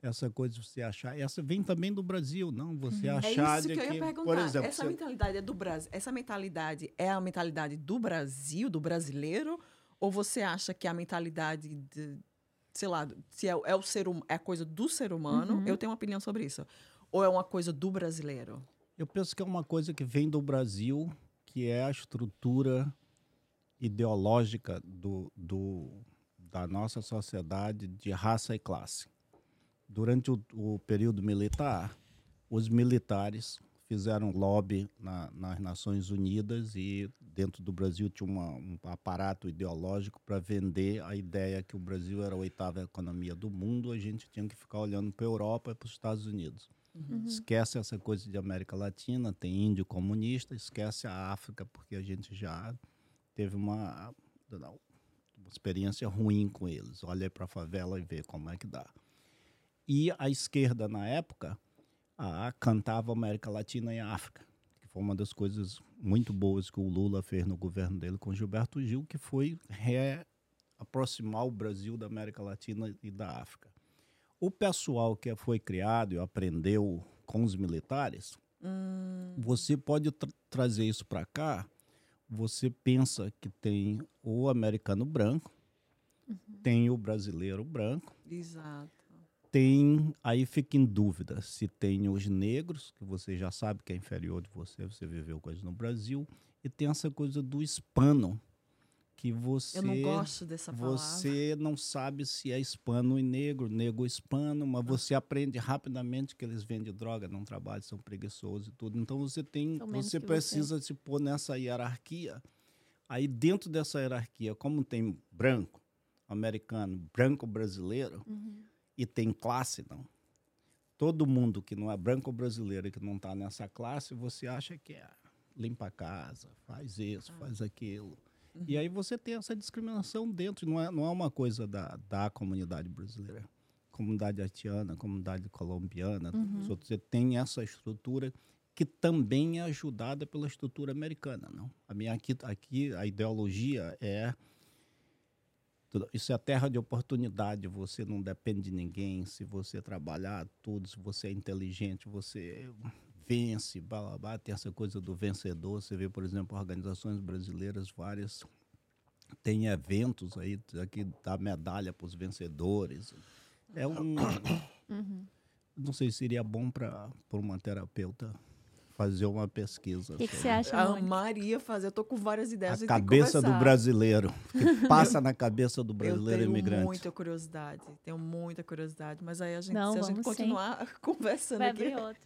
essa coisa de você achar, essa vem também do Brasil, não? Você É achar isso de que eu ia que, perguntar. por exemplo, essa você- mentalidade é do Brasil. Essa mentalidade é a mentalidade do Brasil, do brasileiro, ou você acha que a mentalidade de, sei lá, se é, é o ser hum- é a coisa do ser humano? Uhum. Eu tenho uma opinião sobre isso. Ou é uma coisa do brasileiro? Eu penso que é uma coisa que vem do Brasil, que é a estrutura ideológica do, do, da nossa sociedade de raça e classe. Durante o, o período militar, os militares fizeram lobby na, nas Nações Unidas e dentro do Brasil tinha uma, um aparato ideológico para vender a ideia que o Brasil era a oitava economia do mundo, a gente tinha que ficar olhando para a Europa e para os Estados Unidos. Uhum. Esquece essa coisa de América Latina, tem índio comunista, esquece a África, porque a gente já teve uma, uma experiência ruim com eles. Olha para a favela e vê como é que dá. E a esquerda, na época, a, cantava América Latina e África, que foi uma das coisas muito boas que o Lula fez no governo dele com Gilberto Gil, que foi reaproximar o Brasil da América Latina e da África. O pessoal que foi criado e aprendeu com os militares, Hum, você pode tra trazer isso para cá. Você pensa que tem o americano branco, tem o brasileiro branco, exato. Tem aí fica em dúvida se tem os negros que você já sabe que é inferior de você, você viveu coisas no Brasil e tem essa coisa do hispano que você Eu não gosto dessa palavra. você não sabe se é hispano e negro, negro hispano, Ah. mas você aprende rapidamente que eles vendem droga, não trabalham, são preguiçosos e tudo. Então você tem, você que você. precisa se pôr nessa hierarquia. Aí dentro dessa hierarquia, como tem branco, americano, branco brasileiro Uhum. E tem classe não. Todo mundo que não é branco brasileiro e que não está nessa classe, você acha que é limpa a casa, faz isso, Ah. faz aquilo. Uhum. E aí você tem essa discriminação dentro, não é, não é uma coisa da, da comunidade brasileira. Comunidade haitiana, comunidade colombiana, Uhum. você tem essa estrutura que também é ajudada pela estrutura americana, não? A minha aqui, aqui a ideologia é tudo- isso é a terra de oportunidade. Você não depende de ninguém. Se você trabalhar tudo, se você é inteligente, você vence, blá, blá, blá. Tem essa coisa do vencedor. Você vê, por exemplo, organizações brasileiras, várias tem eventos aí que dá medalha para os vencedores. É um. Uhum. Não sei se seria bom para uma terapeuta fazer uma pesquisa. O que, que você acha, Mônica? Maria fazer, eu tô com várias ideias. A cabeça do brasileiro. O que passa na cabeça do Eu brasileiro tenho imigrante. muita curiosidade, tenho muita curiosidade, mas aí a gente, Não, se a gente vamos sim. continuar conversando Vai aqui, abrir outro.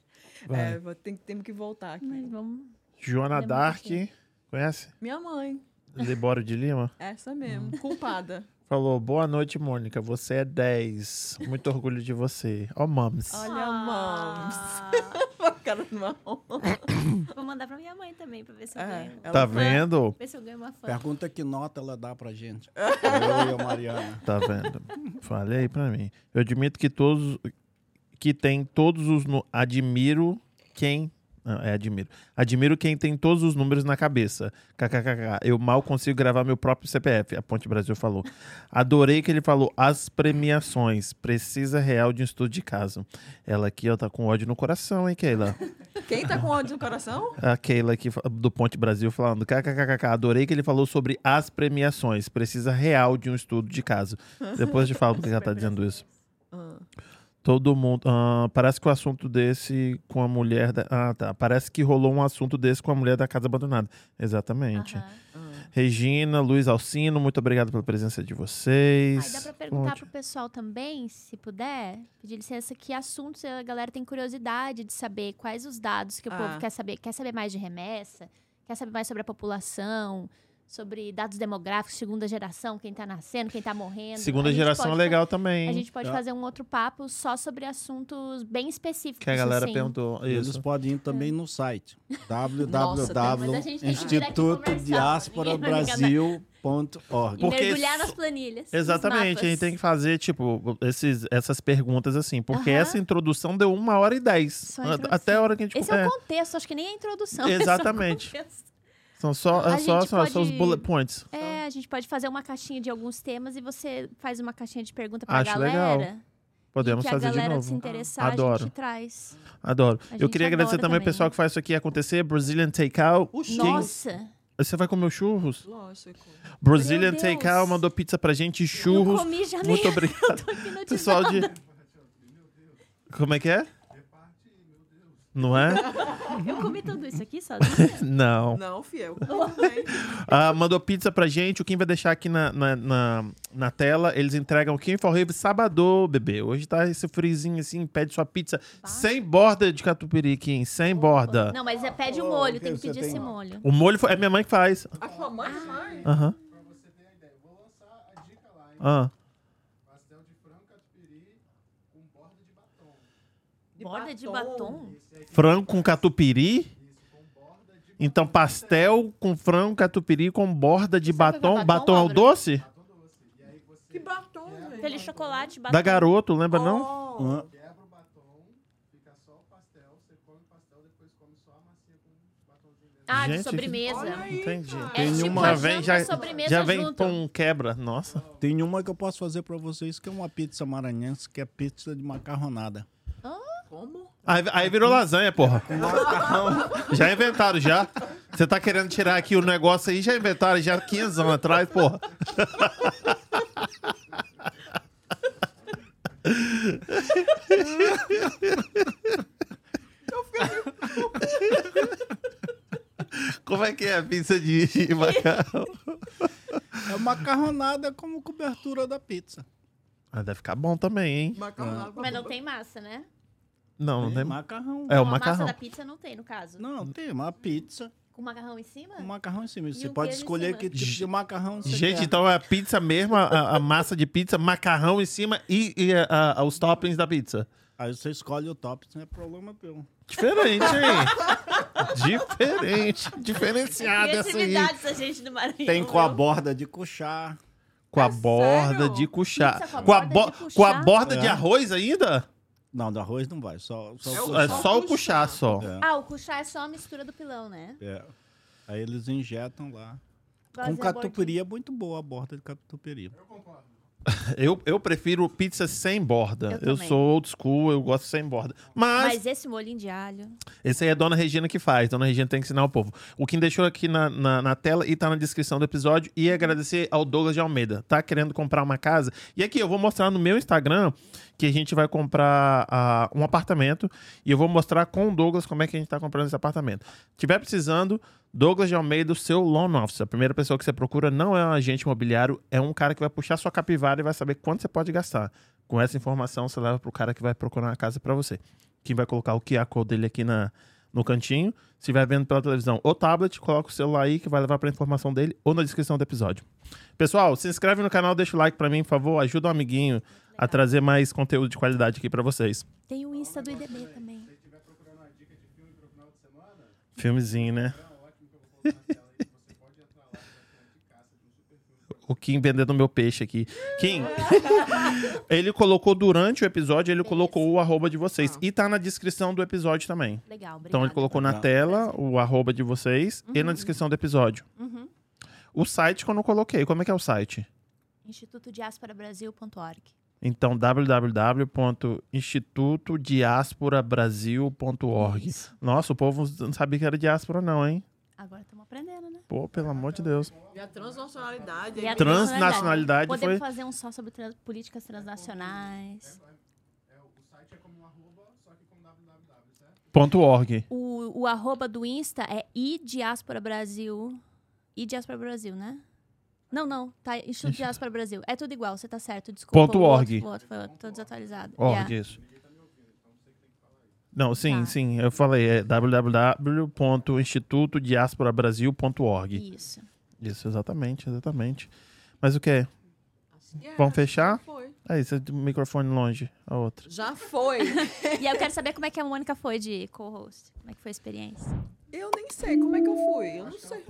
Vai. é, tem, temos que voltar aqui. Mas vamos... Joana Dark, conhece? Minha mãe, Libório de Lima. essa mesmo, Hum. culpada. Falou, boa noite, Mônica. Você é 10. Muito orgulho de você. Ó, mams. Olha, Ah, A cara do marrom. Vou mandar pra minha mãe também, pra ver se eu É, ganho. ela Tá vendo? Ver se eu ganho uma fã. Pergunta que nota ela dá pra gente. Eu e a Mariana. Tá vendo? Falei pra mim. Eu admito que todos. Que tem todos os. nu- Admiro quem. Não, é admiro. Admiro quem tem todos os números na cabeça. KKKK. Eu mal consigo gravar meu próprio CPF. A Ponte Brasil falou. Adorei que ele falou as premiações. Precisa real de um estudo de caso. Ela aqui, ó, tá com ódio no coração, hein, Keila? Quem tá com ódio no coração? A Keila aqui do Ponte Brasil falando. KKKK. Adorei que ele falou sobre as premiações. Precisa real de um estudo de caso. Depois eu te falo porque ela tá dizendo isso. Todo mundo. ah, parece que o assunto desse com a mulher. Da, ah, tá. Parece que rolou um assunto desse com a mulher da casa abandonada. Exatamente. Ah. Regina, Luiz Alcino, muito obrigado pela presença de vocês. Aí dá pra perguntar Ótimo. pro pessoal também, se puder, pedir licença, que assuntos a galera tem curiosidade de saber, quais os dados que o Ah. povo quer saber. Quer saber mais de remessa? Quer saber mais sobre a população? Sobre dados demográficos, segunda geração, quem tá nascendo, quem tá morrendo. Segunda geração é legal também. A gente pode É. fazer um outro papo só sobre assuntos bem específicos. Que a galera assim. perguntou. Eles Isso. podem ir também no site Nossa, mas a gente tem que vir aqui Instituto conversar, Diáspora ninguém vai Brasil.org. E Porque mergulhar nas planilhas. Exatamente, a gente tem que fazer, tipo, esses, essas perguntas assim. Porque Aham. essa introdução deu uma hora e dez. A introdução. Até a hora que a gente Esse é é, o contexto, acho que nem a introdução. Exatamente. É o contexto. São só, A é só, gente só, só os pode- bullet points. É, a gente pode fazer uma caixinha de alguns temas e você faz uma caixinha de pergunta pra Acho galera. legal. Podemos que fazer a de galera novo. se interessar, a Adoro. gente traz. Adoro. A Eu gente queria agradecer também o pessoal que faz isso aqui acontecer. Brazilian Takeout. Nossa! Você vai comer churros? Lógico. Brazilian. Takeout mandou pizza pra gente, churros. comi já. Muito obrigado. Pessoal de. Como é que é? Não é? Eu comi tudo isso aqui sozinha? Não. Não, fiel. Ah, mandou pizza pra gente. O Kim vai deixar aqui na, na, na, na tela. Eles entregam o Kim for Rave sábado, bebê. Hoje tá esse frizinho assim. Pede sua pizza sem borda de catupiry, Kim. Sem borda. Não, mas é pede o molho, tem que pedir tem? esse molho. O molho foi- é minha mãe que faz. A sua mãe faz? Aham. Pra você ter a ideia, eu vou lançar a dica lá, hein? Ah. Pastel de frango catupiry com borda de batom. Borda de batom? Frango com catupiry. Isso, com borda de Então, pastel com frango catupiry com borda de batom. batom, Batom é o Álvaro? doce? Que batom, gente. Aquele chocolate, batom. Da garoto, lembra não? Oh, Hã? quebra o batom, fica só o pastel, você come o pastel, depois come só a massinha com o batomzinho dentro. Ah, Gente, de sobremesa. Aí, Entendi. É Tem tipo uma- vem, já, já vem junto. com um quebra. Nossa. Tem uma que eu posso fazer pra vocês, que é uma pizza maranhense, que é pizza de macarronada. Como? Aí, aí virou lasanha, porra. Já inventaram, já. Você tá querendo tirar aqui o negócio aí, já inventaram, já 15 anos atrás, porra. Como é que é a pizza de de macarrão? É macarronada como cobertura da pizza. Ah, deve ficar bom também, hein? Macarronada. Mas não tem massa, né? Não, não É tem. macarrão. É o a massa macarrão. da pizza não tem, no caso. Não, tem uma pizza Com macarrão em cima? com macarrão em cima. E Você o pode queijo em escolher cima. que tipo de macarrão você Gente, quer. então é a pizza mesmo, a, a massa de pizza, macarrão em cima e, e a- a- os toppings da pizza. Aí você escolhe o top, não é problema teu. Diferente, hein? Diferente. Diferenciada essa aí. Criatividade essa gente do Maranhão. Tem com a viu? borda de cuchar. Com a É borda sério? de cuchar. Pizza com a Com a, borda bo- de com a borda de É. arroz ainda? Não, do arroz não vai, só, só É o É só o cuchar só. É, Ah, o cuchá é só a mistura do pilão, né? é. Aí eles injetam lá. Fazer Com catupiry é muito boa a borda de catupiry. Eu, eu prefiro pizza sem borda. Eu Eu, sou old school, eu gosto sem borda. Mas, Mas esse molhinho de alho. esse aí é a Dona Regina que faz. Dona Regina tem que ensinar o povo. O Kim deixou aqui na, na, na tela e tá na descrição do episódio. E agradecer ao Douglas de Almeida. Tá querendo comprar uma casa? E aqui eu vou mostrar no meu Instagram que a gente vai comprar ah, um apartamento. E eu vou mostrar com o Douglas como é que a gente tá comprando esse apartamento. Tiver precisando, Douglas de Almeida, o seu loan officer. A primeira pessoa que você procura não é um agente imobiliário, é um cara que vai puxar sua capivara e vai saber quanto você pode gastar. Com essa informação, você leva pro cara que vai procurar uma casa para você. Quem vai colocar o QR Code dele aqui na, no cantinho. Se estiver vendo pela televisão ou tablet, coloca o celular aí que vai levar para a informação dele ou na descrição do episódio. Pessoal, se inscreve no canal, deixa o like para mim, por favor. Ajuda um amiguinho a trazer mais conteúdo de qualidade aqui para vocês. Tem o Insta do IDB também. Se estiver procurando uma dica de filme pro final de semana, Filmezinho, né? O Kim vendendo meu peixe aqui. Kim, ele colocou durante o episódio, ele colocou o arroba de vocês. E tá na descrição do episódio também. Legal, obrigada. Então ele colocou na Tá. tela o arroba de vocês e na descrição do episódio. Uhum. O site que eu não coloquei, como é que é o site? InstitutoDiasporabrasil.org. Então, www.institutodiasporabrasil.org. Nossa, o povo não sabia que era diáspora, não, hein? Agora estamos aprendendo, né? Pô, pelo amor de Deus. E a transnacionalidade. E a Transnacionalidade Podemos foi. fazer um só sobre trans- políticas transnacionais. É, o site é como um arroba, só que com www, certo? Ponto .org. O, o arroba do Insta é idiaspora Brasil. Idiaspora Brasil, né? Não, não. Tá Instituto Diaspora Brasil. É tudo igual, você tá certo. Desculpa. Ponto o outro- org. O outro, foi, tô desatualizado. Org, Yeah. isso. Não, sim, Tá. sim. Eu falei, é www.institutodiasporabrasil.org. Isso. Isso, exatamente, exatamente. Mas o que? Yeah, Vamos fechar? Já foi. É isso, o microfone longe, a outra. Já foi. E aí eu quero saber como é que a Mônica foi de co-host. Como é que foi a experiência? Eu nem sei como é que eu fui. Eu não sei.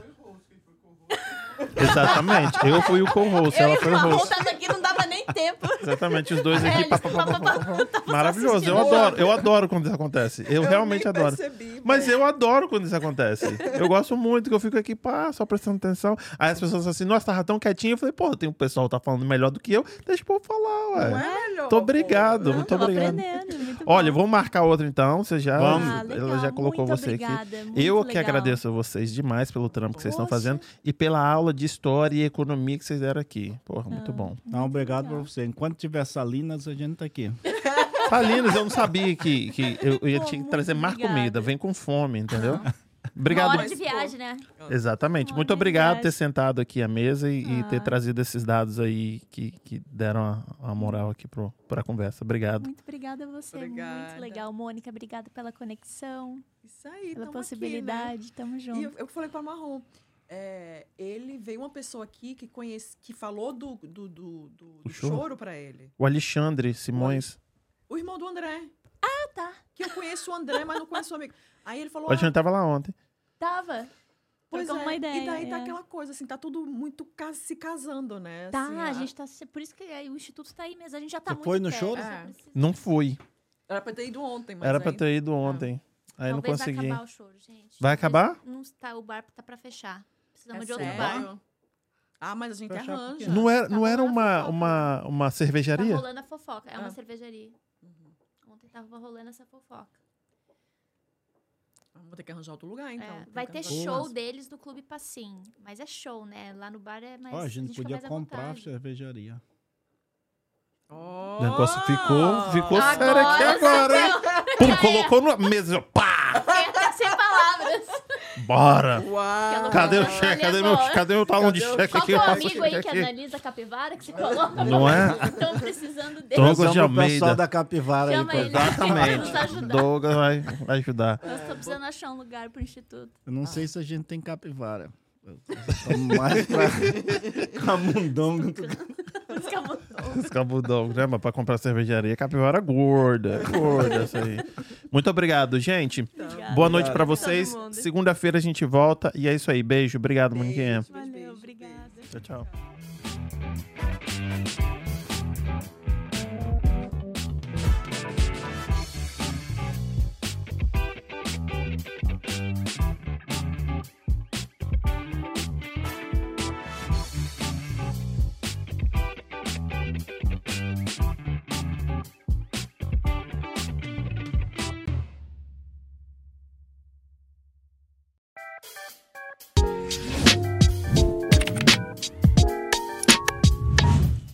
Exatamente. Eu fui o co-host, ela foi o host. aqui, não dava nem tempo. Exatamente, os dois É, aqui. eles pá, pá, pá, pá, pá, pá, pá. Maravilhoso, eu adoro, eu adoro quando isso acontece. Eu, realmente nem adoro. Percebi, Mas eu adoro quando isso acontece. Eu gosto muito, que eu fico aqui, pá, só prestando atenção. Aí as pessoas falam assim, nossa, tava tão quietinho. Eu falei, pô, tem um pessoal que tá falando melhor do que eu. Deixa o povo falar, ué. Não é Muito obrigado, muito Tava obrigado. aprendendo, muito Olha, bom. vamos marcar outro então. Você já. Ah, ela legal, já colocou muito você aqui. obrigada, muito Eu que legal. agradeço a vocês demais pelo trampo que vocês estão Poxa. fazendo e pela aula de história e economia que vocês deram aqui. Porra, muito bom. Não, obrigado pra você. Enquanto tiver Salinas, a gente tá aqui. Salinas, eu não sabia que, que eu, eu tinha que trazer mais comida. Vem com fome, entendeu? Uma Obrigado. hora de viagem, né? Exatamente. Uma Muito obrigado por ter sentado aqui à mesa e, e ter Ah. trazido esses dados aí que, que deram a, a moral aqui pro, pra conversa. Obrigado. Muito obrigada a você. Obrigada. Muito legal, Mônica. Obrigada pela conexão, Isso aí, pela tamo possibilidade. Tamo Aqui, né? junto. E eu, eu falei para Marrom, é, ele veio uma pessoa aqui que conhece, que falou do, do, do, do- do choro? choro para ele. O Alexandre Simões. O irmão do André. Ah, tá. Que eu conheço o André, mas não conheço o amigo. Aí ele falou, O Alexandre ah, tava lá ontem. Tava. pois é. uma ideia, e daí tá é. aquela coisa, assim, tá tudo muito se casando, né? Tá, assim, a gente tá. Por isso que aí o Instituto tá aí mesmo. A gente já tá Você muito foi no perto, choro? É. Não fui. Era pra ter ido ontem, mas Era aí... pra ter ido ontem. Aí não Talvez consegui. vai acabar o choro, gente. Vai Talvez acabar? Não tá, o bar tá pra fechar. Precisamos É de outro bar. Ah, mas a gente arranja. quê? Não era, Tá não era uma, uma, uma Tá cervejaria? rolando a fofoca. É uma Ah. cervejaria. Uhum. Ontem tava rolando essa fofoca. Ah, Vou ter que arranjar outro lugar, então. É, vai ter arranjar show outro deles no Clube Passim. Mas é show, né? Lá no bar é mais. Ó, a gente fica podia mais à comprar a cervejaria. Oh! O negócio ficou, ficou Agora sério aqui agora, hein? Pum, colocou na mesa. Pá! Fiquei até sem palavras. Bora! Uau! Cadê o cheque? Cadê, meu, cadê o talão de Cadê o- cheque Qual aqui? que é Eu o amigo aí que analisa a capivara que você coloca? Não é? Estão precisando dele. Douglas de o pessoal Almeida. da Capivara Chama aí. Exatamente. Douglas vai, vai ajudar. Nós estamos precisando achar um lugar pro Instituto. Eu não sei se a gente tem capivara. Mais pra camundongo. Escabudão, né? Mas pra comprar cervejaria, capivara gorda. Gorda, isso aí. Muito obrigado, gente. Obrigada. Boa noite pra Todo vocês. Segunda-feira a gente volta. E é isso aí. Beijo. Obrigado, Moniquinha. Valeu, obrigada. Tchau, tchau.